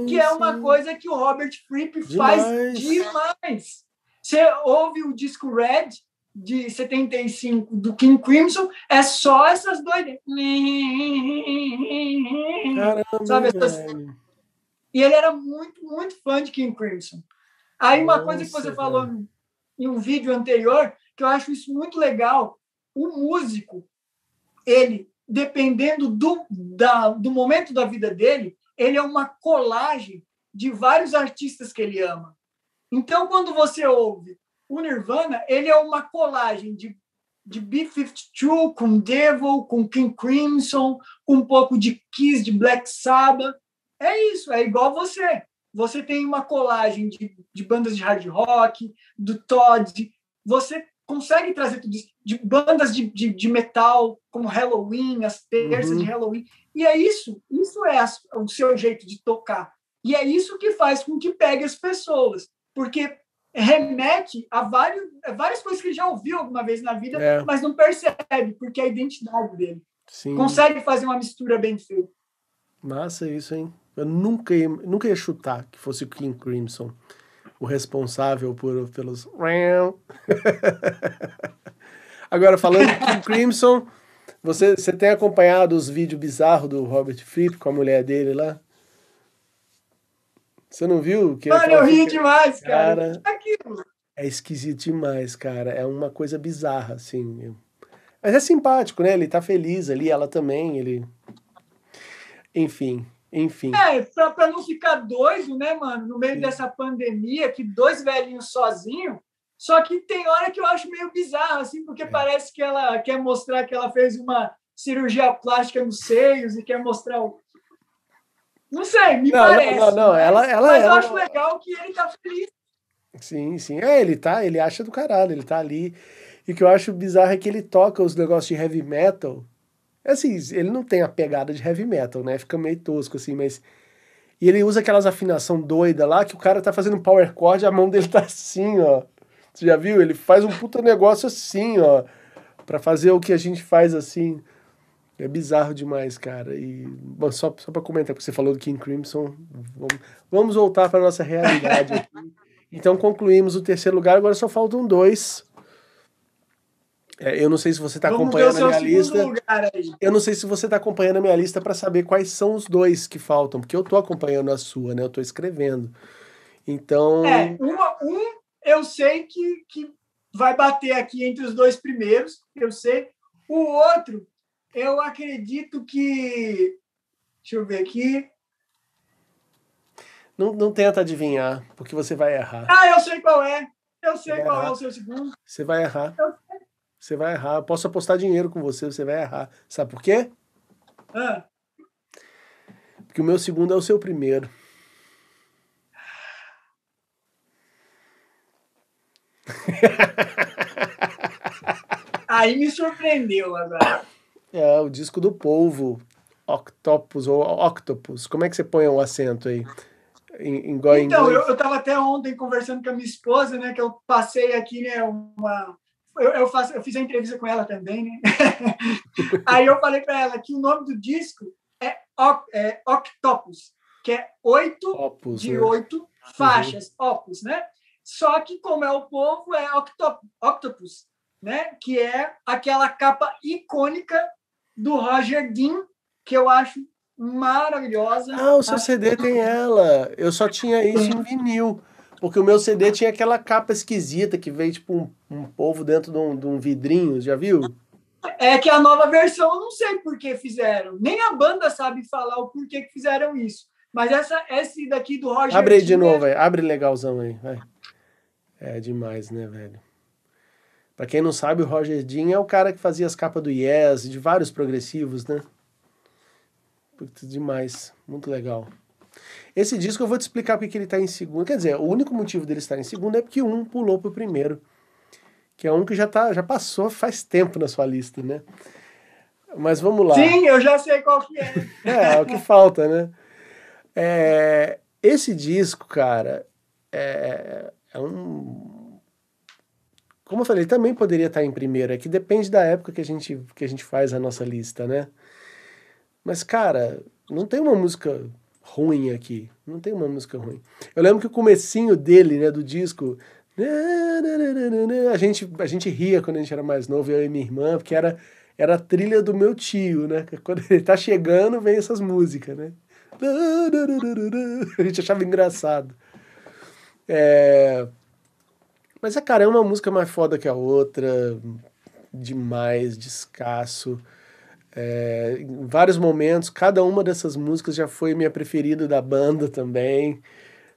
que é uma sim. coisa que o Robert Fripp faz Demais. demais. Você ouve o disco Red de 75 do King Crimson, é só essas doidas. Caramba, Sabe, essas- velho. E ele era muito, muito fã de King Crimson. Aí uma coisa que Nossa, você falou em um vídeo anterior, que eu acho isso muito legal, o músico, ele, dependendo do, da, do momento da vida dele, ele é uma colagem de vários artistas que ele ama. Então, quando você ouve o Nirvana, ele é uma colagem de, de B-52 com Devil, com King Crimson, com um pouco de Kiss, de Black Sabbath. É isso, é igual você. Você tem uma colagem de, de bandas de hard rock, do Todd. Você consegue trazer tudo isso. De bandas de, de, de metal, como Halloween, as terças Uhum. de Halloween. E é isso. Isso é o seu jeito de tocar. E é isso que faz com que pegue as pessoas. Porque remete a vários, a várias coisas que ele já ouviu alguma vez na vida, É. mas não percebe, porque é a identidade dele. Sim. Consegue fazer uma mistura bem feita. Massa isso, hein? Eu nunca ia, nunca ia chutar que fosse o King Crimson o responsável por, pelos. Agora, falando de King Crimson, você, você tem acompanhado os vídeos bizarros do Robert Fripp com a mulher dele lá? Você não viu? Que Mano, eu rio que demais, cara. Cara. Aquilo. É esquisito demais, cara. É uma coisa bizarra, assim. Mas é simpático, né? Ele tá feliz ali, ela também, ele. Enfim, enfim. É, pra, pra não ficar doido, né, mano? No meio dessa pandemia, que dois velhinhos sozinhos. Só que tem hora que eu acho meio bizarro, assim, É. porque parece que ela quer mostrar que ela fez uma cirurgia plástica nos seios e quer mostrar o. Não sei, me Não, parece. não, não, não, ela- ela- mas eu ela- acho legal que ele tá feliz. Sim, sim. É, ele tá, ele acha do caralho, ele tá ali. E o que eu acho bizarro é que ele toca os negócios de heavy metal. Assim, ele não tem a pegada de heavy metal, né? Fica meio tosco, assim, mas. E ele usa aquelas afinação doida lá que o cara tá fazendo power chord, a mão dele tá assim, ó. Você já viu? Ele faz um puta negócio assim, ó. Pra fazer o que a gente faz assim. É bizarro demais, cara. E bom, só, só pra comentar, porque você falou do King Crimson, vamos, vamos voltar pra nossa realidade aqui. Então concluímos o terceiro lugar, agora só faltam dois. É, eu não sei se você está acompanhando a minha lista. Eu não sei se você está acompanhando a minha lista para saber quais são os dois que faltam, porque eu estou acompanhando a sua, né? Eu estou escrevendo. Então, É, uma, um eu sei que, que vai bater aqui entre os dois primeiros, eu sei. O outro, eu acredito que. Deixa eu ver aqui. não, não tenta adivinhar, porque você vai errar. Ah, eu sei qual é. Eu sei qual errar. é o seu segundo. Você vai errar. Você vai errar. Eu posso apostar dinheiro com você, você vai errar. Sabe por quê? Ah, Porque o meu segundo é o seu primeiro. aí me surpreendeu agora. É o disco do polvo. Octopus ou Octopus. Como é que você põe o acento aí? Em, em, Então, inglês? eu estava até ontem conversando com a minha esposa, né? Que eu passei aqui, né? Uma. Eu, eu, faço, eu fiz a entrevista com ela também, né? Aí eu falei para ela que o nome do disco é, é Octopus, que é oito Opus, de né? oito faixas, opus, né? Só que como é o povo, é octop, octopus, né? Que é aquela capa icônica do Roger Dean, que eu acho maravilhosa. Ah, o seu CD tem ela. Eu só tinha isso em vinil. Porque o meu CD tinha aquela capa esquisita que veio tipo um, um povo dentro de um, de um vidrinho, já viu? É que a nova versão, eu não sei por que fizeram. Nem a banda sabe falar o porquê que fizeram isso. Mas essa, esse daqui do Roger Abre aí de é- novo, aí. abre legalzão aí. Vai. É demais, né, velho? Pra quem não sabe, o Roger Dean é o cara que fazia as capas do Yes, de vários progressivos, né? Putz, demais. Muito legal. Esse disco eu vou te explicar porque que ele tá em segundo. Quer dizer, o único motivo dele estar em segundo é porque um pulou pro primeiro. Que é um que já, tá, já passou faz tempo na sua lista, né? Mas vamos lá. Sim, eu já sei qual que é. É, é o que falta, né? É, esse disco, cara, é, é um. Como eu falei, também poderia estar em primeiro. É que depende da época que a gente, que a gente faz a nossa lista, né? Mas, cara, não tem uma música ruim aqui. Não tem uma música ruim. Eu lembro que o comecinho dele, né, do disco. A gente, a gente ria quando a gente era mais novo, eu e minha irmã, porque era, era a trilha do meu tio, né? Quando ele tá chegando, vem essas músicas, né? A gente achava engraçado. É... Mas, é, cara, é uma música mais foda que a outra, demais, descasso. É, em vários momentos, cada uma dessas músicas já foi minha preferida da banda também,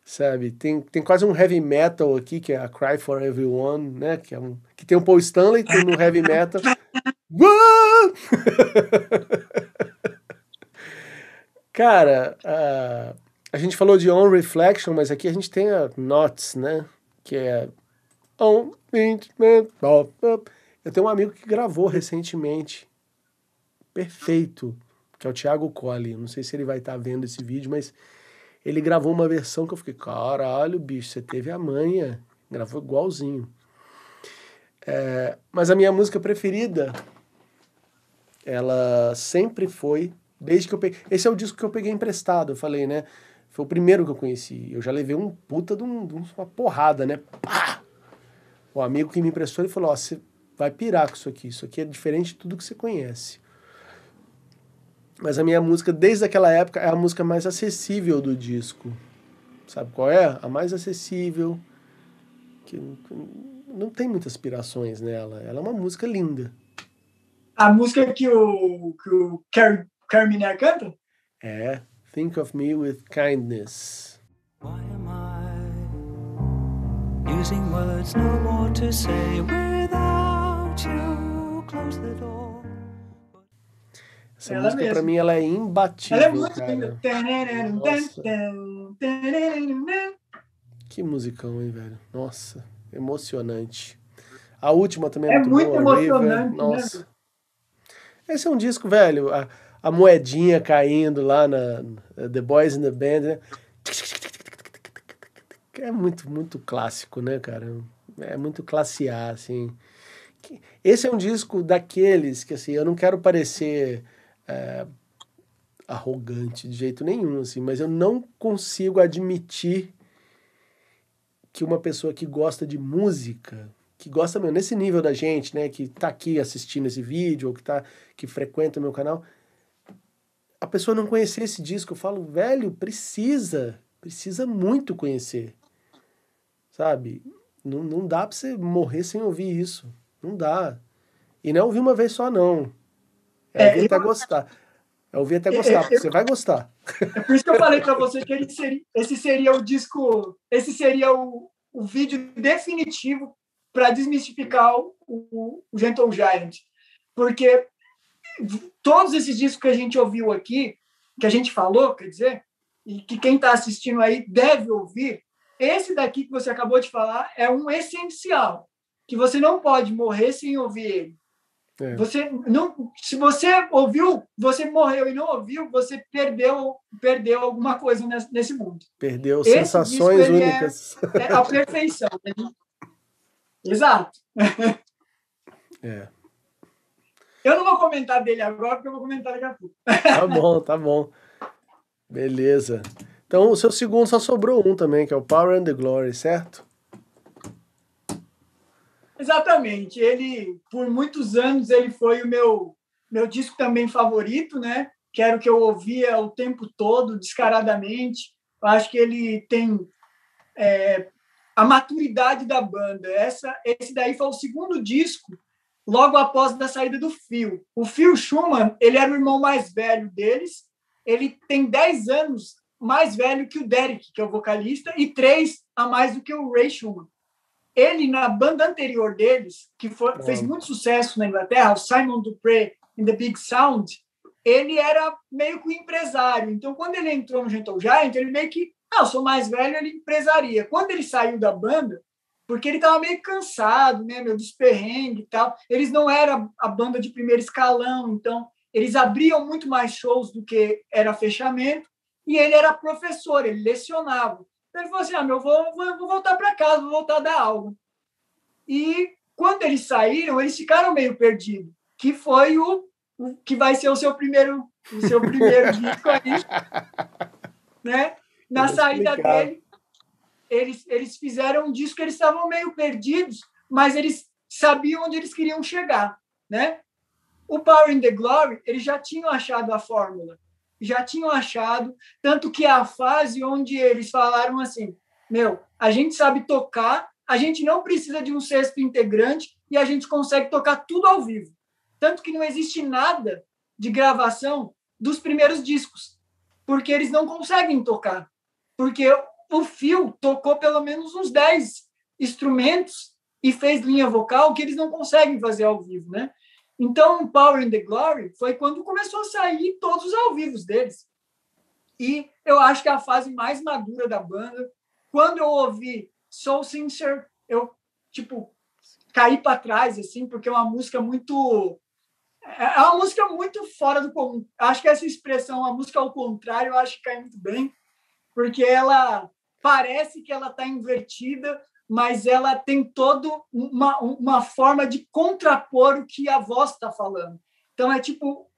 sabe? Tem, tem quase um heavy metal aqui, que é a Cry for Everyone, né? Que, é um, que tem o Paul Stanley no heavy metal. Cara, a, a gente falou de On Reflection, mas aqui a gente tem a Notes, né? Que é Eu tenho um amigo que gravou recentemente perfeito, que é o Thiago Colli. Não sei se ele vai estar tá vendo esse vídeo, mas ele gravou uma versão que eu fiquei, caralho, bicho, você teve a manha. Gravou igualzinho. É, mas a minha música preferida, ela sempre foi, desde que eu peguei. Esse é o disco que eu peguei emprestado, eu falei, né? Foi o primeiro que eu conheci. Eu já levei um puta de, um, de uma porrada, né? Pá! O amigo que me emprestou, ele falou: Ó, você vai pirar com isso aqui. Isso aqui é diferente de tudo que você conhece. Mas a minha música, desde aquela época, é a música mais acessível do disco. Sabe qual é? A mais acessível. Que não tem muitas aspirações nela. Ela é uma música linda. A música que o, que o Car Carminé canta? É. Think of me with kindness. Why words no more to say without you? Close the door. Essa Ela música, pra mesma. mim, ela é imbatível, Ela é muito linda. Que musicão, hein, velho? Nossa, emocionante. A última também é, É muito, muito boa, emocionante, River. né? Nossa. Esse é um disco, velho. A, a moedinha caindo lá na na The Boys in the Band, né? É muito, muito clássico, né, cara? É muito classe A, assim. Esse é um disco daqueles que, assim, eu não quero parecer é, arrogante de jeito nenhum, assim, mas eu não consigo admitir que uma pessoa que gosta de música, que gosta mesmo, nesse nível da gente, né, que tá aqui assistindo esse vídeo, ou que, tá, que frequenta o meu canal, a pessoa não conhecer esse disco, eu falo, velho, precisa, precisa muito conhecer, sabe? Não, não dá pra você morrer sem ouvir isso, não dá. E não é ouvir uma vez só, não. É É, ouvir eu- até gostar. É ouvir até gostar, porque você vai gostar. É por isso que eu falei para você que ele seria, esse seria o disco, esse seria o, o vídeo definitivo para desmistificar o, o, o Gentle Giant. Porque todos esses discos que a gente ouviu aqui, que a gente falou, quer dizer, e que quem está assistindo aí deve ouvir, esse daqui que você acabou de falar é um essencial, que você não pode morrer sem ouvir ele. É. Você não, se você ouviu, você morreu e não ouviu, você perdeu, perdeu alguma coisa nesse, nesse mundo. Perdeu Esse sensações disco, é- únicas. É a perfeição. né? Exato. É. Eu não vou comentar dele agora, porque eu vou comentar daqui a pouco. Tá bom, tá bom. Beleza. Então, o seu segundo só sobrou um também, que é o Power and the Glory, certo? Exatamente. Ele, por muitos anos, ele foi o meu, meu disco também favorito, né? Que era o que eu ouvia o tempo todo, descaradamente. Eu acho que ele tem é, a maturidade da banda. Essa, esse daí foi o segundo disco, logo após da saída do Phil. O Phil Schumann, ele era o irmão mais velho deles. Ele tem 10 anos mais velho que o Derek, que é o vocalista, e três a mais do que o Ray Schumann ele na banda anterior deles, que foi- fez muito sucesso na Inglaterra, o Simon Dupree in the Big Sound, ele era meio que um empresário. Então, quando ele entrou no Gentle Giant, ele meio que, ah, eu sou mais velho, ele empresaria. Quando ele saiu da banda, porque ele estava meio cansado, né, meu, dos perrengues e tal, eles não eram a banda de primeiro escalão, então eles abriam muito mais shows do que era fechamento, e ele era professor, ele lecionava. Ele falou assim: ah, meu, vou, vou, voltar para casa, vou voltar a dar aula. E quando eles saíram, eles ficaram meio perdidos, que foi o, o que vai ser o seu primeiro, o seu primeiro disco aí, né? Na saída explicar. dele, eles, eles fizeram um disco que eles estavam meio perdidos, mas eles sabiam onde eles queriam chegar, né? O Power in the Glory, eles já tinham achado a fórmula, já tinham achado, tanto que a fase onde eles falaram assim, meu, a gente sabe tocar, a gente não precisa de um sexto integrante e a gente consegue tocar tudo ao vivo. Tanto que não existe nada de gravação dos primeiros discos, porque eles não conseguem tocar. Porque o Phil tocou pelo menos uns 10 instrumentos e fez linha vocal que eles não conseguem fazer ao vivo, né? Então, Power in the Glory foi quando começou a sair todos os ao vivos deles. E eu acho que é a fase mais madura da banda. Quando eu ouvi Soul Sincere, eu, tipo, caí para trás, assim, porque é uma música muito. É uma música muito fora do comum. Acho que essa expressão, a música ao contrário, eu acho que cai muito bem, porque ela parece que ela está invertida, mas ela tem toda uma, uma forma de contrapor o que a voz está falando. Então é tipo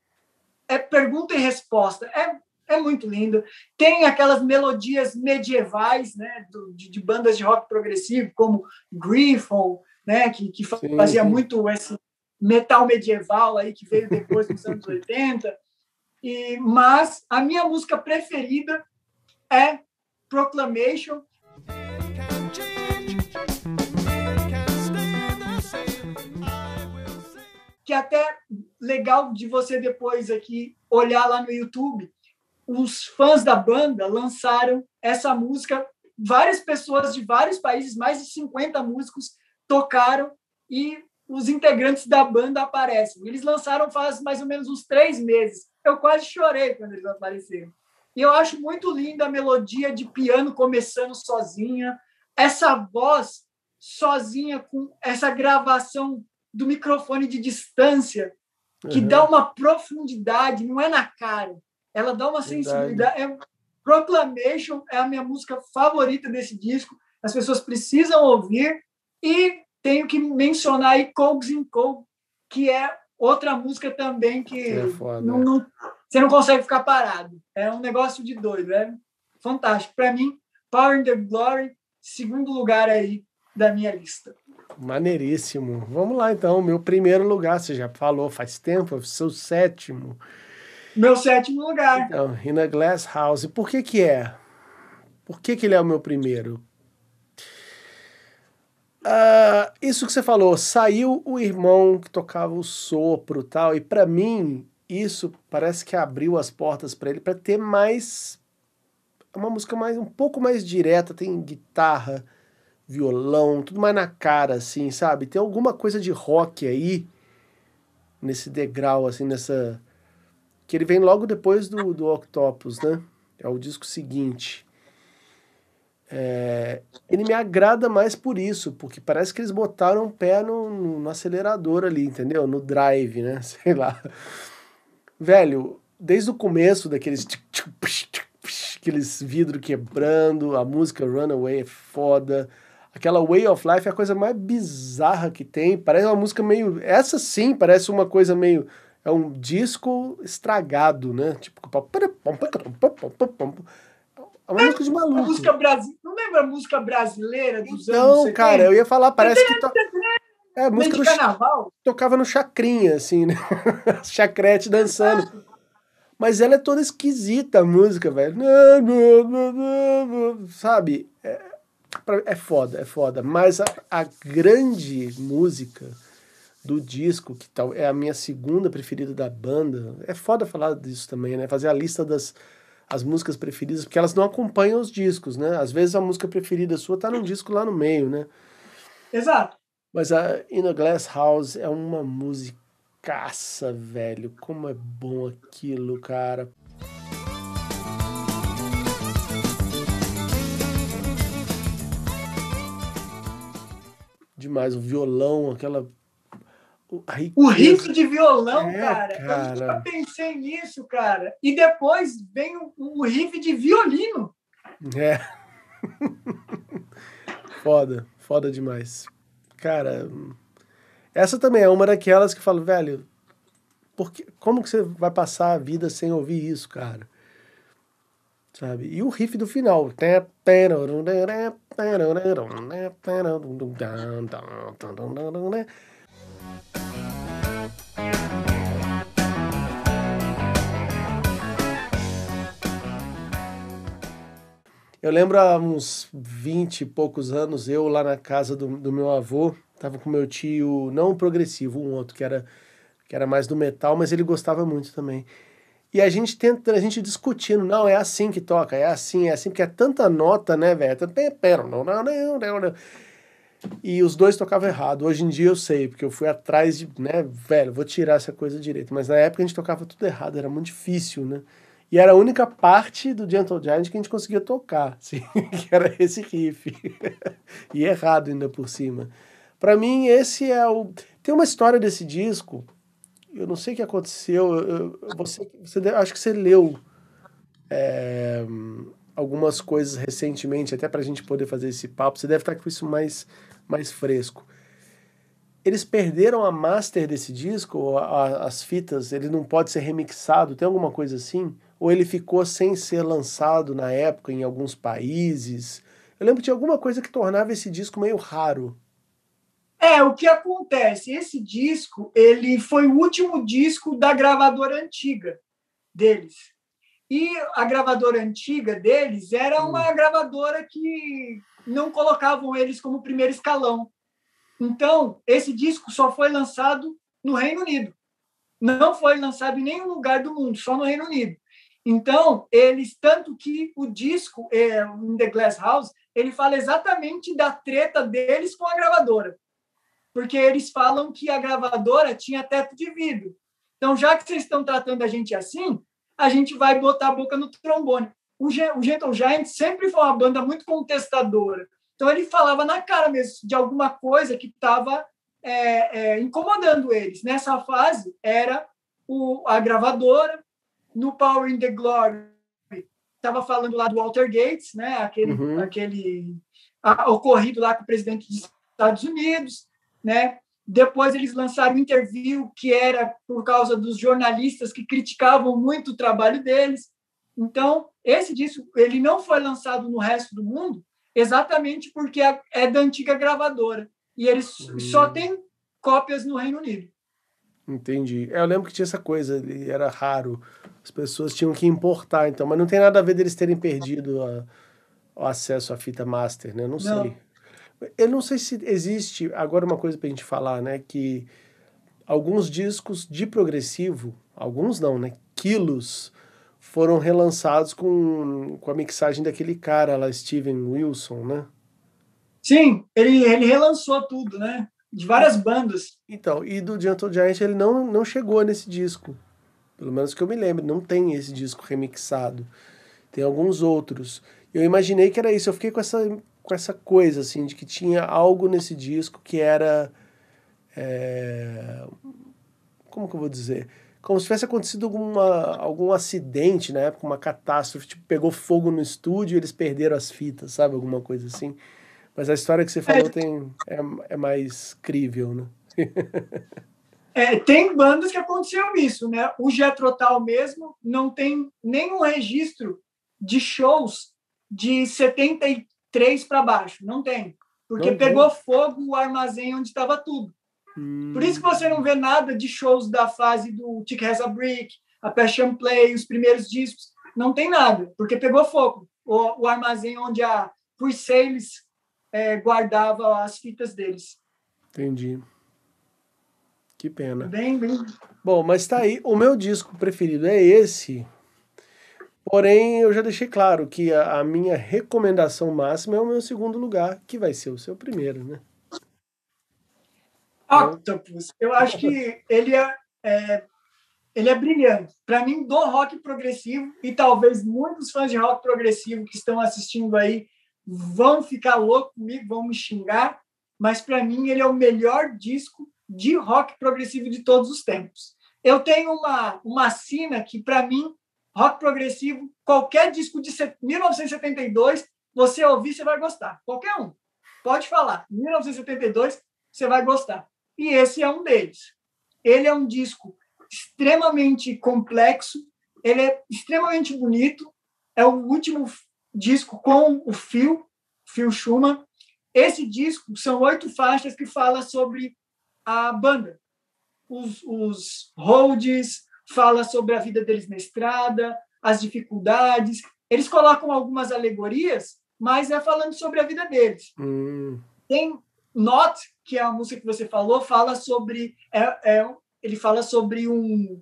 é pergunta e resposta. É, é muito lindo. Tem aquelas melodias medievais, né, do, de, de bandas de rock progressivo, como Griffon, né, que, que fazia sim. muito esse metal medieval aí que veio depois dos anos 80. E, mas a minha música preferida é Proclamation, que é até legal de você depois aqui olhar lá no YouTube. Os fãs da banda lançaram essa música. Várias pessoas de vários países, mais de 50 músicos, tocaram e os integrantes da banda aparecem. Eles lançaram faz mais ou menos uns três meses. Eu quase chorei quando eles apareceram. E eu acho muito linda a melodia de piano começando sozinha, essa voz sozinha com essa gravação do microfone de distância que Uhum. dá uma profundidade, não é na cara. Ela dá uma Verdade. sensibilidade. É, Proclamation é a minha música favorita desse disco. As pessoas precisam ouvir. E tenho que mencionar aí Cogs in Cold, que é outra música também que É foda. não- não- você não consegue ficar parado. É um negócio de doido. É fantástico. Para mim, Power in the Glory, segundo lugar aí da minha lista. Maneiríssimo. Vamos lá então. Meu primeiro lugar, você já falou faz tempo, seu sétimo. Meu sétimo lugar. Então, In a Glass House. Por que que é? Por que que ele é o meu primeiro? Ah, isso que você falou, saiu o irmão que tocava o sopro e tal, e pra mim isso parece que abriu as portas pra ele pra ter mais uma música mais um pouco mais direta, tem guitarra, violão, tudo mais na cara assim, sabe? Tem alguma coisa de rock aí nesse degrau assim, nessa que ele vem logo depois do, do Octopus, né? É o disco seguinte. É, ele me agrada mais por isso, porque parece que eles botaram o pé no, no, no acelerador ali, entendeu? No drive, né? Sei lá. Velho, desde o começo daqueles aqueles vidros quebrando, a música Runaway é foda. Aquela Way of Life é a coisa mais bizarra que tem. Parece uma música meio. Essa sim parece uma coisa meio. É um disco estragado, né? Tipo. É uma música de maluco. música brasi... Não lembra a música brasileira dos anos Então, 70? cara, eu ia falar, parece que. To... É, a música de do Ch- carnaval. tocava no chacrinha, assim, né? Chacrete dançando. Mas ela é toda esquisita, a música, velho. Sabe? É, pra- é foda, é foda. Mas a, a grande música do disco, que tal é a minha segunda preferida da banda, é foda falar disso também, né? Fazer a lista das as músicas preferidas, porque elas não acompanham os discos, né? Às vezes a música preferida sua tá num disco lá no meio, né? Exato. Mas a In a Glass House é uma musicaça, velho. Como é bom aquilo, cara. Demais, o violão, aquela. o- riff de violão, É, cara. cara. Eu nunca pensei nisso, cara. E depois vem o, o riff de violino. É. Foda, foda demais. Cara, essa também é uma daquelas que eu falo, velho, porque, como que você vai passar a vida sem ouvir isso, cara? Sabe? E o riff do final. Eu lembro há uns 20 e poucos anos, eu lá na casa do, do meu avô, tava com meu tio, não progressivo, um outro que era, que era mais do metal, mas ele gostava muito também. E a gente tenta, a gente discutindo, não, é assim que toca, é assim, é assim, porque é tanta nota, né, velho? E os dois tocavam errado. Hoje em dia eu sei, porque eu fui atrás de, né, velho, vou tirar essa coisa direito. Mas na época a gente tocava tudo errado, era muito difícil, né? E era a única parte do Gentle Giant que a gente conseguia tocar, assim, que era esse riff. e errado ainda por cima. Para mim, esse é o. Tem uma história desse disco, eu não sei o que aconteceu, eu, eu- você, você acho que você leu é, algumas coisas recentemente, até para a gente poder fazer esse papo, você deve estar com isso mais, mais fresco. Eles perderam a master desse disco, a- as fitas, ele não pode ser remixado, tem alguma coisa assim? Ou ele ficou sem ser lançado na época em alguns países? Eu lembro tinha alguma coisa que tornava esse disco meio raro. É, o que acontece? Esse disco, ele foi o último disco da gravadora antiga deles. E a gravadora antiga deles era uma gravadora que não colocavam eles como primeiro escalão. Então, esse disco só foi lançado no Reino Unido. Não foi lançado em nenhum lugar do mundo, só no Reino Unido. Então, eles, tanto que o disco, é, In The Glass House, ele fala exatamente da treta deles com a gravadora porque eles falam que a gravadora tinha teto de vidro. Então, já que vocês estão tratando a gente assim, a gente vai botar a boca no trombone. O, o Gentle Giant sempre foi uma banda muito contestadora. Então, ele falava na cara mesmo de alguma coisa que estava incomodando eles. Nessa fase, era o, a gravadora. No Power in the Glory, estava falando lá do Walter Gates, né? aquele, Uhum. aquele a- ocorrido lá com o presidente dos Estados Unidos né? Depois eles lançaram um interview que era por causa dos jornalistas que criticavam muito o trabalho deles. Então, esse disco ele não foi lançado no resto do mundo exatamente porque é- da antiga gravadora e eles Hum. só tem cópias no Reino Unido. Entendi. É, Eu lembro que tinha essa coisa, ele era raro. As pessoas tinham que importar, então, mas não tem nada a ver deles terem perdido a- o acesso à fita master, né? Não, Não. sei. Eu não sei se existe, agora uma coisa pra gente falar, né, que alguns discos de progressivo, alguns não, né, quilos, foram relançados com, com a mixagem daquele cara lá, Steven Wilson, né? Sim, ele, ele relançou tudo, né? De várias bandas. Então, e do Gentle Giant ele não, não chegou nesse disco. Pelo menos que eu me lembro, não tem esse disco remixado. Tem alguns outros. Eu imaginei que era isso, eu fiquei com essa, com essa coisa, assim, de que tinha algo nesse disco que era. é, Como que eu vou dizer? Como se tivesse acontecido alguma, algum acidente na época, uma catástrofe, tipo, pegou fogo no estúdio e eles perderam as fitas, sabe? Alguma coisa assim. Mas a história que você falou tem, é, é mais crível, né? É, tem bandas que aconteceu isso, né? O Jetrotal mesmo não tem nenhum registro de shows de 73 para baixo, não tem. Porque tem? pegou fogo o armazém onde estava tudo. Por isso que você não vê nada de shows da fase do Tick Has a Brick, a Passion Play, os primeiros discos. Não tem nada, porque pegou fogo. O, o armazém onde a Pre-Sales é, guardava as fitas deles. Entendi. Que pena. Bem, bem, Bom, mas tá aí. O meu disco preferido é esse. Porém, eu já deixei claro que a, a minha recomendação máxima é o meu segundo lugar, que vai ser o seu primeiro, né? Octopus, eu acho que ele é, é- ele é brilhante. Para mim, do rock progressivo, e talvez muitos fãs de rock progressivo que estão assistindo aí vão ficar loucos comigo, vão me xingar, mas para mim ele é o melhor disco de rock progressivo de todos os tempos. Eu tenho uma, uma sina que, para mim, rock progressivo, qualquer disco de set- 1972 você ouvir, você vai gostar. Qualquer um. Pode falar. 1972, você vai gostar. E esse é um deles. Ele é um disco extremamente complexo, ele é extremamente bonito. É o último disco com o Phil, Phil Schumann. Esse disco são oito faixas que fala sobre a banda. Os, os holds, fala sobre a vida deles na estrada, as dificuldades. Eles colocam algumas alegorias, mas é falando sobre a vida deles. Hum, Tem Not, que é a música que você falou, fala sobre é, é, ele fala sobre um,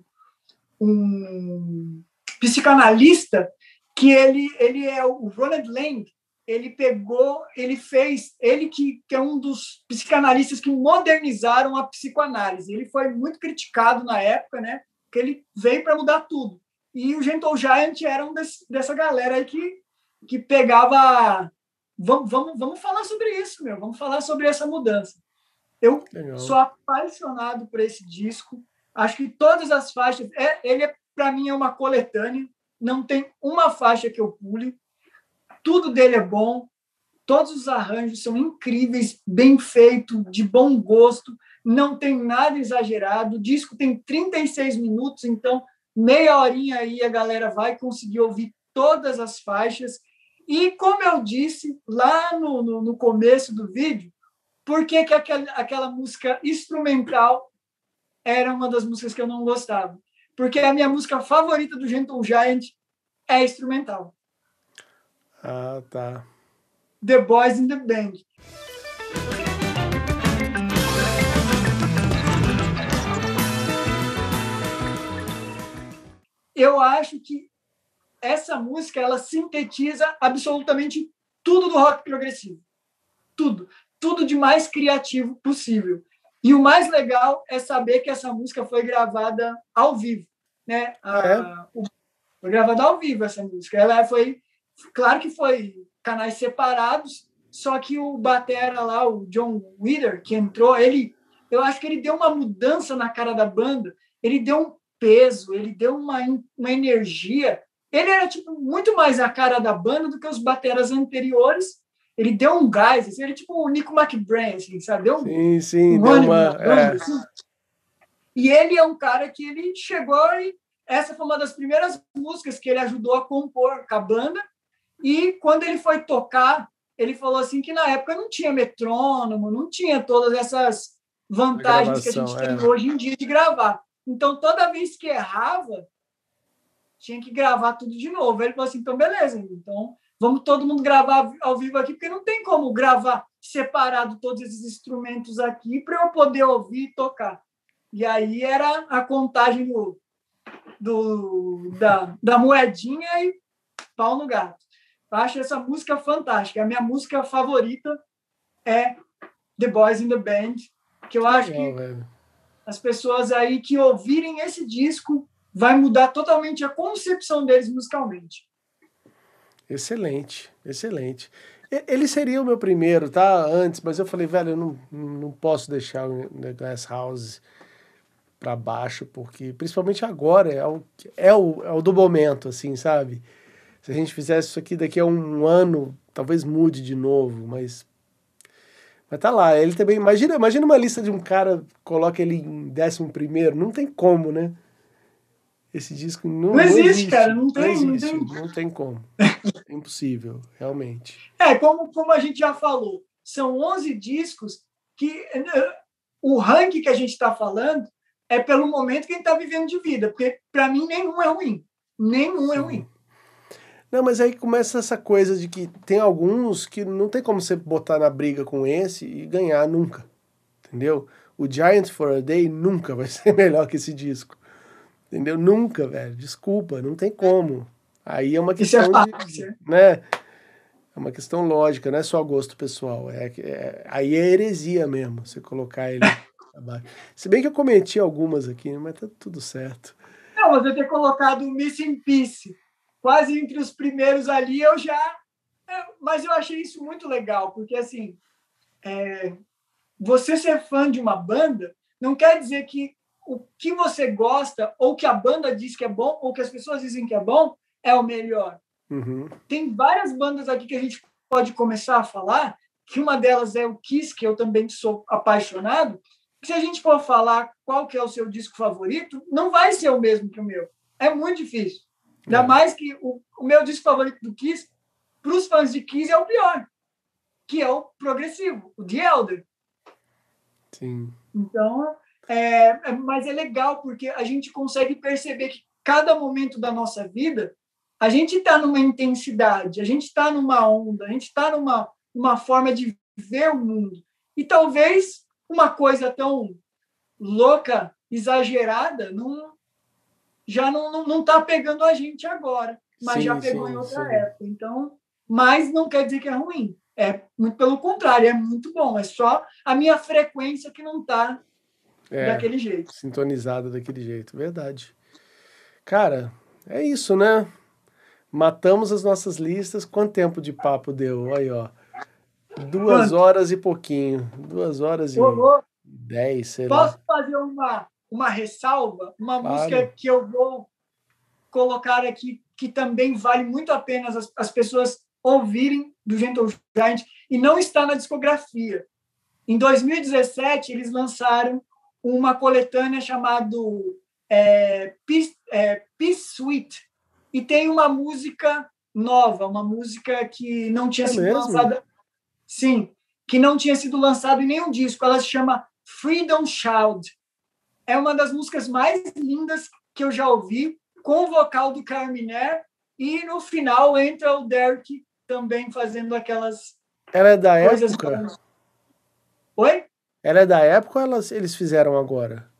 um psicanalista que ele ele é o Ronald Lang. Ele pegou, ele fez, ele que, que é um dos psicanalistas que modernizaram a psicoanálise. Ele foi muito criticado na época, né? Que ele veio para mudar tudo. E o Gentle Giant era um desse, dessa galera aí que, que pegava vamos, vamos, vamos falar sobre isso, meu. Vamos falar sobre essa mudança. Eu legal. sou apaixonado por esse disco. Acho que todas as faixas, é, ele é para mim é uma coletânea. Não tem uma faixa que eu pule. Tudo dele é bom. Todos os arranjos são incríveis, bem feito, de bom gosto. Não tem nada exagerado. O disco tem 36 minutos, então meia horinha aí a galera vai conseguir ouvir todas as faixas. E como eu disse lá no, no, no começo do vídeo, por que, que aquela, aquela música instrumental era uma das músicas que eu não gostava? Porque a minha música favorita do Gentle Giant é instrumental. Ah, tá. The Boys in the Band. Eu acho que essa música ela sintetiza absolutamente tudo do rock progressivo. Tudo. Tudo de mais criativo possível. E o mais legal é saber que essa música foi gravada ao vivo. Né? A- Ah, o- Foi gravada ao vivo essa música. Ela foi. Claro que foi canais separados, só que o Batera lá, o John Wither, que entrou, ele. Eu acho que ele deu uma mudança na cara da banda, ele deu um peso, ele deu uma, uma energia. Ele era tipo muito mais a cara da banda do que os bateras anteriores. Ele deu um gás, assim, ele é tipo o Nico McBrain, assim, sabe? Deu um, Sim, sim, um deu uma. banda, é. assim. E ele é um cara que ele chegou e essa foi uma das primeiras músicas que ele ajudou a compor com a banda. E quando ele foi tocar, ele falou assim que na época não tinha metrônomo, não tinha todas essas vantagens que a gente gravação, tem é. hoje em dia de gravar. Então, toda vez que errava, tinha que gravar tudo de novo. Ele falou assim: então, beleza, então vamos todo mundo gravar ao vivo aqui, porque não tem como gravar separado todos esses instrumentos aqui para eu poder ouvir e tocar. E aí era a contagem do, do, da, da moedinha e pau no gato. Eu acho essa música fantástica. A minha música favorita é The Boys in the Band, que eu acho que velho. As pessoas aí que ouvirem esse disco vai mudar totalmente a concepção deles musicalmente. Excelente, excelente. Ele seria o meu primeiro, tá? Antes, mas eu falei, velho, eu não, não posso deixar o Glass House pra baixo, porque principalmente agora é o, é o, é o do momento, assim, sabe? Se a gente fizesse isso aqui daqui a um ano, talvez mude de novo, mas. Mas tá lá, ele também. Imagina, imagina uma lista de um cara, coloca ele em décimo primeiro, não tem como, né? Esse disco não, Não existe, cara, não tem- não existe, tem. não tem como. É impossível, realmente. É, como, como a gente já falou, são 11 discos que o ranking que a gente está falando é pelo momento que a gente está vivendo de vida, porque para mim nenhum é ruim. Nenhum é Sim. ruim. Não, mas aí começa essa coisa de que tem alguns que não tem como você botar na briga com esse e ganhar nunca. Entendeu? O Giant for a Day nunca vai ser melhor que esse disco. Entendeu? Nunca, velho. Desculpa, não tem como. Aí é uma é questão de, né? É uma questão lógica, não é só gosto pessoal. É, é- aí é heresia mesmo, você colocar ele abaixo. Se bem que eu cometi algumas aqui, mas tá tudo certo. Não, mas eu ter colocado o Missing Piece quase entre os primeiros ali, eu já. Mas eu achei isso muito legal, porque assim, é, você ser fã de uma banda não quer dizer que o que você gosta, ou que a banda diz que é bom, ou que as pessoas dizem que é bom, é o melhor. Uhum. Tem várias bandas aqui que a gente pode começar a falar, que uma delas é o Kiss, que eu também sou apaixonado, se a gente for falar qual que é o seu disco favorito, não vai ser o mesmo que o meu. É muito difícil. Ainda É. mais que o, o meu disco favorito do Kiss, para os fãs de Kiss, é o pior, que é o progressivo, o The Elder. Sim. Então, é, é- mas é legal porque a gente consegue perceber que cada momento da nossa vida a gente está numa intensidade, a gente está numa onda, a gente está numa uma forma de ver o mundo. E talvez uma coisa tão louca, exagerada, não, já não está não, tá pegando a gente agora, mas Sim, já pegou sim, em outra sim. época. Então, mas não quer dizer que é ruim. É muito pelo contrário, é muito bom. É só a minha frequência que não está É, daquele jeito. sintonizada daquele jeito. Verdade. Cara, é isso, né? Matamos as nossas listas. Quanto tempo de papo deu? Aí, ó. Duas Quanto? horas e pouquinho. Duas horas e dez, sei lá. Posso fazer uma, uma ressalva? Uma Claro. música que eu vou colocar aqui, que também vale muito a pena as, as pessoas ouvirem do Gentle Giant, e não está na discografia. Em 2017, eles lançaram uma coletânea chamada é, Peace, é, Peace Suite, e tem uma música nova, uma música que não tinha É sido mesmo? lançada. Sim, que não tinha sido lançado em nenhum disco. Ela se chama Freedom Child. É uma das músicas mais lindas que eu já ouvi, com o vocal do Carminer, e no final entra o Derek também fazendo aquelas Ela é da época? Oi? Ela é da época ou elas, eles fizeram agora?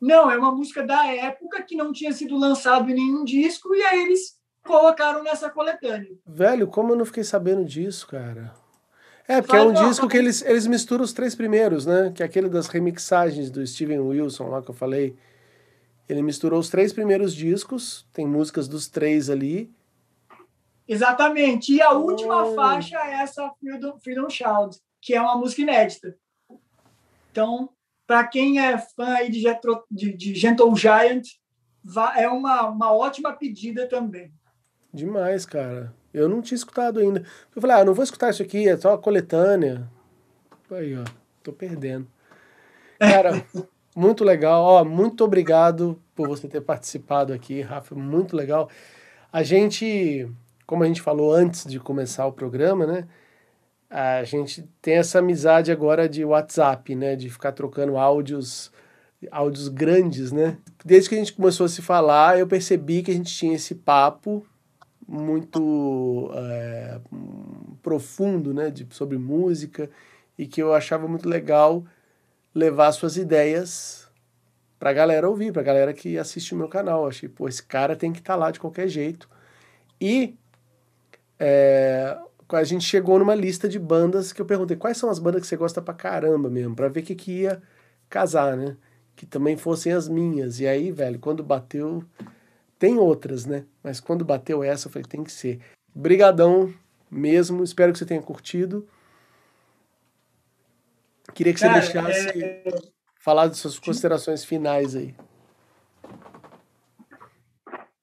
Não, é uma música da época que não tinha sido lançado em nenhum disco, e aí eles colocaram nessa coletânea. Velho, como eu não fiquei sabendo disso, cara? É, porque é um disco que eles, eles misturam os três primeiros, né? Que é aquele das remixagens do Steven Wilson lá que eu falei. Ele misturou os três primeiros discos, tem músicas dos três ali. Exatamente. E a última Oh. faixa é essa Freedom, Freedom Child, que é uma música inédita. Então, para quem é fã aí de, Jetro, de, de Gentle Giant, é uma, uma ótima pedida também. Demais, cara. Eu não tinha escutado ainda. Eu falei, ah, não vou escutar isso aqui, é só a coletânea. Aí, ó, tô perdendo. Cara, muito legal. Ó, muito obrigado por você ter participado aqui, Rafa. Muito legal. A gente, como a gente falou antes de começar o programa, né? A gente tem essa amizade agora de WhatsApp, né? De ficar trocando áudios, áudios grandes, né? Desde que a gente começou a se falar, eu percebi que a gente tinha esse papo muito é, profundo, né? De, sobre música e que eu achava muito legal levar suas ideias pra galera ouvir, pra galera que assiste o meu canal. Eu achei, pô, esse cara tem que estar lá de qualquer jeito. E é, a gente chegou numa lista de bandas que eu perguntei quais são as bandas que você gosta pra caramba mesmo, pra ver o que, que ia casar, né? Que também fossem as minhas. E aí, velho, quando bateu. Tem outras, né? Mas quando bateu essa, eu falei, tem que ser. Brigadão mesmo, espero que você tenha curtido. Queria que você Cara, deixasse é- falar de suas considerações finais aí.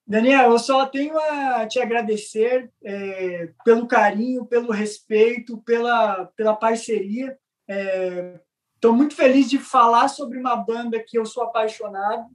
Daniel, eu só tenho a te agradecer é, pelo carinho, pelo respeito, pela, pela parceria. Estou muito feliz de falar sobre uma banda que eu sou apaixonado.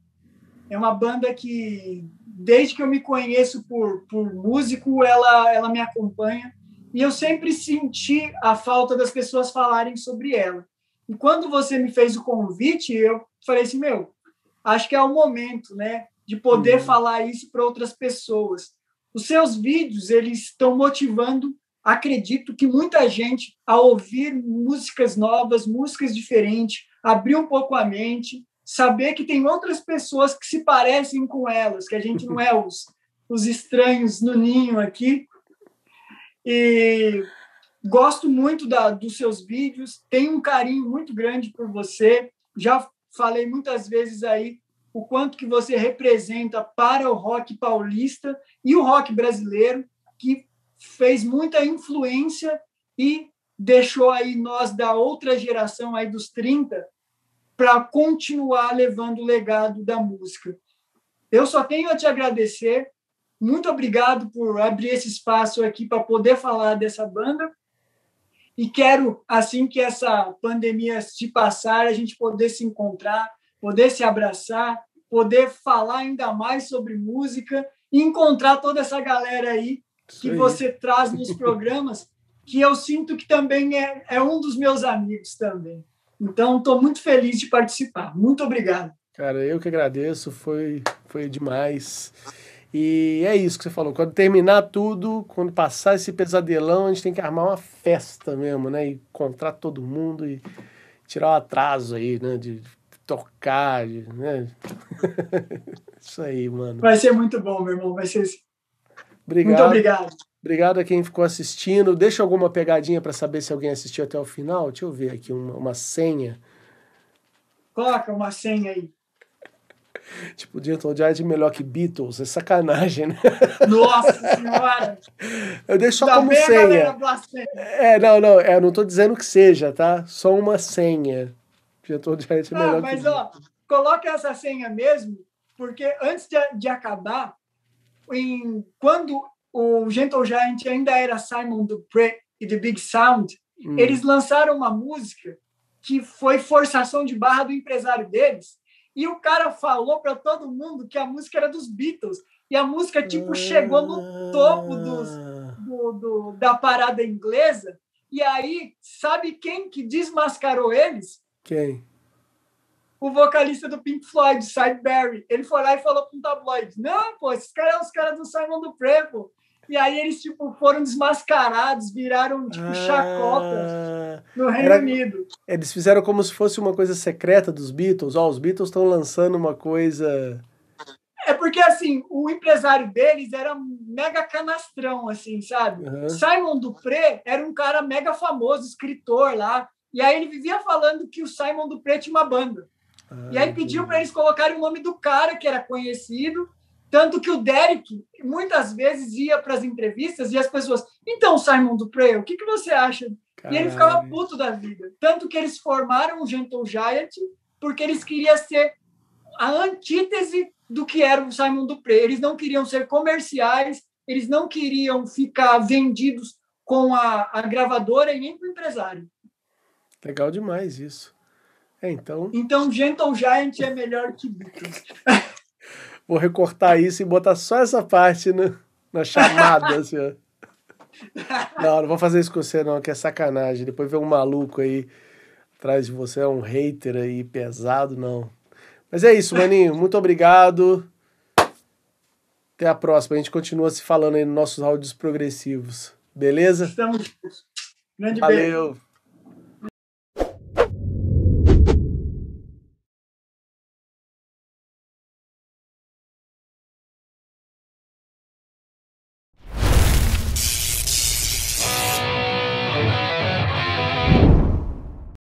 É uma banda que, desde que eu me conheço por, por músico, ela, ela me acompanha. E eu sempre senti a falta das pessoas falarem sobre ela. E quando você me fez o convite, eu falei assim, meu, acho que é o momento, né? de poder Uhum. falar isso para outras pessoas. Os seus vídeos eles estão motivando, acredito que muita gente a ouvir músicas novas, músicas diferentes, abrir um pouco a mente, saber que tem outras pessoas que se parecem com elas, que a gente não é os, os estranhos no ninho aqui. E gosto muito da, dos seus vídeos, tenho um carinho muito grande por você. Já falei muitas vezes aí o quanto que você representa para o rock paulista e o rock brasileiro, que fez muita influência e deixou aí nós da outra geração aí dos 30 para continuar levando o legado da música. Eu só tenho a te agradecer, Muito obrigado por abrir esse espaço aqui para poder falar dessa banda. E quero, assim que essa pandemia se passar, a gente poder se encontrar, poder se abraçar, poder falar ainda mais sobre música e encontrar toda essa galera aí que aí. você traz nos programas, que eu sinto que também é, é um dos meus amigos também. Então, estou muito feliz de participar. Muito obrigado. Cara, eu que agradeço, foi, foi demais. E é isso que você falou. Quando terminar tudo, quando passar esse pesadelão, a gente tem que armar uma festa mesmo, né? E encontrar todo mundo e tirar o atraso aí, né? De tocar, de, né? Isso aí, mano. Vai ser muito bom, meu irmão. Vai ser Obrigado. muito obrigado. Obrigado a quem ficou assistindo. Deixa alguma pegadinha para saber se alguém assistiu até o final. Deixa eu ver aqui uma, uma senha. Coloca uma senha aí. Tipo, Gentle Giant é melhor que Beatles. É sacanagem, né? Nossa senhora! Eu deixo só Tá como senha. É, não, não. É, eu não tô dizendo que seja, tá? Só uma senha. Gentle Giant é melhor Ah, mas que ó, coloca essa senha mesmo, porque antes de, de acabar, em, quando o Gentle Giant ainda era Simon Dupré e The Big Sound, Hum. eles lançaram uma música que foi forçação de barra do empresário deles, e o cara falou para todo mundo que a música era dos Beatles, e a música tipo chegou no topo dos, do, do- da parada inglesa, e aí, sabe quem que desmascarou eles? Quem? O vocalista do Pink Floyd, Sid Barry. Ele foi lá e falou para um tabloide: Não, pô, esses caras são os caras do Simon do pô. E aí eles tipo, foram desmascarados, viraram tipo Ah, no Reino Era- Unido. Eles fizeram como se fosse uma coisa secreta dos Beatles. Ó, os Beatles estão lançando uma coisa. É porque assim, o empresário deles era mega canastrão, assim, sabe? Aham. Simon Dupré era um cara mega famoso, escritor lá. E aí ele vivia falando que o Simon Dupré tinha uma banda. E aí pediu para eles colocarem o nome do cara que era conhecido, tanto que o Derek muitas vezes ia para as entrevistas e as pessoas, então Simon Dupré, o que, que você acha? E ele ficava Caralho. puto da vida. Tanto que eles formaram o Gentle Giant porque eles queriam ser a antítese do que era o Simon Dupré. Eles não queriam ser comerciais, eles não queriam ficar vendidos com a, a gravadora e nem com o empresário. Legal demais isso. É, então, Então, Gentle Giant é melhor que Beatles. vou recortar isso e botar só essa parte na, na chamada, assim, ó. Não, não vou fazer isso com você, não, que é sacanagem. Depois vem um maluco aí atrás de você, é um hater aí pesado, não. Mas é isso, maninho. Muito obrigado. Até a próxima. A gente continua se falando aí nos nossos áudios progressivos. Beleza? Estamos. Grande beijo. Valeu.